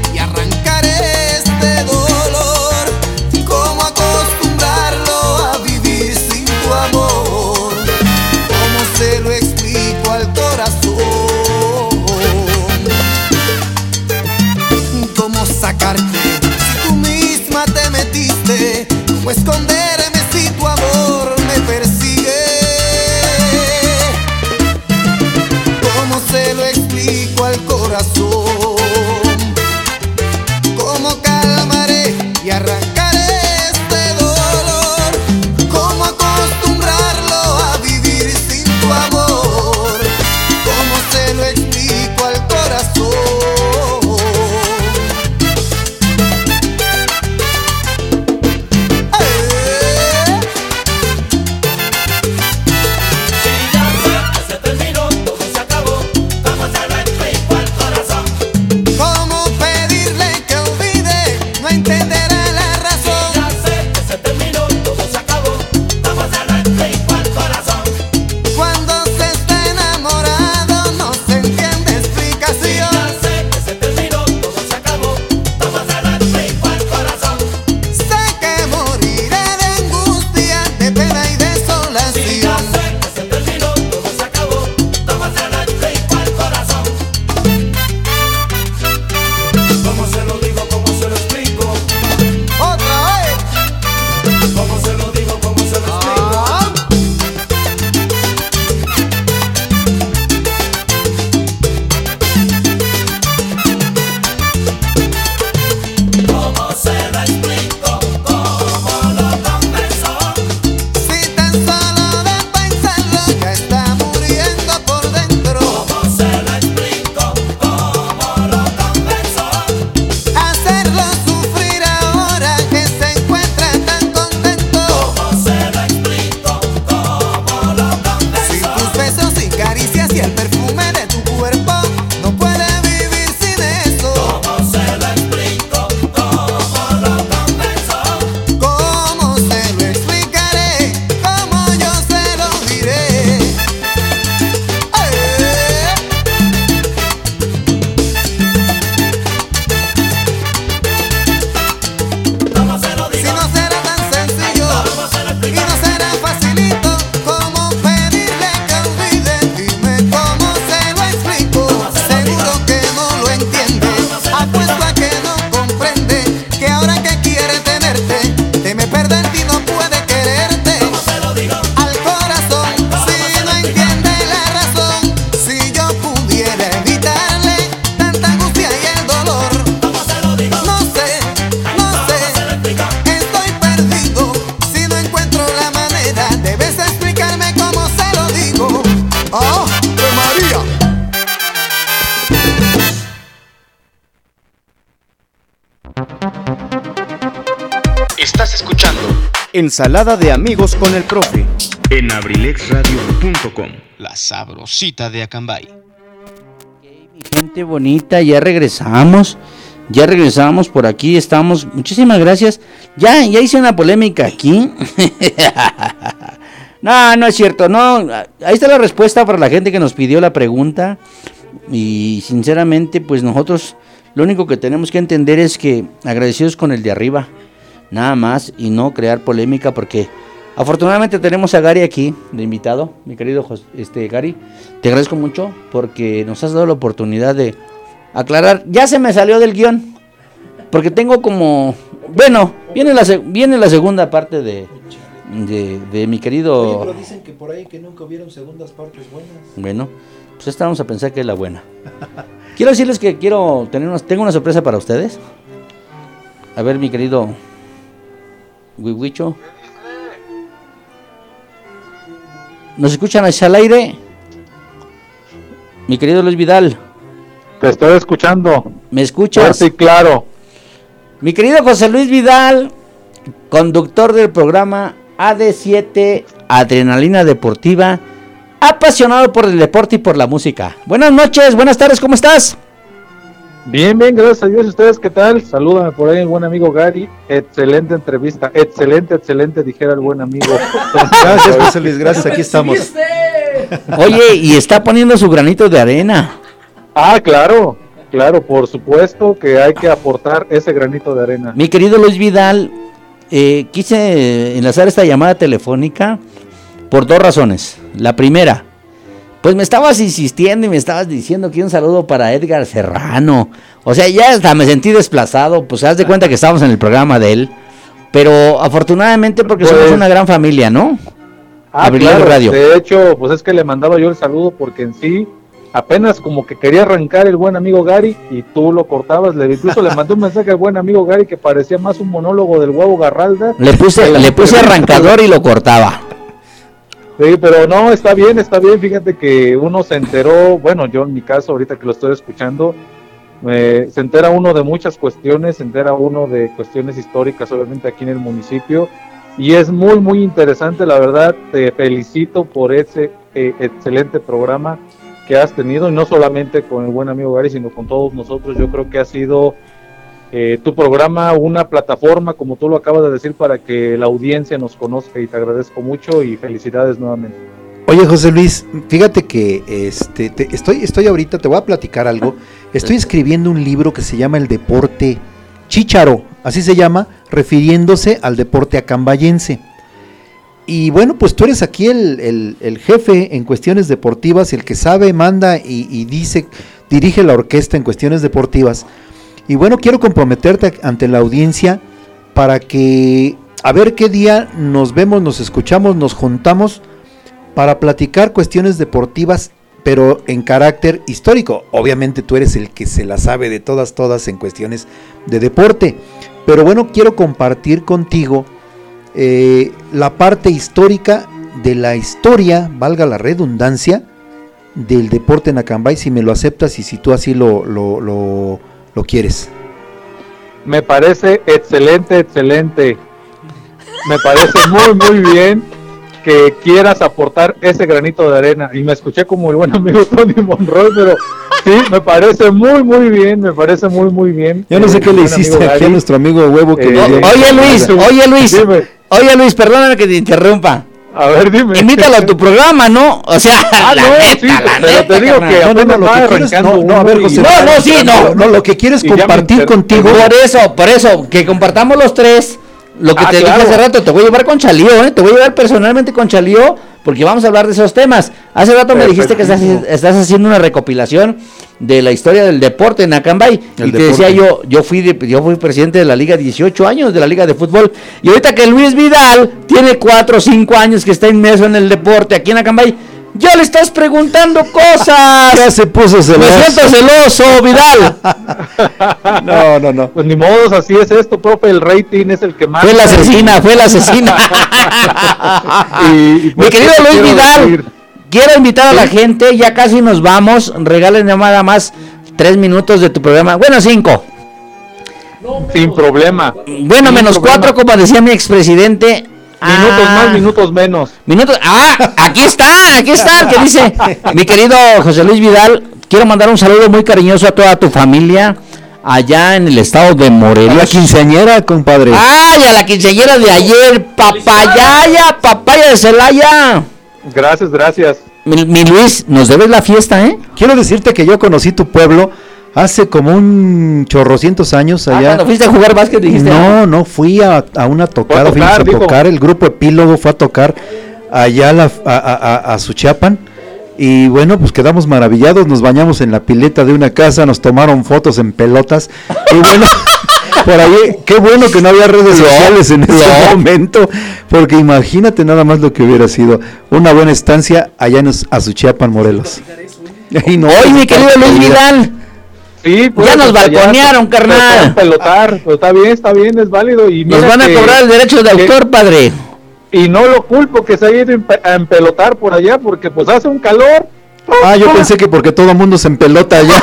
Speaker 1: Ensalada de amigos con el profe. En abrilexradio.com. La sabrosita de Acambay.
Speaker 2: Okay, mi gente bonita, ya regresamos. Ya regresamos por aquí, estamos. Muchísimas gracias. Ya, ya hice una polémica aquí. no, no es cierto. No, ahí está la respuesta para la gente que nos pidió la pregunta. Y sinceramente, pues nosotros lo único que tenemos que entender es que agradecidos con el de arriba nada más, y no crear polémica, porque afortunadamente tenemos a Gary aquí de invitado, mi querido este Gary. Te agradezco mucho porque nos has dado la oportunidad de aclarar. Ya se me salió del guion, porque tengo como, bueno, viene la viene la segunda parte de de, mi querido.
Speaker 4: pero dicen que por ahí que nunca hubieron segundas partes buenas.
Speaker 2: Bueno, pues esta vamos a pensar que es la buena. quiero decirles que quiero tener una, tengo una sorpresa para ustedes. A ver, mi querido Wiwicho. ¿Nos escuchan al aire? Mi querido Luis Vidal.
Speaker 13: Te estoy escuchando.
Speaker 2: ¿Me escuchas?
Speaker 13: Sí, claro.
Speaker 2: Mi querido José Luis Vidal, conductor del programa AD7 Adrenalina Deportiva apasionado por el deporte y por la música. Buenas noches, buenas tardes, ¿cómo estás?
Speaker 13: Bien, bien, gracias a Dios. ¿Ustedes qué tal? Salúdame por ahí el buen amigo Gary. Excelente entrevista, excelente, excelente, dijera el buen amigo.
Speaker 4: gracias, José Luis, gracias, aquí estamos.
Speaker 2: Oye, y está poniendo su granito de arena.
Speaker 13: Ah, claro, claro, por supuesto que hay que aportar ese granito de arena.
Speaker 2: Mi querido Luis Vidal, eh, quise enlazar esta llamada telefónica por dos razones. La primera, pues me estabas insistiendo y me estabas diciendo que un saludo para Edgar Serrano. O sea, ya hasta me sentí desplazado, pues haz de cuenta que estamos en el programa de él. Pero afortunadamente porque somos pues una gran familia, ¿no?
Speaker 13: Ah, radio. De hecho, pues es que le mandaba yo el saludo porque en sí apenas como que quería arrancar el buen amigo Gary y tú lo cortabas. Le, incluso le mandé un mensaje al buen amigo Gary que parecía más un monólogo del huevo Garralda.
Speaker 2: Le puse, le puse arrancador y lo cortaba.
Speaker 13: Sí, pero no, está bien, está bien. Fíjate que uno se enteró, bueno, yo en mi caso, ahorita que lo estoy escuchando, se entera uno de muchas cuestiones, se entera uno de cuestiones históricas, obviamente aquí en el municipio, y es muy, muy interesante, la verdad. Te felicito por ese eh, excelente programa que has tenido, y no solamente con el buen amigo Gary, sino con todos nosotros. Yo creo que ha sido eh, tu programa una plataforma, como tú lo acabas de decir, para que la audiencia nos conozca y te agradezco mucho y felicidades nuevamente.
Speaker 4: Oye José Luis, fíjate que este, estoy, estoy ahorita, te voy a platicar algo. Estoy escribiendo un libro que se llama El Deporte Chícharo, así se llama, refiriéndose al deporte acambayense. Y bueno, pues tú eres aquí el, jefe en cuestiones deportivas, el que sabe, manda y, y dice, dirige la orquesta en cuestiones deportivas. Y bueno, quiero comprometerte ante la audiencia para que a ver qué día nos vemos, nos escuchamos, nos juntamos para platicar cuestiones deportivas, pero en carácter histórico. Obviamente tú eres el que se la sabe de todas, todas en cuestiones de deporte. Pero bueno, quiero compartir contigo eh, la parte histórica de la historia, valga la redundancia, del deporte en Acambay, si me lo aceptas y si tú así lo, lo lo quieres.
Speaker 13: Me parece excelente, excelente. Me parece muy, muy bien que quieras aportar ese granito de arena. Y me escuché como el buen amigo Tony Monroy, pero sí, me parece muy, muy bien, me parece muy, muy bien.
Speaker 4: Yo no sé qué le hiciste aquí a nuestro amigo Huevo que
Speaker 2: eh, Oye Luis, oye Luis, oye Luis, perdóname que te interrumpa.
Speaker 13: A ver, dime.
Speaker 2: Invítalo a tu programa, ¿no? O sea,
Speaker 13: ah, no, sí, pero te digo que no, no, no, lo que quieres, no, no, a ver,
Speaker 2: José, no, no, sí, no.
Speaker 4: No, lo que quieres compartir contigo.
Speaker 2: Por eso, por eso, que compartamos los tres. Lo que ah, te dije hace rato, te voy a llevar con Chalío, ¿eh? Te voy a llevar personalmente con Chalío porque vamos a hablar de esos temas. Hace rato me dijiste que estás, estás, haciendo una recopilación de la historia del deporte en Acambay. y te decía yo, yo fui, yo fui presidente de la Liga 18 años, de la Liga de Fútbol. Y ahorita que Luis Vidal tiene 4 o 5 años que está inmerso en el deporte aquí en Acambay, ya le estás preguntando cosas.
Speaker 4: Ya se puso celoso.
Speaker 2: Me siento celoso, Vidal.
Speaker 13: no, no, no. Pues ni modo, así es esto, profe. El rating es el que más.
Speaker 2: Fue la asesina, fue la asesina. y, pues, Mi querido Luis Vidal, quiero invitar a la gente. Ya casi nos vamos. Regalen nada más tres minutos de tu programa. Bueno, cinco.
Speaker 13: Sin problema.
Speaker 2: Bueno, menos cuatro, como decía mi expresidente.
Speaker 13: Minutos
Speaker 2: Ah.
Speaker 13: más, minutos menos.
Speaker 2: Minutos. Ah, aquí está, aquí está el que dice, mi querido José Luis Vidal, quiero mandar un saludo muy cariñoso a toda tu familia allá en el estado de
Speaker 4: A la
Speaker 2: Morelos.
Speaker 4: quinceañera, compadre.
Speaker 2: Ay, a la quinceañera de ayer, papayaya, papaya de Celaya.
Speaker 13: Gracias, gracias.
Speaker 2: Mi, mi Luis, nos debes la fiesta, ¿eh?
Speaker 4: Quiero decirte que yo conocí tu pueblo hace como un chorrocientos años
Speaker 2: Ah,
Speaker 4: allá.
Speaker 2: cuando fuiste a jugar básquet dijiste.
Speaker 4: No, no, fui a, a una tocada,
Speaker 13: Fue a
Speaker 4: fuimos
Speaker 13: tocar,
Speaker 4: a tocar, el grupo Epílogo fue a tocar allá a, la- a, a, a- a Suchiapan. Y bueno, pues quedamos maravillados, nos bañamos en la pileta de una casa, nos tomaron fotos en pelotas. Y bueno, por ahí, qué bueno que no había redes sociales en ese momento, porque imagínate nada más lo que hubiera sido una buena estancia allá en Azuchiapan, Morelos. Y no,
Speaker 2: Oye, mi querido Luis Vidal,
Speaker 13: Sí, pues,
Speaker 2: Ya nos balconearon,
Speaker 13: pues,
Speaker 2: carnal.
Speaker 13: Pelotar, pues, está bien, está bien, es válido. Y
Speaker 2: nos van a
Speaker 13: que-
Speaker 2: cobrar el derecho de
Speaker 13: que-
Speaker 2: autor, padre.
Speaker 13: Y no lo culpo que se haya ido a empelotar por allá, porque pues hace un calor.
Speaker 4: Ah, yo pensé que porque todo el mundo se empelota allá.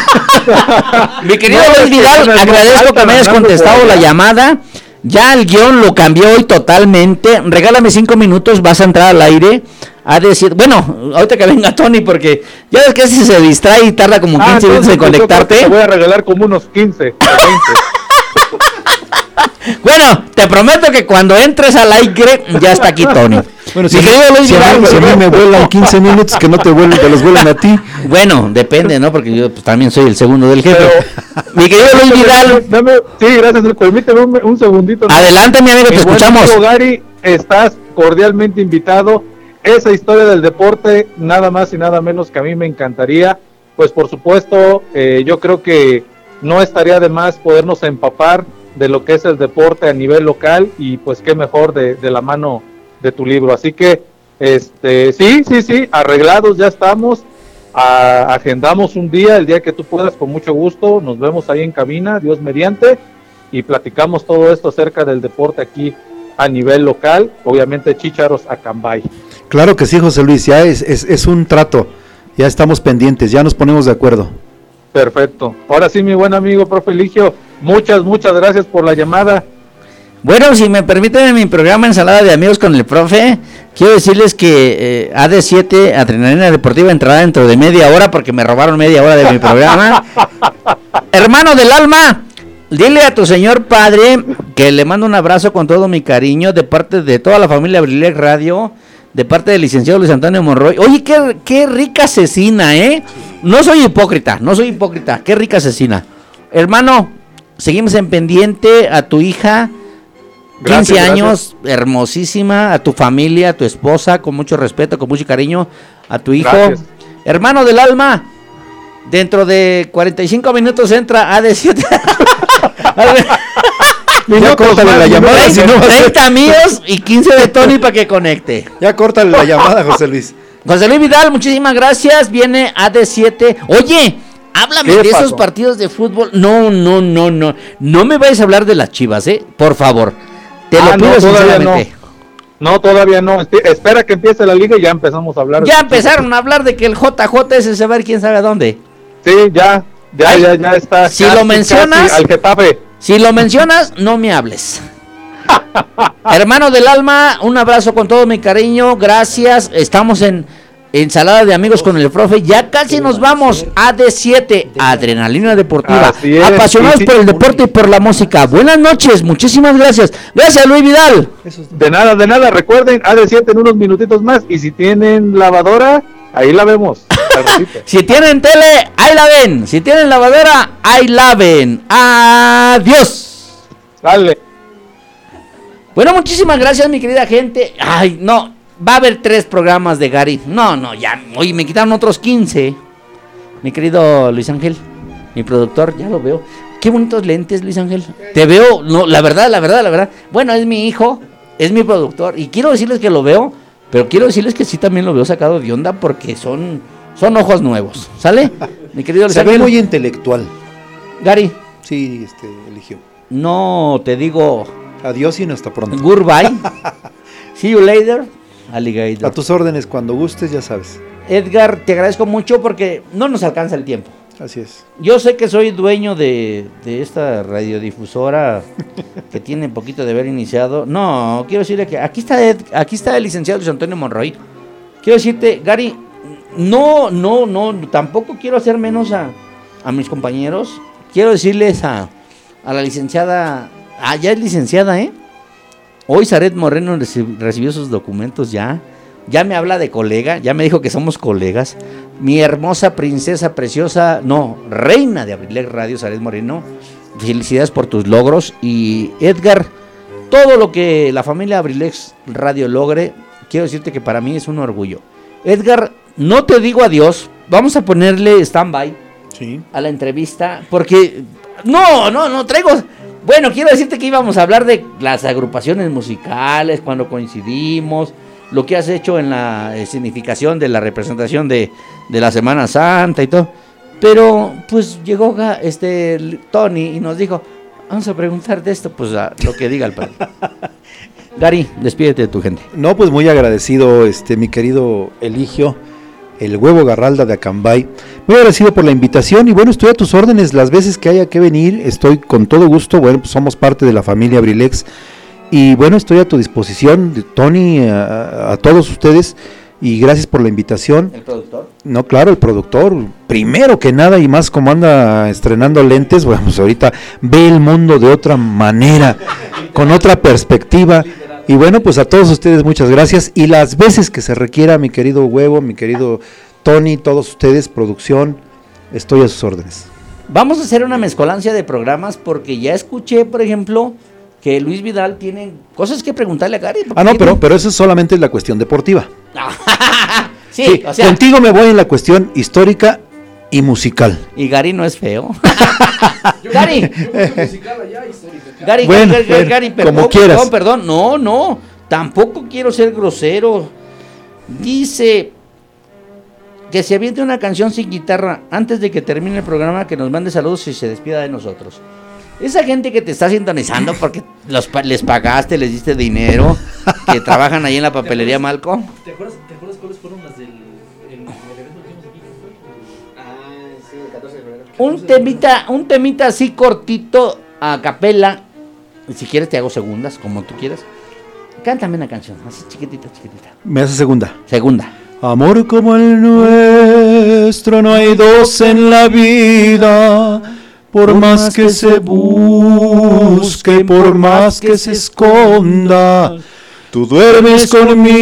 Speaker 2: Mi querido
Speaker 13: No,
Speaker 2: Luis Vidal, agradezco que me hayas contestado la llamada. Ya el guion lo cambió hoy totalmente. Regálame cinco minutos, vas a entrar al aire. A decir, bueno, ahorita que venga Tony, porque ya ves que si se distrae y tarda como 15
Speaker 13: Ah,
Speaker 2: minutos en conectarte.
Speaker 13: Te voy a regalar como unos 15 o 20.
Speaker 2: Bueno, te prometo que cuando entres al aire ya está aquí Tony.
Speaker 4: Bueno, si,
Speaker 2: querido Luis
Speaker 4: si a mí, si a mí me vuelan 15 minutos, que no te vuelen, que los vuelan a ti.
Speaker 2: Bueno, depende, ¿no? Porque yo pues, también soy el segundo del jefe.
Speaker 13: Pero-
Speaker 2: Mi querido Luis Vidal,
Speaker 13: Dame, sí, gracias, permíteme un, un segundito.
Speaker 2: adelante, mi amigo, te
Speaker 13: Mi
Speaker 2: escuchamos.
Speaker 13: Gary, estás cordialmente invitado. Esa historia del deporte, nada más y nada menos que a mí me encantaría. Pues por supuesto, eh, yo creo que no estaría de más podernos empapar de lo que es el deporte a nivel local y pues qué mejor de, de la mano de tu libro. Así que, este, sí, sí, sí, arreglados ya estamos. Agendamos un día, el día que tú puedas, con mucho gusto. Nos vemos ahí en cabina, Dios mediante, y platicamos todo esto acerca del deporte aquí a nivel local. Obviamente, Chicharos a Cambay.
Speaker 4: Claro que sí, José Luis, ya es, es, es un trato. Ya estamos pendientes, ya nos ponemos de acuerdo.
Speaker 13: Perfecto. Ahora sí, mi buen amigo, profe Eligio, muchas, muchas gracias por la llamada.
Speaker 2: Bueno, si me permiten en mi programa Ensalada de Amigos con el Profe, quiero decirles que eh, AD7, Adrenalina Deportiva, entrará dentro de media hora porque me robaron media hora de mi programa. Hermano del alma, dile a tu señor padre que le mando un abrazo con todo mi cariño de parte de toda la familia Brilec Radio, de parte del licenciado Luis Antonio Monroy. Oye, qué, qué rica asesina, ¿eh? No soy hipócrita, no soy hipócrita, qué rica asesina. Hermano, seguimos en pendiente a tu hija. 15
Speaker 13: Gracias,
Speaker 2: años, hermosísima, a tu familia, a tu esposa, con mucho respeto, con mucho cariño, a tu hijo.
Speaker 13: Gracias.
Speaker 2: Hermano del alma, dentro de 45 minutos entra AD7.
Speaker 4: Ya córtale la llamada, si no va a ser-
Speaker 2: 30 míos y 15 de Tony para que conecte.
Speaker 4: Ya córtale la llamada, José Luis.
Speaker 2: José Luis Vidal, muchísimas gracias. Viene AD7. Oye, háblame
Speaker 13: ¿Qué
Speaker 2: de esos partidos de fútbol. No, no, no, no. No me vayas a hablar de las chivas, ¿eh? Por favor. Te
Speaker 13: Ah,
Speaker 2: lo pido
Speaker 13: no, todavía
Speaker 2: sinceramente.
Speaker 13: No, todavía no. Espe- Espera que empiece la liga y ya empezamos a hablar.
Speaker 2: Ya empezaron a hablar de que el JJ ese se va a ir quién sabe a dónde.
Speaker 13: Sí, ya, ya,
Speaker 2: Ay,
Speaker 13: ya, ya está.
Speaker 2: si
Speaker 13: casi,
Speaker 2: lo mencionas-
Speaker 13: casi al Getafe.
Speaker 2: Si lo mencionas, no me hables. Hermano del alma, un abrazo con todo mi cariño. Gracias. Estamos en Ensalada de amigos con el profe. Ya casi nos vamos. AD7, Adrenalina Deportiva. Apasionados por el deporte y por la música. Buenas noches, muchísimas gracias. Gracias, Luis Vidal.
Speaker 13: De nada, de nada. Recuerden, AD7 en unos minutitos más. Y si tienen lavadora, ahí la vemos.
Speaker 2: Si tienen tele, ahí la ven. Si tienen lavadora, ahí la ven. Adiós.
Speaker 13: Dale.
Speaker 2: Bueno, muchísimas gracias, mi querida gente. Ay, no, va a haber tres programas de Gary. No, no, ya, oye, me quitaron otros 15. Mi querido Luis Ángel, mi productor, ya lo veo. Qué bonitos lentes, Luis Ángel. Te veo, no, la verdad, la verdad, la verdad. Bueno, es mi hijo, es mi productor. Y quiero decirles que lo veo, pero quiero decirles que sí también lo veo sacado de onda porque son, son ojos nuevos. ¿Sale? Mi querido
Speaker 4: Se ve muy intelectual.
Speaker 2: Gary,
Speaker 4: Sí, este, eligió.
Speaker 2: no te digo
Speaker 4: Adiós y hasta pronto.
Speaker 2: goodbye. See you later,
Speaker 4: A tus órdenes, cuando gustes, ya sabes.
Speaker 2: Edgar, te agradezco mucho porque no nos alcanza el tiempo.
Speaker 4: Así es.
Speaker 2: Yo sé que soy dueño de, de esta radiodifusora que tiene poquito de haber iniciado. No, quiero decirle que aquí está, Ed- aquí está el licenciado Luis Antonio Monroy. Quiero decirte, Gary, no, no, no, tampoco quiero hacer menos a, a mis compañeros. Quiero decirles a, a la licenciada, ah, ya es licenciada, ¿eh? Hoy Saret Moreno reci- recibió sus documentos ya. Ya me habla de colega, ya me dijo que somos colegas. Mi hermosa princesa preciosa, no, reina de Abrilex Radio, Saret Moreno. Felicidades por tus logros. Y Edgar, todo lo que la familia Abrilex Radio logre, quiero decirte que para mí es un orgullo. Edgar, no te digo adiós, vamos a ponerle stand-by
Speaker 4: Sí.
Speaker 2: a la entrevista, porque no, no, no traigo. Bueno, quiero decirte que íbamos a hablar de las agrupaciones musicales, cuando coincidimos, lo que has hecho en la eh, significación de la representación de, de la Semana Santa y todo. Pero pues llegó este Tony y nos dijo, vamos a preguntar de esto, pues a lo que diga el padre. Gary, despídete de tu gente.
Speaker 4: No, pues muy agradecido, este, mi querido Eligio, el huevo Garralda de Acambay. Muy agradecido por la invitación y bueno, estoy a tus órdenes las veces que haya que venir, estoy con todo gusto, bueno, pues somos parte de la familia Abrilex y bueno, estoy a tu disposición, de Tony, a, a todos ustedes y gracias por la invitación.
Speaker 2: El productor.
Speaker 4: No, claro, el productor, primero que nada y más como anda estrenando lentes, bueno, pues ahorita ve el mundo de otra manera, con otra perspectiva. Y bueno, pues a todos ustedes muchas gracias. Y las veces que se requiera, mi querido Huevo, mi querido Tony, todos ustedes, producción, estoy a sus órdenes.
Speaker 2: Vamos a hacer una mezcolancia de programas porque ya escuché, por ejemplo, que Luis Vidal tiene cosas que preguntarle a Gary.
Speaker 4: Ah, no, pero, pero eso es solamente la cuestión deportiva.
Speaker 2: sí,
Speaker 4: Sí,
Speaker 2: o sea,
Speaker 4: contigo me voy en la cuestión histórica y musical.
Speaker 2: y Gary no es feo. Gary, Gary,
Speaker 4: Bueno,
Speaker 2: Gary, Gary, Gary,
Speaker 4: como
Speaker 2: perdón,
Speaker 4: quieras.
Speaker 2: perdón, perdón, no, no, tampoco quiero ser grosero. Dice que se aviente una canción sin guitarra antes de que termine el programa, que nos mande saludos y se despida de nosotros. Esa gente que te está sintonizando porque los, pa- les pagaste, les diste dinero, que trabajan ahí en la papelería Malco.
Speaker 8: ¿Te acuerdas, ¿Te acuerdas cuáles fueron las del el, el evento que hicimos aquí?
Speaker 2: Un temita, un temita así cortito a capela. Si quieres te hago segundas, como tú quieras. Cántame una canción, así chiquitita, chiquitita.
Speaker 4: Me hace segunda.
Speaker 2: Segunda.
Speaker 4: Amor como el nuestro no hay dos en la vida, por más que se busque, por más que se esconda. Tú duermes conmigo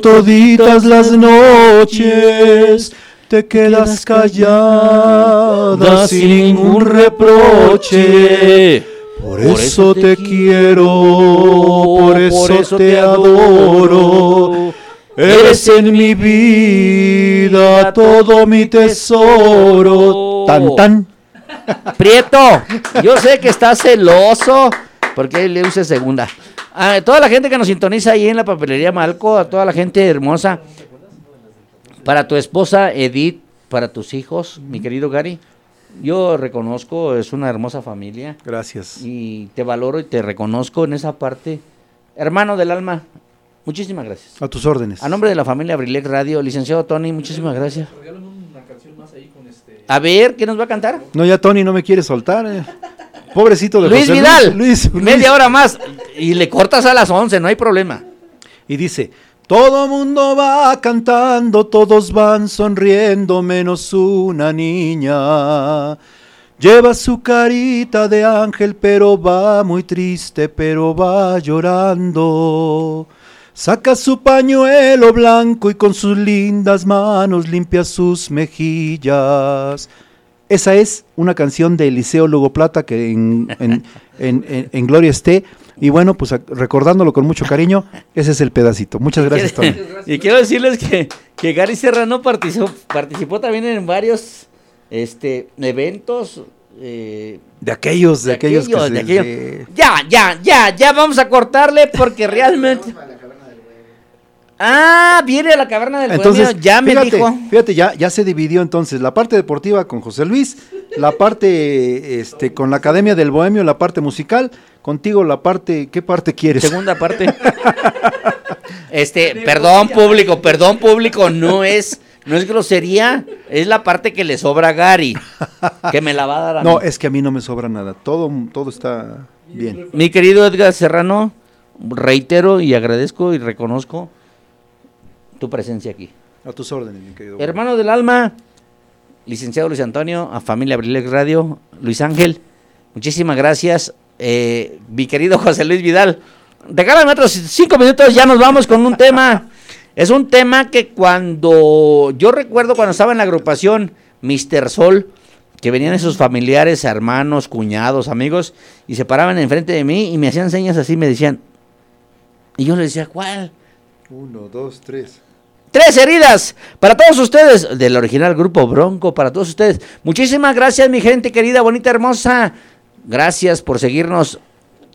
Speaker 4: toditas las noches, te quedas callada sin ningún reproche. Por eso te quiero, por eso te adoro. Eres en mi vida todo mi tesoro. Tan tan.
Speaker 2: Prieto, yo sé que estás celoso porque le use segunda. A toda la gente que nos sintoniza ahí en la papelería Malco, a toda la gente hermosa, para tu esposa Edith, para tus hijos, mi querido Gary, yo reconozco, es una hermosa familia.
Speaker 4: Gracias.
Speaker 2: Y te valoro y te reconozco en esa parte. Hermano del alma, muchísimas gracias.
Speaker 4: A tus órdenes.
Speaker 2: A nombre de la familia Abrilex Radio, licenciado Tony, muchísimas gracias.
Speaker 8: Regálame una canción más ahí con este.
Speaker 2: A ver, ¿qué nos va a cantar?
Speaker 4: No, ya Tony no me quiere soltar. eh. Pobrecito de
Speaker 2: Luis
Speaker 4: José
Speaker 2: Vidal,
Speaker 4: Luis, Luis.
Speaker 2: media hora más y le cortas a las 11, no hay problema.
Speaker 4: Y dice, todo mundo va cantando, todos van sonriendo, menos una niña. Lleva su carita de ángel, pero va muy triste, pero va llorando. Saca su pañuelo blanco y con sus lindas manos limpia sus mejillas. Esa es una canción de Eliseo Lugo Plata que en, en- en- en- en Gloria esté. Y bueno, pues recordándolo con mucho cariño, ese es el pedacito. Muchas gracias, Tony.
Speaker 2: Y quiero decirles que, que Gary Serrano participó, participó también en varios este, eventos. eh,
Speaker 4: De aquellos, de, aquellos, que
Speaker 2: aquellos,
Speaker 4: se-
Speaker 2: de aquellos.
Speaker 4: de-
Speaker 2: Ya, ya, ya, ya vamos a cortarle porque realmente... Ah, viene a la caverna del
Speaker 4: Entonces,
Speaker 2: Bohemio, ya me
Speaker 4: fíjate,
Speaker 2: dijo.
Speaker 4: fíjate, ya, ya se dividió entonces la parte deportiva con José Luis, la parte este, con la Academia del Bohemio, la parte musical, contigo la parte, ¿qué parte quieres?
Speaker 2: Segunda parte. Este, perdón público, perdón público, no es no es grosería, es la parte que le sobra a Gary, que me la va a dar a
Speaker 4: No,
Speaker 2: mí.
Speaker 4: es que a mí no me sobra nada. Todo, todo está bien.
Speaker 2: Mi querido Edgar Serrano, reitero y agradezco y reconozco tu presencia aquí.
Speaker 4: A tus órdenes, mi querido.
Speaker 2: Hermano del alma, licenciado Luis Antonio, a familia Abrilex Radio, Luis Ángel, muchísimas gracias. Eh, mi querido José Luis Vidal, regálame otros cinco minutos, ya nos vamos con un tema. Es un tema que cuando yo recuerdo cuando estaba en la agrupación Mr. Sol, que venían esos familiares, hermanos, cuñados, amigos, y se paraban enfrente de mí y me hacían señas así, me decían, y yo les decía, ¿cuál?
Speaker 4: Uno, dos, tres.
Speaker 2: Tres heridas para todos ustedes del original grupo Bronco, para todos ustedes. Muchísimas gracias, mi gente querida, bonita, hermosa. Gracias por seguirnos.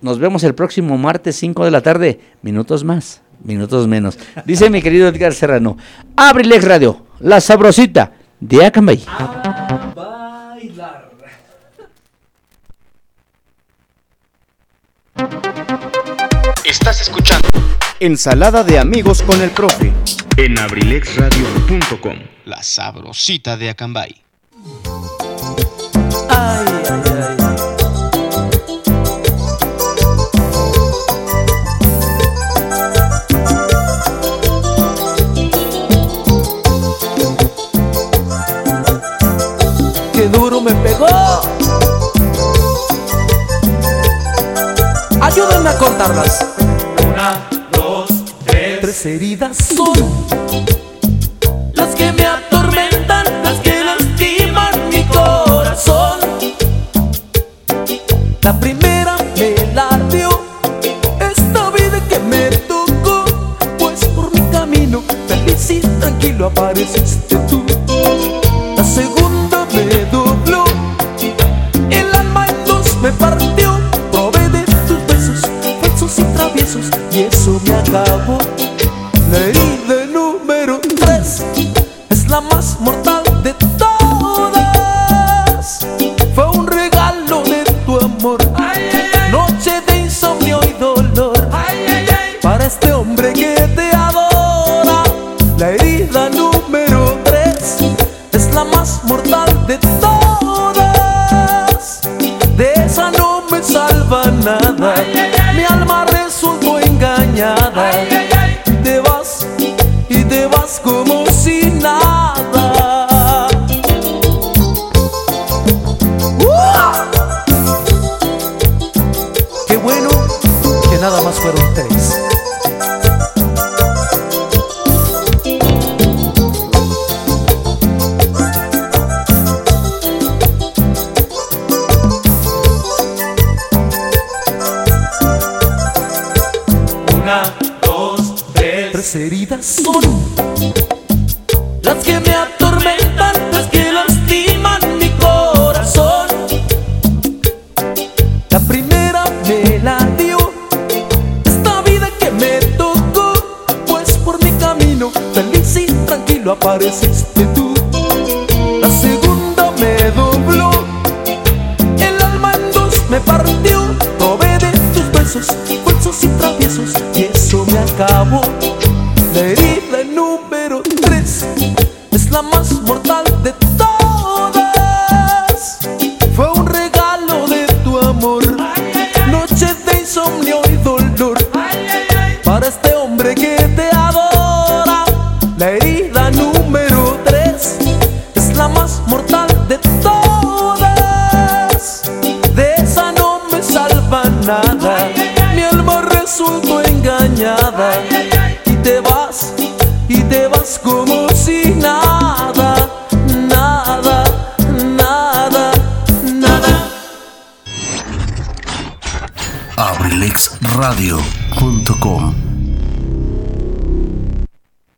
Speaker 2: Nos vemos el próximo martes 5 de la tarde. Minutos más, minutos menos. Dice mi querido Edgar Serrano. Abrilex Radio, la sabrosita de Acambay.
Speaker 1: Estás escuchando
Speaker 3: Ensalada de amigos con el profe.
Speaker 1: en abrilexradio.com. La sabrosita de Acambay.
Speaker 7: Ay, ay, ay. Qué duro me pegó. Ayúdenme a contarlas. Tres heridas son las que me atormentan, las que lastiman mi corazón. La primera me la dio esta vida que me tocó, pues por mi camino feliz y tranquilo apareciste tú. La segunda me dobló, el alma en dos me partió, probé de tus besos falsos y traviesos y eso me acabó.